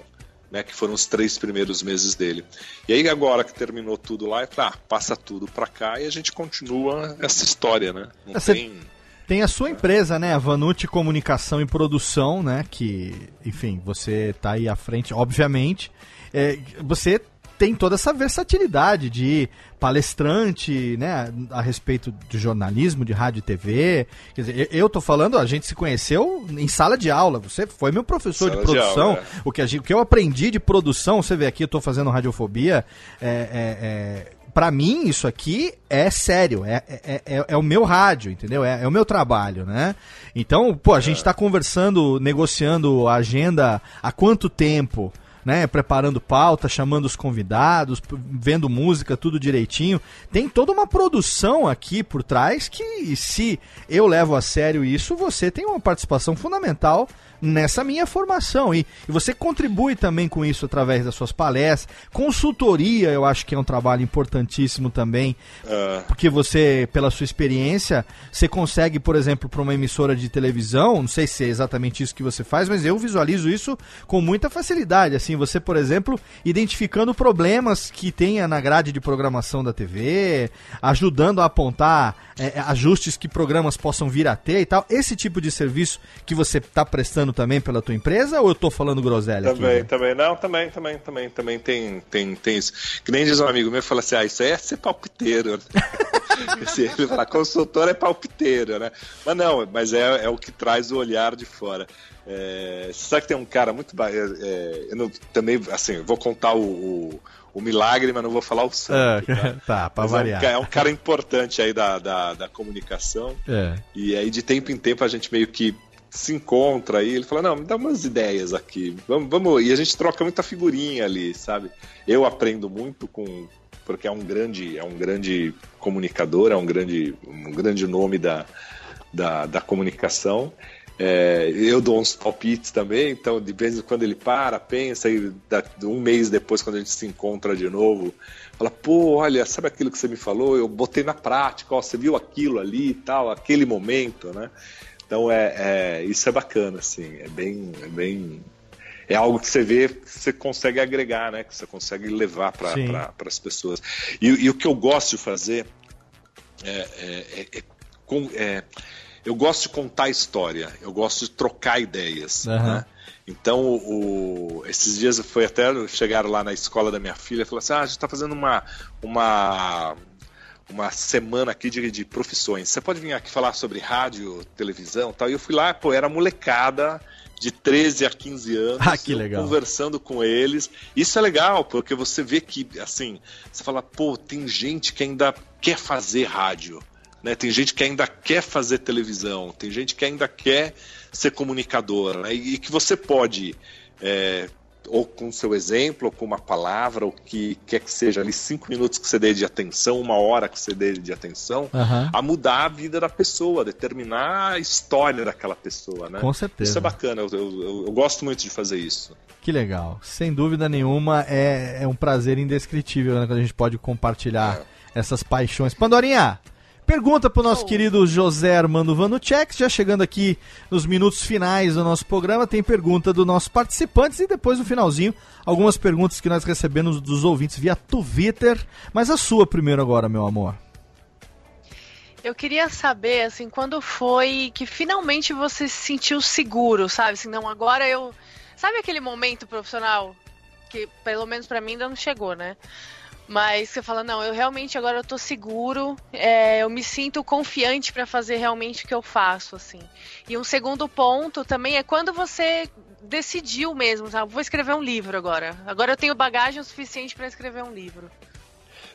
Né, que foram os três primeiros meses dele. E aí, agora que terminou tudo lá, eu falei, ah, passa tudo pra cá e a gente continua essa história, né? Não Você- tem. Tem a sua empresa, né? A Vanucci Comunicação e Produção, né? Que, enfim, você tá aí à frente, obviamente. É, você tem toda essa versatilidade de palestrante, né? A respeito de jornalismo, de rádio e TV. Quer dizer, eu- tô falando, a gente se conheceu em sala de aula. Você foi meu professor de Sala de produção. aula, é. o, que gente- o que eu aprendi de produção, você vê aqui, eu tô fazendo radiofobia. É, é, é, pra mim, isso aqui é sério, é, é, é, é o meu rádio, entendeu? É, é o meu trabalho, né? Então, pô, a gente tá conversando, negociando a agenda há quanto tempo? Né, preparando pauta, chamando os convidados, vendo música, tudo direitinho. Tem toda uma produção aqui por trás que, se eu levo a sério isso, você tem uma participação fundamental nessa minha formação. E, e você contribui também com isso através das suas palestras. Consultoria, eu acho que é um trabalho importantíssimo também, ah, porque você, pela sua experiência, você consegue, por exemplo, para uma emissora de televisão, não sei se é exatamente isso que você faz, mas eu visualizo isso com muita facilidade. Assim, você, por exemplo, identificando problemas que tenha na grade de programação da TV, ajudando a apontar é, ajustes que programas possam vir a ter e tal. Esse tipo de serviço que você está prestando também pela tua empresa, ou eu tô falando groselha aqui? Também, também. Não, também, também, também, também tem, tem, tem isso. Que nem diz um amigo meu, fala assim, ah, isso aí é ser palpiteiro. né? Esse- Ele fala, consultor é palpiteiro, né? Mas não, mas é, é o que traz o olhar de fora. É, sabe que tem um cara muito... é, é, eu não- também, assim, vou contar o, o, o milagre, mas não vou falar o santo. tá? Ah, tá, pra Mas é, um, variar. é um cara importante aí da, da, da comunicação. É. E aí, de tempo em tempo, a gente meio que se encontra aí. Ele fala: Não, me dá umas ideias aqui. Vamos, vamos. E a gente troca muita figurinha ali, sabe? Eu aprendo muito com. Porque é um grande, é um grande comunicador, é um grande, um grande nome da, da, da comunicação. É, eu dou uns palpites também, então de vez em quando ele para, pensa, e um mês depois, quando a gente se encontra de novo, fala: pô, olha, sabe aquilo que você me falou? Eu botei na prática, ó, você viu aquilo ali e tal, aquele momento, né? Então é, é- isso é bacana, assim, é bem, é bem, é algo que você vê, que você consegue agregar, né? Que você consegue levar para pra, as pessoas. E, e o que eu gosto de fazer é, é- é- é com- é- eu gosto de contar história, eu gosto de trocar ideias. Aham. né? Então, o- esses dias foi até chegaram lá na escola da minha filha e falaram assim: ah, a gente está fazendo uma, uma, uma semana aqui de, de profissões. Você pode vir aqui falar sobre rádio, televisão e tal? E eu fui lá, pô, era molecada de 13 a 15 anos, Ah, que legal. conversando com eles. Isso é legal, porque você vê que, assim, você fala, pô, tem gente que ainda quer fazer rádio, né? Tem gente que ainda quer fazer televisão, tem gente que ainda quer ser comunicador, né? E, e que você pode, é, ou com seu exemplo, ou com uma palavra, ou que quer que seja ali cinco minutos que você dê de atenção, uma hora que você dê de atenção, Aham. a mudar a vida da pessoa, a determinar a história daquela pessoa, né? Com certeza. Isso é bacana, eu, eu- eu- gosto muito de fazer isso. Que legal. Sem dúvida nenhuma, é, é um prazer indescritível né, quando a gente pode compartilhar essas paixões. Pandorinha, pergunta pro nosso querido José Armando Vanucek, já chegando aqui nos minutos finais do nosso programa, tem pergunta dos nossos participantes e depois no finalzinho, algumas perguntas que nós recebemos dos ouvintes via Twitter. Mas a sua primeiro agora, meu amor. Eu queria saber, assim, quando foi que finalmente você se sentiu seguro, sabe? Assim, não, agora eu. Sabe aquele momento profissional que, pelo menos pra mim, ainda não chegou, né? Mas você fala, não, eu realmente agora eu tô seguro, é, eu me sinto confiante pra fazer realmente o que eu faço, assim. E um segundo ponto também é quando você decidiu mesmo, sabe? Vou escrever um livro agora. Agora eu tenho bagagem o suficiente pra escrever um livro.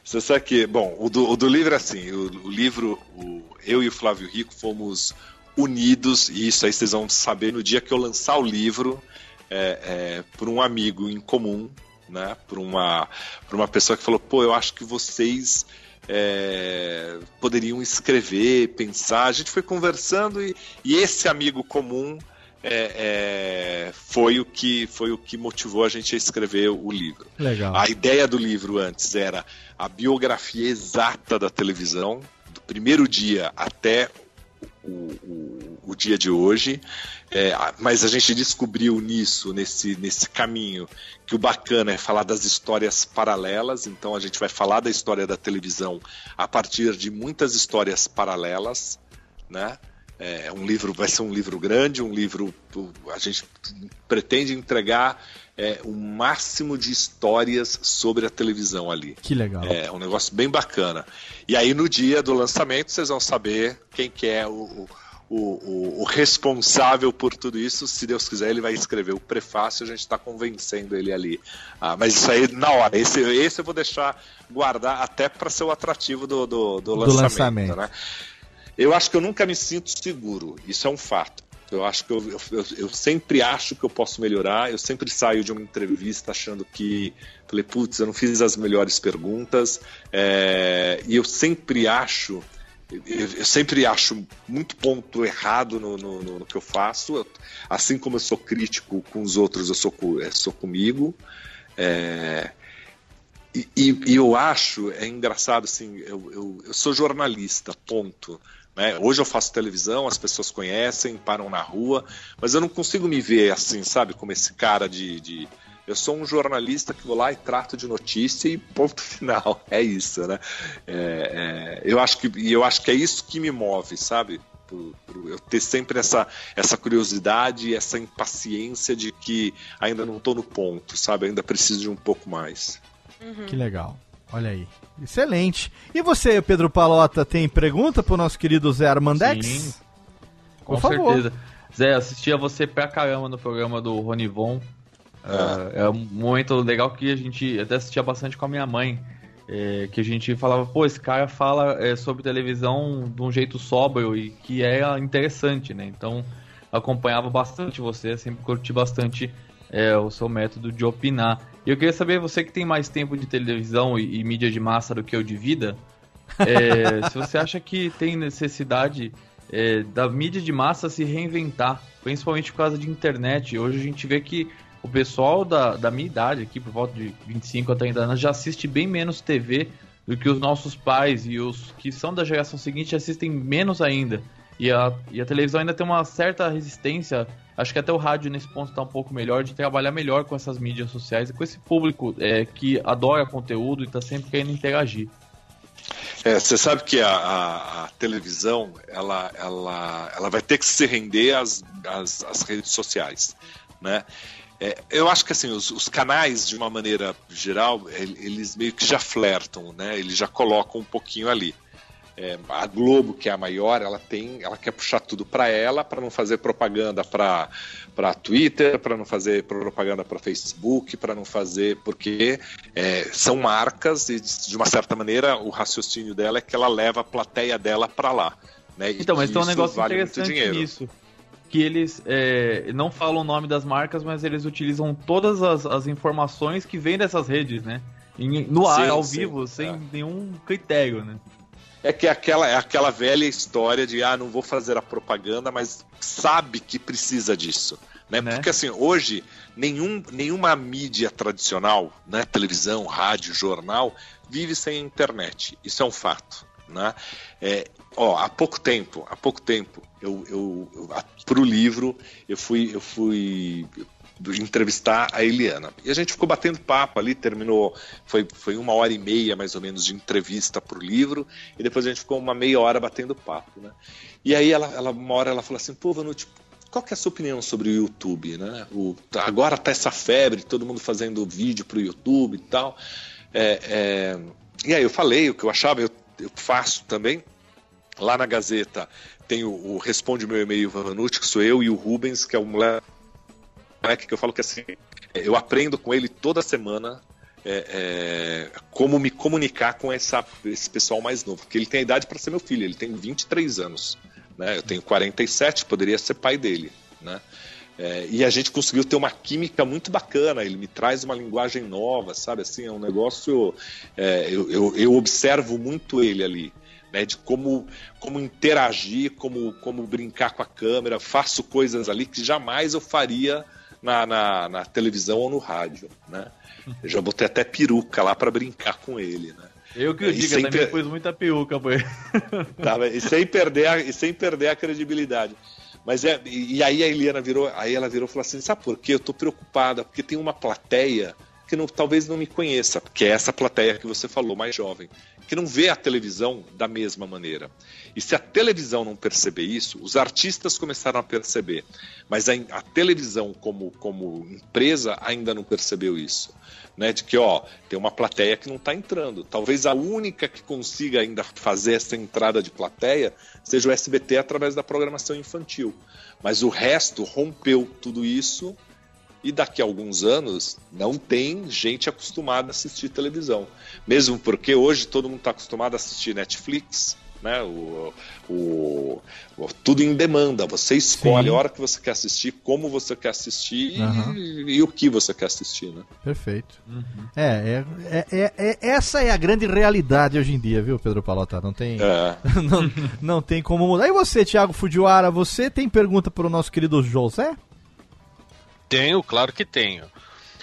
Você sabe que, bom, o do, o do livro é assim, o, o livro, o- eu e o Flávio Rico fomos unidos, e isso aí vocês vão saber no dia que eu lançar o livro, é, é, por um amigo em comum, né, por uma, por uma pessoa que falou, pô, eu acho que vocês é, poderiam escrever, pensar, a gente foi conversando e, e esse amigo comum é, é, foi, o que, foi o que motivou a gente a escrever o livro. Legal. A ideia do livro antes era a biografia exata da televisão, do primeiro dia até o, o- o dia de hoje. É, mas a gente descobriu nisso, nesse, nesse caminho, que o bacana é falar das histórias paralelas. Então a gente vai falar da história da televisão a partir de muitas histórias paralelas, né? É um livro, vai ser um livro grande, um livro a gente pretende entregar é, o máximo de histórias sobre a televisão ali. Que legal. É um negócio bem bacana. E aí no dia do lançamento vocês vão saber quem que é o, o, o- o responsável por tudo isso. Se Deus quiser, ele vai escrever o prefácio, a gente está convencendo ele ali. Ah, mas isso aí na hora. Esse, esse eu vou deixar guardar até para ser o atrativo do, do, do lançamento. lançamento. Né? Eu acho que eu nunca me sinto seguro. Isso é um fato. Eu acho que eu, eu, eu- sempre acho que eu posso melhorar. Eu sempre saio de uma entrevista achando que falei, putz, eu não fiz as melhores perguntas. É, e eu sempre acho, eu, sempre acho muito ponto errado no, no- no- no que eu faço. Assim como eu sou crítico com os outros, eu sou, sou comigo. É, e- e eu acho, é engraçado assim, eu, eu, eu sou jornalista, ponto. Né? Hoje eu faço televisão, as pessoas conhecem, param na rua, mas eu não consigo me ver assim, sabe, como esse cara de. de- eu sou um jornalista que vou lá e trato de notícia e ponto final. É isso, né? É, é, eu, acho que, e eu acho que é isso que me move, sabe? Por- por eu ter sempre essa, essa curiosidade, essa impaciência de que ainda não estou no ponto, sabe? Ainda preciso de um pouco mais. Que legal. Olha aí. Excelente. E você, Pedro Palota, tem pergunta pro nosso querido Zé Armandex? Sim. Por Com favor. certeza. Zé, assistia você pra caramba no programa do Ronivon. É, é um momento legal que a gente até assistia bastante com a minha mãe. é, que a gente falava, pô, esse cara fala é, sobre televisão de um jeito sóbrio e que é interessante, né? Então acompanhava bastante você, sempre curti bastante é, o seu método de opinar. E eu queria saber, você que tem mais tempo de televisão e, e mídia de massa do que eu de vida, é, se você acha que tem necessidade é, da mídia de massa se reinventar, principalmente por causa de internet. Hoje a gente vê que o pessoal da, da minha idade, aqui por volta de 25 a 30 anos, já assiste bem menos TV do que os nossos pais e os que são da geração seguinte assistem menos ainda. E a, e a televisão ainda tem uma certa resistência. Acho que até o rádio nesse ponto está um pouco melhor de trabalhar melhor com essas mídias sociais e com esse público é, que adora conteúdo e está sempre querendo interagir. É, você sabe que a, a- a televisão ela, ela, ela vai ter que se render às, às, às redes sociais, né? É, eu acho que assim os, os canais de uma maneira geral el- eles meio que já flertam, né? Eles já colocam um pouquinho ali. É, a Globo, que é a maior, ela tem, ela quer puxar tudo para ela, para não fazer propaganda para para Twitter, para não fazer propaganda para Facebook, para não fazer porque é, são marcas e de uma certa maneira o raciocínio dela é que ela leva a plateia dela para lá. Né? Então, mas tem um negócio vale interessante nisso. Que eles é, não falam o nome das marcas, mas eles utilizam todas as, as informações que vêm dessas redes, né? no ar, sim, ao sim, vivo, sem é. nenhum critério, né? É que é aquela, é aquela velha história de ah, não vou fazer a propaganda, mas sabe que precisa disso. Né? né? Porque assim, hoje, nenhum, nenhuma mídia tradicional, né? televisão, rádio, jornal, vive sem internet. Isso é um fato. Né? É, ó, há pouco tempo, há pouco tempo, eu, eu, eu para o livro, eu fui, eu fui entrevistar a Eliana. E a gente ficou batendo papo ali, terminou, foi, foi uma hora e meia mais ou menos de entrevista para o livro, e depois a gente ficou uma meia hora batendo papo, né? E aí ela, ela uma hora ela falou assim, pô, Vanucci, qual que é a sua opinião sobre o YouTube, né? O, agora tá essa febre, todo mundo fazendo vídeo para o YouTube e tal. É, é, e aí eu falei o que eu achava, eu, eu faço também. Lá na Gazeta tem o, o Responde Meu E-mail Vanucci, que sou eu, e o Rubens, que é o moleque moleque que eu falo que assim, eu aprendo com ele toda semana é, é, como me comunicar com essa, esse pessoal mais novo. Porque ele tem a idade para ser meu filho, ele tem 23 anos. Né? Eu tenho 47, poderia ser pai dele. Né? É, e a gente conseguiu ter uma química muito bacana. Ele me traz uma linguagem nova, sabe? Assim, é um negócio. É, eu, eu, eu, observo muito ele ali. Né, de como, como interagir, como, como brincar com a câmera, faço coisas ali que jamais eu faria na, na, na televisão ou no rádio, né? Eu já botei até peruca lá para brincar com ele, né? Eu que eu digo, também per... pus muita peruca pô. Tá, e, sem perder a, e sem perder a credibilidade. Mas é, e aí a Eliana virou, aí ela virou e falou assim: sabe por quê? Eu tô preocupada, porque tem uma plateia que não, talvez não me conheça, que é essa plateia que você falou, mais jovem, que não vê a televisão da mesma maneira. E se a televisão não perceber isso, os artistas começaram a perceber, mas a, a televisão como, como empresa ainda não percebeu isso. Né, de que ó, tem uma plateia que não está entrando. Talvez a única que consiga ainda fazer essa entrada de plateia seja o SBT através da programação infantil. Mas o resto rompeu tudo isso e daqui a alguns anos não tem gente acostumada a assistir televisão. Mesmo porque hoje todo mundo está acostumado a assistir Netflix, né? O, o, o, tudo em demanda. Você escolhe Sim. a hora que você quer assistir, como você quer assistir uhum. e, e, o que você quer assistir, né? Perfeito. Uhum. É, é, é, é, essa é a grande realidade hoje em dia, viu, Pedro Palota? Não tem, é. não, não tem como mudar. E você, Thiago Fujiwara, você tem pergunta para o nosso querido José? Tenho, claro que tenho.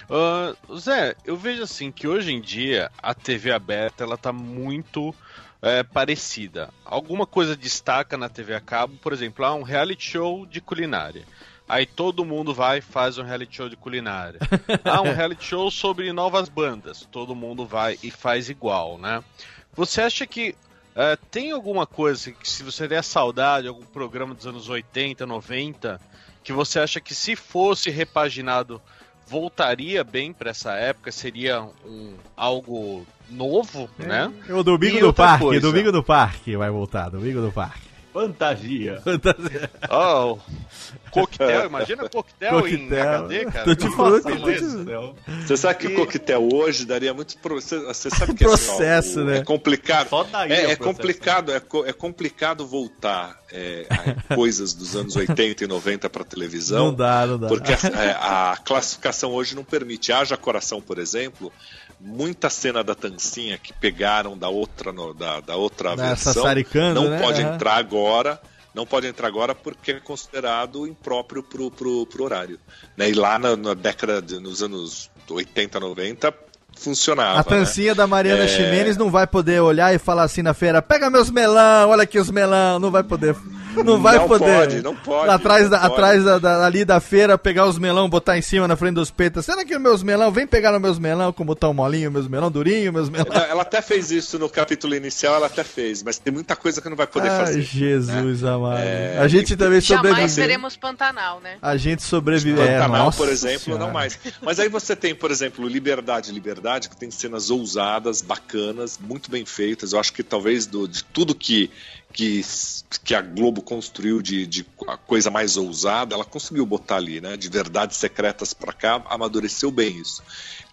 Uh, Zé, eu vejo assim que hoje em dia a TV aberta ela tá muito é, parecida. Alguma coisa destaca na TV a cabo, por exemplo, há um reality show de culinária. Aí todo mundo vai e faz um reality show de culinária. Há um reality show sobre novas bandas. Todo mundo vai e faz igual, né? Você acha que uh, tem alguma coisa que, se você der saudade, algum programa dos anos 80, 90, que você acha que se fosse repaginado voltaria bem para essa época, seria um, algo novo, é, né? É o Domingo e do Parque, coisa. Domingo do Parque vai voltar, Domingo do Parque. Fantasia. Fantasia. Oh, coquetel, imagina coquetel, coquetel em HD, cara. Tô te falando, Você sabe que e... o coquetel hoje daria muito pro... você, sabe que processo, assim, ó, né? É complicado. é, é complicado, é, é, complicado voltar é, coisas dos anos 80 e 90 para televisão. Não dá, não dá. Porque a, é, a classificação hoje não permite. Haja coração, por exemplo, muita cena da Tancinha que pegaram da outra, no, da, da outra versão não né? pode entrar agora não pode entrar agora porque é considerado impróprio pro, pro, pro horário. Né? E lá na, na, década, de, nos anos 80, 90, funcionava. A tancinha né? da Mariana é... Ximenes não vai poder olhar e falar assim na feira, pega meus melão, olha aqui os melão, não vai poder Não vai Não poder. pode, não pode, Atrás, não da, pode. atrás da, da- ali da feira, pegar os melão, botar em cima na frente dos peitos. Será que os meus melão? Vem pegar os meus melão, como tão molinho, meus melão durinho, meus melão. Ela, ela até fez isso no capítulo inicial, ela até fez, mas tem muita coisa que não vai poder Ai, fazer. Jesus amado. É, a gente também Jamais sobreviveu. seremos Pantanal, né? A gente sobreviveu. É, Pantanal, nossa por exemplo, Senhora. não mais. Mas aí você tem, por exemplo, Liberdade, Liberdade, que tem cenas ousadas, bacanas, muito bem feitas. Eu acho que talvez do- de tudo que, que, que a Globo construiu de, de a coisa mais ousada, ela conseguiu botar ali, né? De verdades secretas pra cá, amadureceu bem isso.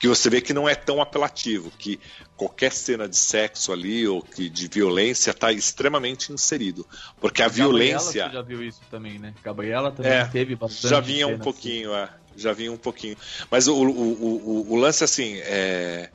Que você vê que não é tão apelativo, que qualquer cena de sexo ali ou que de violência está extremamente inserido. Porque a Gabriela, violência. Você já viu isso também, né? Gabriela também É, teve bastante. Já vinha um assim. pouquinho, é. Já vinha um pouquinho. Mas o, o, o, o- lance, assim, é.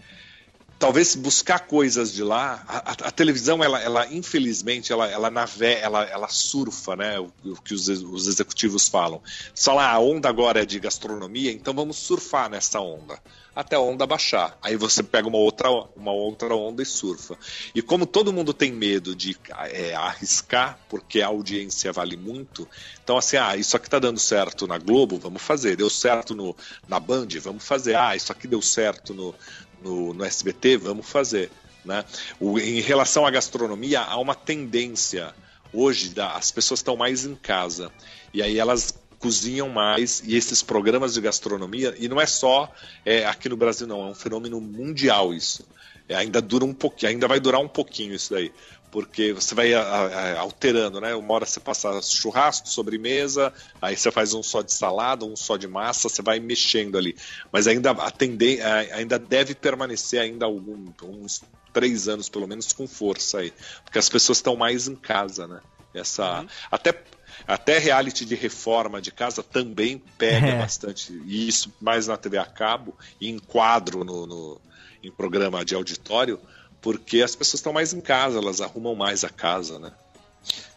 Talvez buscar coisas de lá. A, a- a televisão, ela, ela infelizmente, ela, ela nave, ela, ela surfa, né? O, o que os, os executivos falam. Só lá, a onda agora é de gastronomia, então vamos surfar nessa onda. Até a onda baixar. Aí você pega uma outra, uma outra onda e surfa. E como todo mundo tem medo de é, arriscar, porque a audiência vale muito, então assim, ah, isso aqui tá dando certo na Globo, vamos fazer. Deu certo no, na Band, vamos fazer. Ah, isso aqui deu certo no, no, no SBT, vamos fazer. Né? O- em relação à gastronomia, há uma tendência. Hoje, da- as pessoas estão mais em casa. E aí elas cozinham mais e esses programas de gastronomia e não é só é, aqui no Brasil não é um fenômeno mundial isso É, ainda dura um pouquinho ainda vai durar um pouquinho isso daí porque você vai a- a- alterando, né? Uma hora você passa churrasco, sobremesa, aí você faz um só de salada, um só de massa, você vai mexendo ali. Mas ainda a tenden- a- ainda deve permanecer ainda algum, uns três anos pelo menos com força aí, porque as pessoas estão mais em casa, né? Essa até até reality de reforma de casa também pega É. bastante e isso mais na TV a cabo e em quadro no, no- em programa de auditório porque as pessoas estão mais em casa, elas arrumam mais a casa, né?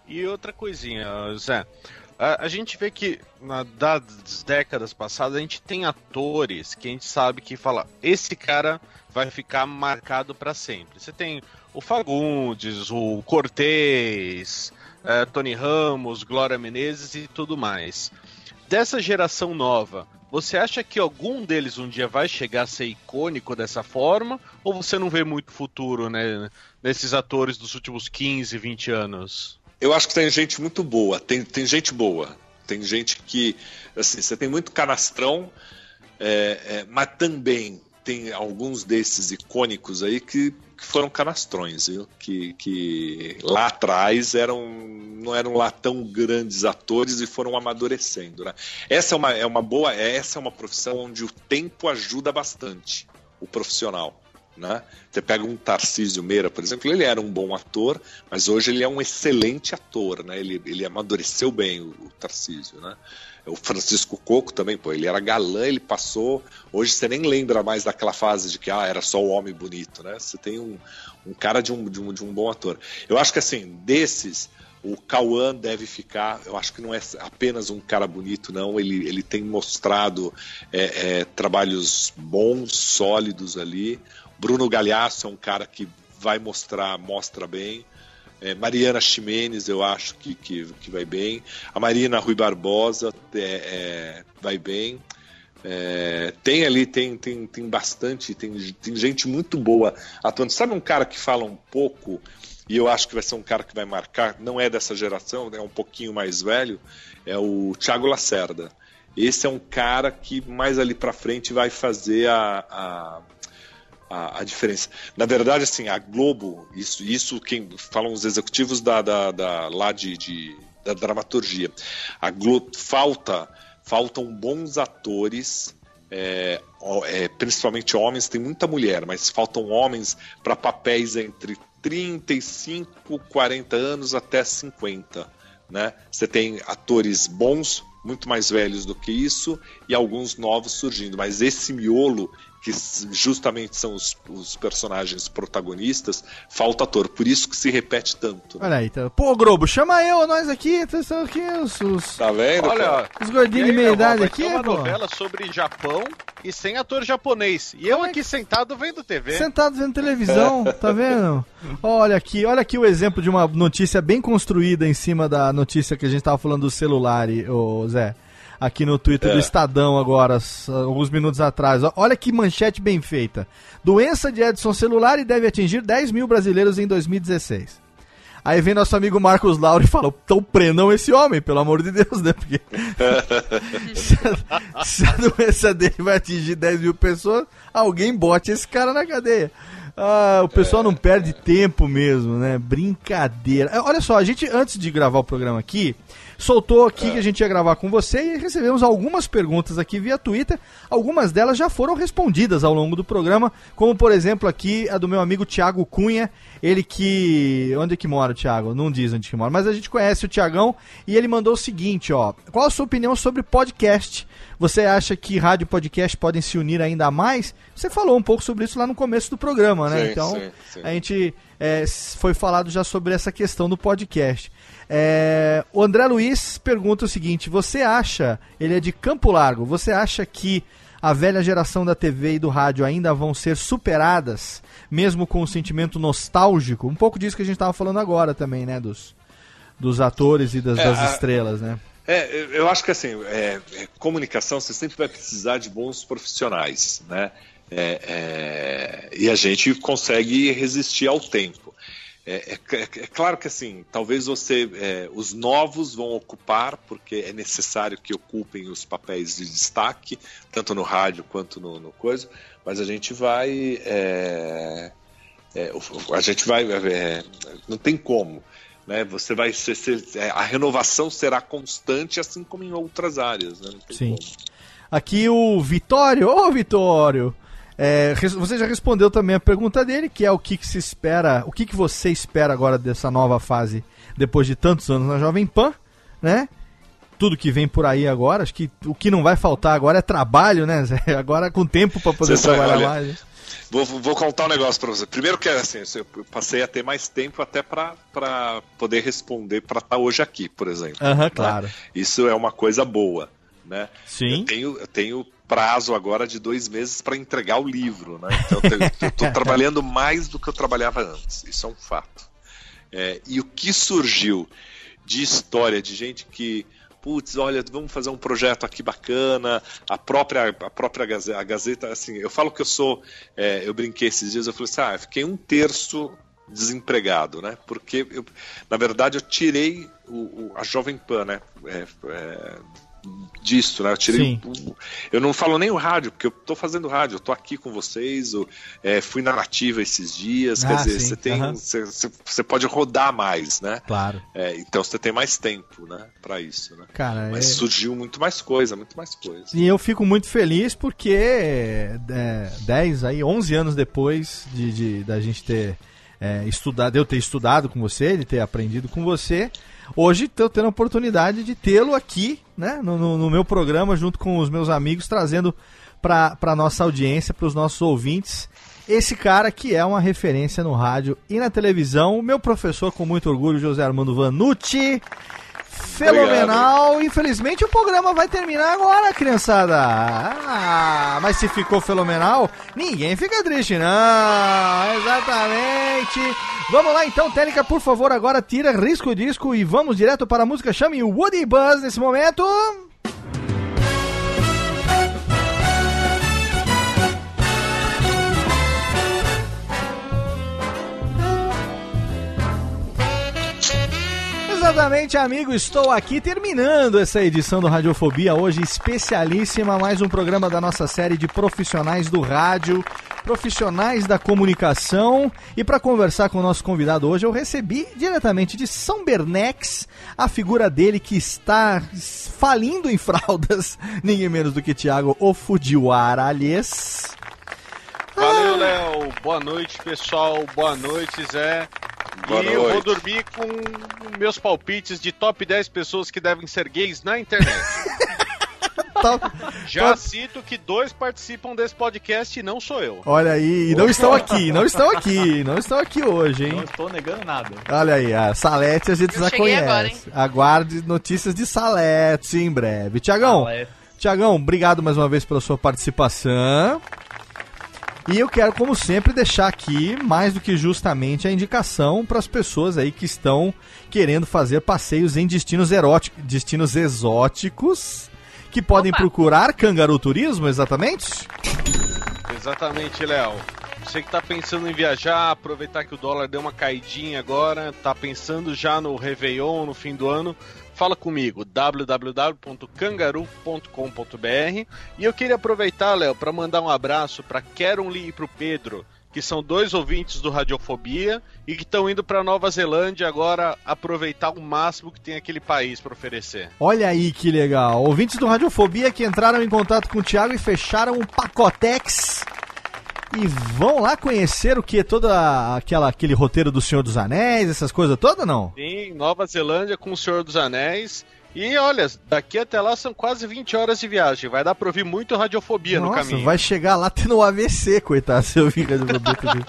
E outra coisinha, Zé. A, a gente vê que na, das décadas passadas a gente tem atores que a gente sabe que fala esse cara vai ficar marcado pra sempre. Você tem o Fagundes, o Cortez, eh, Tony Ramos, Glória Menezes e tudo mais. Dessa geração nova, você acha que algum deles um dia vai chegar a ser icônico dessa forma? Ou você não vê muito futuro né, nesses atores dos últimos 15, 20 anos? Eu acho que tem gente muito boa, tem, tem gente boa. Tem gente que, assim, você tem muito canastrão, é, é, mas também tem alguns desses icônicos aí que, que foram canastrões, viu? Que, que lá atrás eram, não eram lá tão grandes atores e foram amadurecendo, né? Essa é uma, é uma boa, essa é uma profissão onde o tempo ajuda bastante o profissional. Né? Você pega um Tarcísio Meira, por exemplo, ele era um bom ator, mas hoje ele é um excelente ator, né? Ele, ele amadureceu bem o, o Tarcísio, né? O Francisco Coco também, pô, ele era galã, ele passou. Hoje você nem lembra mais daquela fase de que ah, era só o homem bonito, né? Você tem um, um cara de um, de, um, de um bom ator. Eu acho que assim, desses, o Cauã deve ficar. Eu acho que não é apenas um cara bonito, não. Ele, ele tem mostrado é, é, trabalhos bons, sólidos ali. Bruno Galhaço é um cara que vai mostrar, mostra bem. É, Mariana Ximenes, eu acho que, que, que, vai bem. A Marina Rui Barbosa é, é, vai bem. É, tem ali, tem, tem, tem bastante, tem, tem gente muito boa atuando. Sabe um cara que fala um pouco, e eu acho que vai ser um cara que vai marcar, não é dessa geração, é um pouquinho mais velho, é o Thiago Lacerda. Esse é um cara que mais ali para frente vai fazer a, a a, a, diferença. Na verdade, assim, a Globo, isso, isso quem falam os executivos da, da, da lá de, de, da dramaturgia. A Globo falta, faltam bons atores. É, é, principalmente homens, tem muita mulher, mas faltam homens para papéis entre 35, 40 anos até 50. Né? Você tem atores bons, muito mais velhos do que isso, e alguns novos surgindo, mas esse miolo que justamente são os, os personagens protagonistas, falta ator. Por isso que se repete tanto. né? Olha aí, tá. Pô, Globo, chama eu, nós aqui, são aqui os, os, Tá vendo? Olha, cara? os gordinhos aí, de meia idade aqui, uma pô. novela sobre Japão e sem ator japonês. E eu aqui sentado vendo TV. Sentados vendo televisão, tá vendo? Olha aqui, olha aqui o exemplo de uma notícia bem construída em cima da notícia que a gente tava falando do celular, e- ô Zé. Aqui no Twitter do Estadão agora, alguns minutos atrás. Olha que manchete bem feita. Doença de Edson celular e deve atingir 10 mil brasileiros em 2016. Aí vem nosso amigo Marcos Lauro e fala: então prendam esse homem, pelo amor de Deus, né? Porque se, a, se a doença dele vai atingir 10 mil pessoas, alguém bote esse cara na cadeia. Ah, o pessoal não perde tempo mesmo, né? Brincadeira. É, Olha só, a gente, antes de gravar o programa aqui, soltou aqui que a gente ia gravar com você e recebemos algumas perguntas aqui via Twitter. Algumas delas já foram respondidas ao longo do programa, como por exemplo aqui a do meu amigo Thiago Cunha, ele que. Onde é que mora o Thiago? Não diz onde que mora, mas a gente conhece o Thiagão e ele mandou o seguinte, ó. Qual a sua opinião sobre podcast? Você acha que rádio e podcast podem se unir ainda mais? Você falou um pouco sobre isso lá no começo do programa, né? Sim, então, sim, sim. a gente é, foi falado já sobre essa questão do podcast. É, o André Luiz pergunta o seguinte: você acha, ele é de Campo Largo, você acha que a velha geração da TV e do rádio ainda vão ser superadas, mesmo com o sentimento nostálgico? Um pouco disso que a gente estava falando agora também, né? Dos, dos atores e das, É, das a- estrelas, né? É, eu- acho que assim, é, é, comunicação você sempre vai precisar de bons profissionais, né? É, é, e a gente consegue resistir ao tempo. É, é- é- claro que assim, talvez você, é, os novos vão ocupar, porque é necessário que ocupem os papéis de destaque, tanto no rádio quanto no, no coisa, mas a gente vai, é, é, a gente vai, é, não tem como né? Você vai ser, ser- a renovação será constante, assim como em outras áreas, né? Não tem Sim. como. Aqui o Vitório, ô Vitório! É, você já respondeu também a pergunta dele, que é o que, que se espera, o que, que você espera agora dessa nova fase, depois de tantos anos na Jovem Pan, né? Tudo que vem por aí agora, acho que o que não vai faltar agora é trabalho, né? Zé? Agora com tempo para poder Você sabe, trabalhar olha, mais. Vou, vou contar um negócio para você. Primeiro que assim, eu passei a ter mais tempo até para poder responder para estar hoje aqui, por exemplo. Aham, né? claro. Isso é uma coisa boa, né? Sim. Eu tenho, eu tenho prazo agora de dois meses para entregar o livro, né? Então eu estou trabalhando mais do que eu trabalhava antes. Isso é um fato. É, e o que surgiu de história de gente que putz, olha, vamos fazer um projeto aqui bacana, a própria, a própria Gazeta, a Gazeta, assim, eu falo que eu sou, é, eu brinquei esses dias, eu falei assim, ah, eu fiquei um terço desempregado, né? Porque, eu, na verdade, eu tirei o, o- a Jovem Pan, né? É, é, disso, né? Eu tirei o- eu não falo nem o rádio, porque eu tô fazendo rádio, eu tô aqui com vocês, eu, é, fui na nativa esses dias, quer Ah, dizer, sim, você tem, aham. você, você- pode rodar mais, né? Claro. É, então você tem mais tempo, né, para isso, né? Cara, Mas é- surgiu muito mais coisa, muito mais coisa. E eu fico muito feliz porque é, 10, aí, 11 anos depois de, de- da gente ter é, estudado, eu ter estudado com você, de ter aprendido com você, hoje estou tendo a oportunidade de tê-lo aqui, né, no, no- no meu programa, junto com os meus amigos, trazendo para a nossa audiência, para os nossos ouvintes, esse cara que é uma referência no rádio e na televisão, meu professor com muito orgulho, José Armando Vanucci. Fenomenal. Infelizmente o programa vai terminar agora, criançada. Ah, mas se ficou fenomenal, ninguém fica triste, não. Exatamente. Vamos lá então, Técnica, por favor, agora tira risco disco e vamos direto para a música. Chame o Woody Buzz nesse momento. Exatamente, amigo. Estou aqui terminando essa edição do Radiofobia, hoje especialíssima, mais um programa da nossa série de profissionais do rádio, profissionais da comunicação. E para conversar com o nosso convidado hoje, eu recebi diretamente de São Bernex a figura dele que está falindo em fraldas, ninguém menos do que Thiago Ofujiwara, aliás. Valeu, Léo. Boa noite, pessoal. Boa noite, Zé. Boa e eu vou noite. dormir com meus palpites de top 10 pessoas que devem ser gays na internet. Top- Já top- cito que dois participam desse podcast e não sou eu. Olha aí, e não estão aqui, não estão aqui, não estão aqui hoje, Não hein? estou negando nada. Olha aí, a Salete a gente Eu já conhece. agora, hein? Aguarde notícias de Salete em breve. Tiagão. Tiagão, obrigado mais uma vez pela sua participação. E eu quero, como sempre, deixar aqui mais do que justamente a indicação para as pessoas aí que estão querendo fazer passeios em destinos eróticos, destinos exóticos, que podem Opa. procurar Cangaru Turismo, exatamente? Exatamente, Léo. Você que tá pensando em viajar, aproveitar que o dólar deu uma caidinha agora, tá pensando já no Réveillon, no fim do ano, fala comigo, www.cangaru.com.br. E eu queria aproveitar, Léo, para mandar um abraço para Keronli e pro Pedro, que são dois ouvintes do Radiofobia e que estão indo para Nova Zelândia agora aproveitar o máximo que tem aquele país para oferecer. Olha aí que legal. Ouvintes do Radiofobia que entraram em contato com o Thiago e fecharam um pacotex. E vão lá conhecer o que? Toda aquela aquele roteiro do Senhor dos Anéis, essas coisas todas, não? Sim, Nova Zelândia com o Senhor dos Anéis. E olha, daqui até lá são quase 20 horas de viagem. Vai dar pra ouvir muito radiofobia no Nossa, caminho. vai chegar lá tendo um AVC, coitado, se eu vir Radiofobia.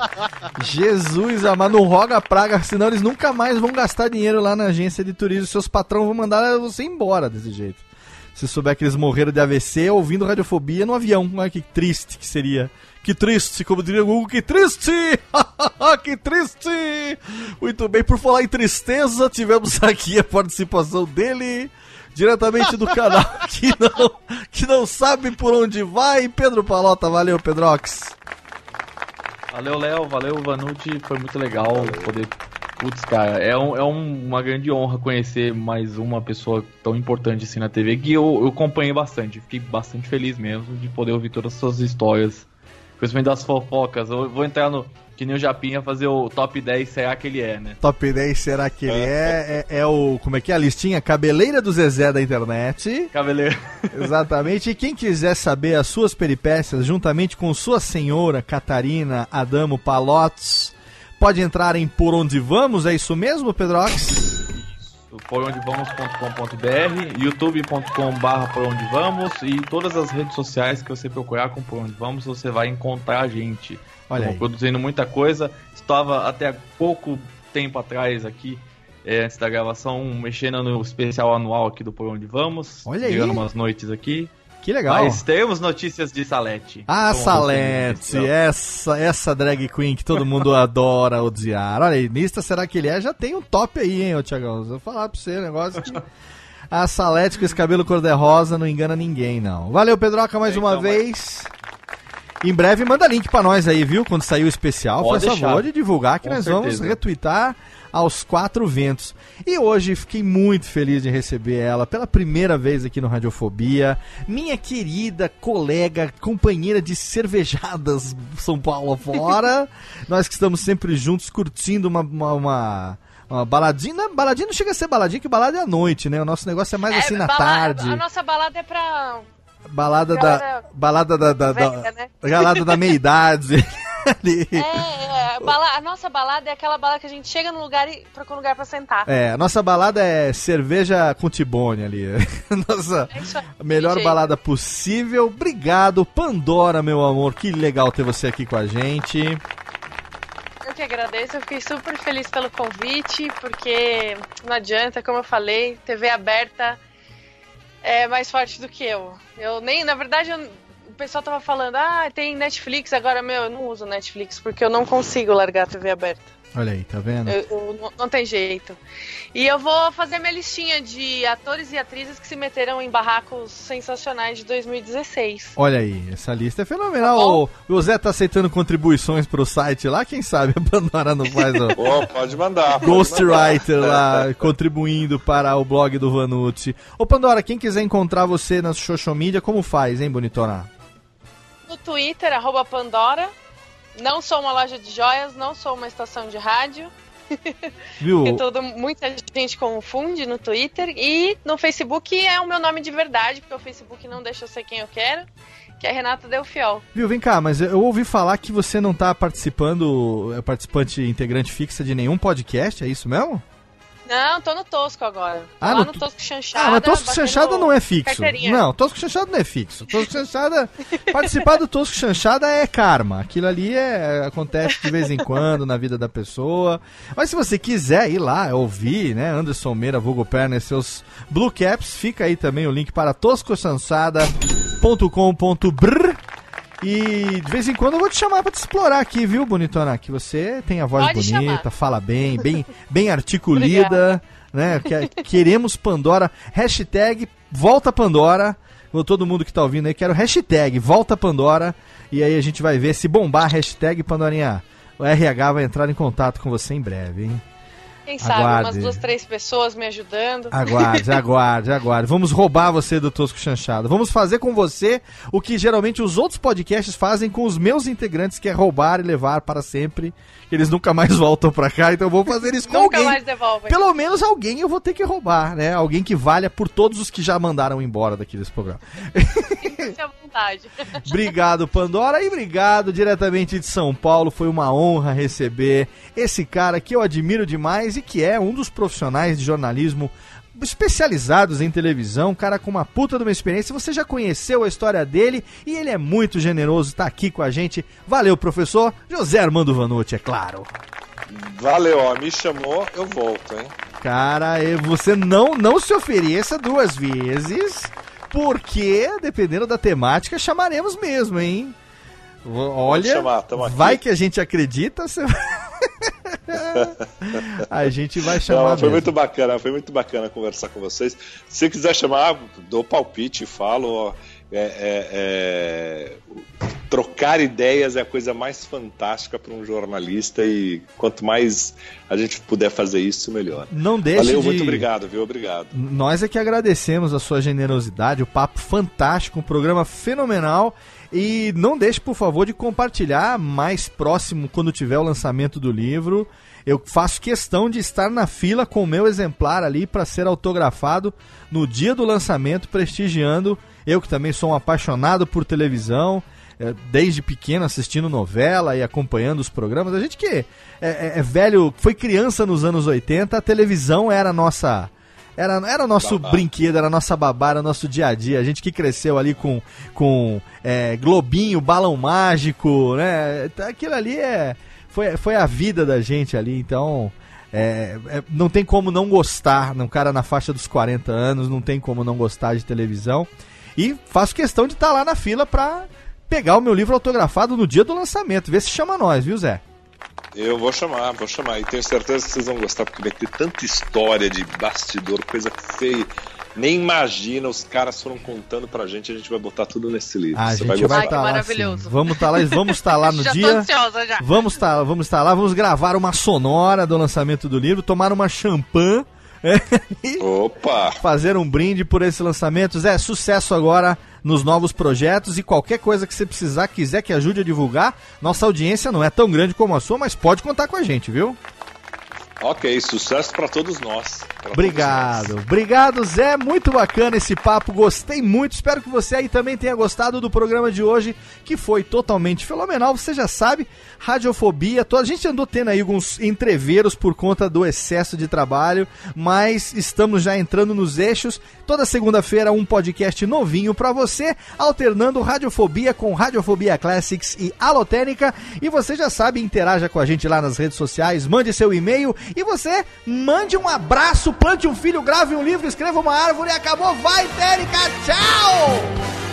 Jesus, amado, não roga a praga, senão eles nunca mais vão gastar dinheiro lá na agência de turismo. Seus patrões vão mandar você embora desse jeito. Se souber que eles morreram de AVC ouvindo radiofobia no avião. Olha que triste que seria. Que triste, como diria o Google, que triste! que triste! Muito bem, por falar em tristeza, tivemos aqui a participação dele, diretamente do canal que não, que não sabe por onde vai, Pedro Palota. Valeu, Pedrox. Valeu, Léo. Valeu, Vanucci. Foi muito legal poder. Putz, cara, é, um- é um- uma grande honra conhecer mais uma pessoa tão importante assim na TV que eu, eu acompanhei bastante. Fiquei bastante feliz mesmo de poder ouvir todas as suas histórias, principalmente das fofocas. Eu vou entrar no. Que nem o Japinha fazer o top 10, será que ele é, né? Top 10, será que ele é? É, é o. Como é que é a listinha? Cabeleira do Zezé da internet. Cabeleiro. Exatamente. E quem quiser saber as suas peripécias, juntamente com sua senhora Catarina Adamo Palotes, pode entrar em Por Onde Vamos, é isso mesmo, Pedrox? por onde vamos.com.br, youtube.com.br por onde vamos e todas as redes sociais que você procurar com por onde vamos, você vai encontrar a gente. Olha Estamos produzindo muita coisa. Estava até há pouco tempo atrás aqui, é, antes da gravação, mexendo no especial anual aqui do Por Onde Vamos. Olha aí. Chegando umas noites aqui. Que legal. Mas temos notícias de Salete. Ah, Salete, essa, essa drag queen que todo mundo adora odiar. Olha aí, Nista Será Que Ele É já tem um top aí, hein, ô Tiagão? Vou falar pra você, negócio que... A Salete com esse cabelo cor-de-rosa não engana ninguém, não. Valeu, Pedroca, mais Então, uma vai. vez. Em breve manda link pra nós aí, viu? Quando sair o especial, Pode faz deixar. favor de divulgar que Com nós vamos certeza. retweetar aos quatro ventos. E hoje fiquei muito feliz de receber ela pela primeira vez aqui no Radiofobia. Minha querida colega, companheira de cervejadas São Paulo fora. nós que estamos sempre juntos curtindo uma, uma, uma, uma baladinha. Baladinha não chega a ser baladinha, que balada é à noite, né? O nosso negócio é mais assim na bala- tarde. A nossa balada é pra. Balada da. Balada da. da, da- velha, né? Balada da meia-idade. Ali. É, é, bala- a nossa balada é aquela balada que a gente chega no lugar e procura um lugar pra sentar. É, a nossa balada é cerveja com tibone ali. Nossa É melhor Gente, balada possível. Obrigado, Pandora, meu amor. Que legal ter você aqui com a gente. Eu que agradeço, eu fiquei super feliz pelo convite, porque não adianta, como eu falei, TV aberta é mais forte do que eu. Eu nem, na verdade, eu- o pessoal tava falando, ah, tem Netflix, agora, meu, eu não uso Netflix, porque eu não consigo largar a TV aberta. Olha aí, tá vendo? Eu- eu não, não tem jeito. E eu vou fazer minha listinha de atores e atrizes que se meteram em barracos sensacionais de 2016. Olha aí, essa lista é fenomenal. Tá o, o Zé tá aceitando contribuições pro site lá, quem sabe a Pandora não faz o mandar. pode mandar. Ghostwriter lá, contribuindo para o blog do Vanucci. Ô Pandora, quem quiser encontrar você na social media, como faz, hein, bonitona? No Twitter, arroba Pandora. Não sou uma loja de joias, não sou uma estação de rádio. Viu? Que todo, muita gente confunde no Twitter. E no Facebook é o meu nome de verdade, porque o Facebook não deixa eu ser quem eu quero, que é Renata Delfiol. Viu, vem cá, mas eu ouvi falar que você não tá participando, é participante integrante fixa de nenhum podcast, é isso mesmo? Não, tô no Tosco agora. Tô Ah, lá no no, to- Tosco Chanchada. Ah, mas Tosco Chanchada não é fixo. Não, Tosco Chanchada não é fixo. Tosco Chanchada. participar do Tosco Chanchada é karma. Aquilo ali é, acontece de vez em quando na vida da pessoa. Mas se você quiser ir lá ouvir, né? Anderson Meira, Vulgo Perna e seus Blue Caps, fica aí também o link para toscochanchada.com.br. E de vez em quando eu vou te chamar pra te explorar aqui, viu, bonitona? Que você tem a voz Pode bonita, chamar. fala bem, bem, bem articulida, né? Que- Queremos Pandora. Hashtag Volta Pandora. Todo mundo que tá ouvindo aí, quero hashtag Volta Pandora. E aí a gente vai ver se bombar hashtag Pandorinha. O RH vai entrar em contato com você em breve, hein? Quem sabe, Aguarde. umas duas, três pessoas me ajudando. Aguarde, aguarde, aguarde. Vamos roubar você do Tosco Chanchado. Vamos fazer com você o que geralmente os outros podcasts fazem com os meus integrantes, que é roubar e levar para sempre. Eles nunca mais voltam pra cá, então vou fazer isso com Nunca alguém. mais devolvem. Pelo menos alguém eu vou ter que roubar, né? Alguém que valha por todos os que já mandaram embora daqui desse programa. Fique à vontade. Obrigado, Pandora, e obrigado diretamente de São Paulo. Foi uma honra receber esse cara que eu admiro demais e que é um dos profissionais de jornalismo especializados em televisão, um cara com uma puta de uma experiência. Você já conheceu a história dele e ele é muito generoso, tá aqui com a gente. Valeu, professor José Armando Vanucci, é claro. Valeu, ó. Me chamou, eu volto, hein? Cara, e você não não se ofereça duas vezes, porque dependendo da temática chamaremos mesmo, hein? Olha, chamar, vai que a gente acredita, você... a gente vai chamar Não, foi mesmo. muito bacana, foi muito bacana conversar com vocês. Se você quiser chamar, dou palpite, falo. ó, é- é- é, trocar ideias é a coisa mais fantástica para um jornalista e quanto mais a gente puder fazer isso, melhor. Não deixe Valeu, de... muito obrigado, viu? Obrigado. Nós é que agradecemos a sua generosidade, o papo fantástico, um programa fenomenal. E não deixe, por favor, de compartilhar mais próximo quando tiver o lançamento do livro. Eu faço questão de estar na fila com o meu exemplar ali para ser autografado no dia do lançamento, prestigiando. Eu que também sou um apaixonado por televisão, desde pequeno assistindo novela e acompanhando os programas. A gente que é, é- é velho, foi criança nos anos 80, a televisão era a nossa. Era, era o nosso Babá. brinquedo, era a nossa babá, era nosso dia a dia. A gente que cresceu ali com, com é, Globinho, Balão Mágico, né? Aquilo ali é, foi, foi a vida da gente ali, então. é, é, não tem como não gostar, um cara na faixa dos 40 anos, não tem como não gostar de televisão. E faço questão de estar lá na fila pra pegar o meu livro autografado no dia do lançamento. Vê se chama nós, viu, Zé? Eu vou chamar, vou chamar. E tenho certeza que vocês vão gostar, porque vai ter tanta história de bastidor, coisa feia. Nem imagina, os caras foram contando pra gente, a gente vai botar tudo nesse livro. A Você gente vai vai gostar. Ai, que estar lá. maravilhoso. sim. Vamos estar lá, vamos estar lá no já tô dia. ansiosa já. Vamos estar, vamos estar lá, vamos gravar uma sonora do lançamento do livro, tomar uma champanhe, e Opa! fazer um brinde por esse lançamento. Zé, sucesso agora nos novos projetos e qualquer coisa que você precisar, quiser que ajude a divulgar, nossa audiência não é tão grande como a sua, mas pode contar com a gente, viu? Ok, sucesso pra todos nós. Pra todos Obrigado, obrigado Zé, muito bacana esse papo, gostei muito. Espero que você aí também tenha gostado do programa de hoje, que foi totalmente fenomenal. Você já sabe, radiofobia, a gente andou tendo aí alguns entreveros por conta do excesso de trabalho, mas estamos já entrando nos eixos. Toda segunda-feira um podcast novinho pra você, alternando radiofobia com Radiofobia Classics e Alotênica. E você já sabe, interaja com a gente lá nas redes sociais, mande seu e-mail e você mande um abraço, plante um filho, grave um livro, escreva uma árvore e acabou. Vai, Térica, tchau!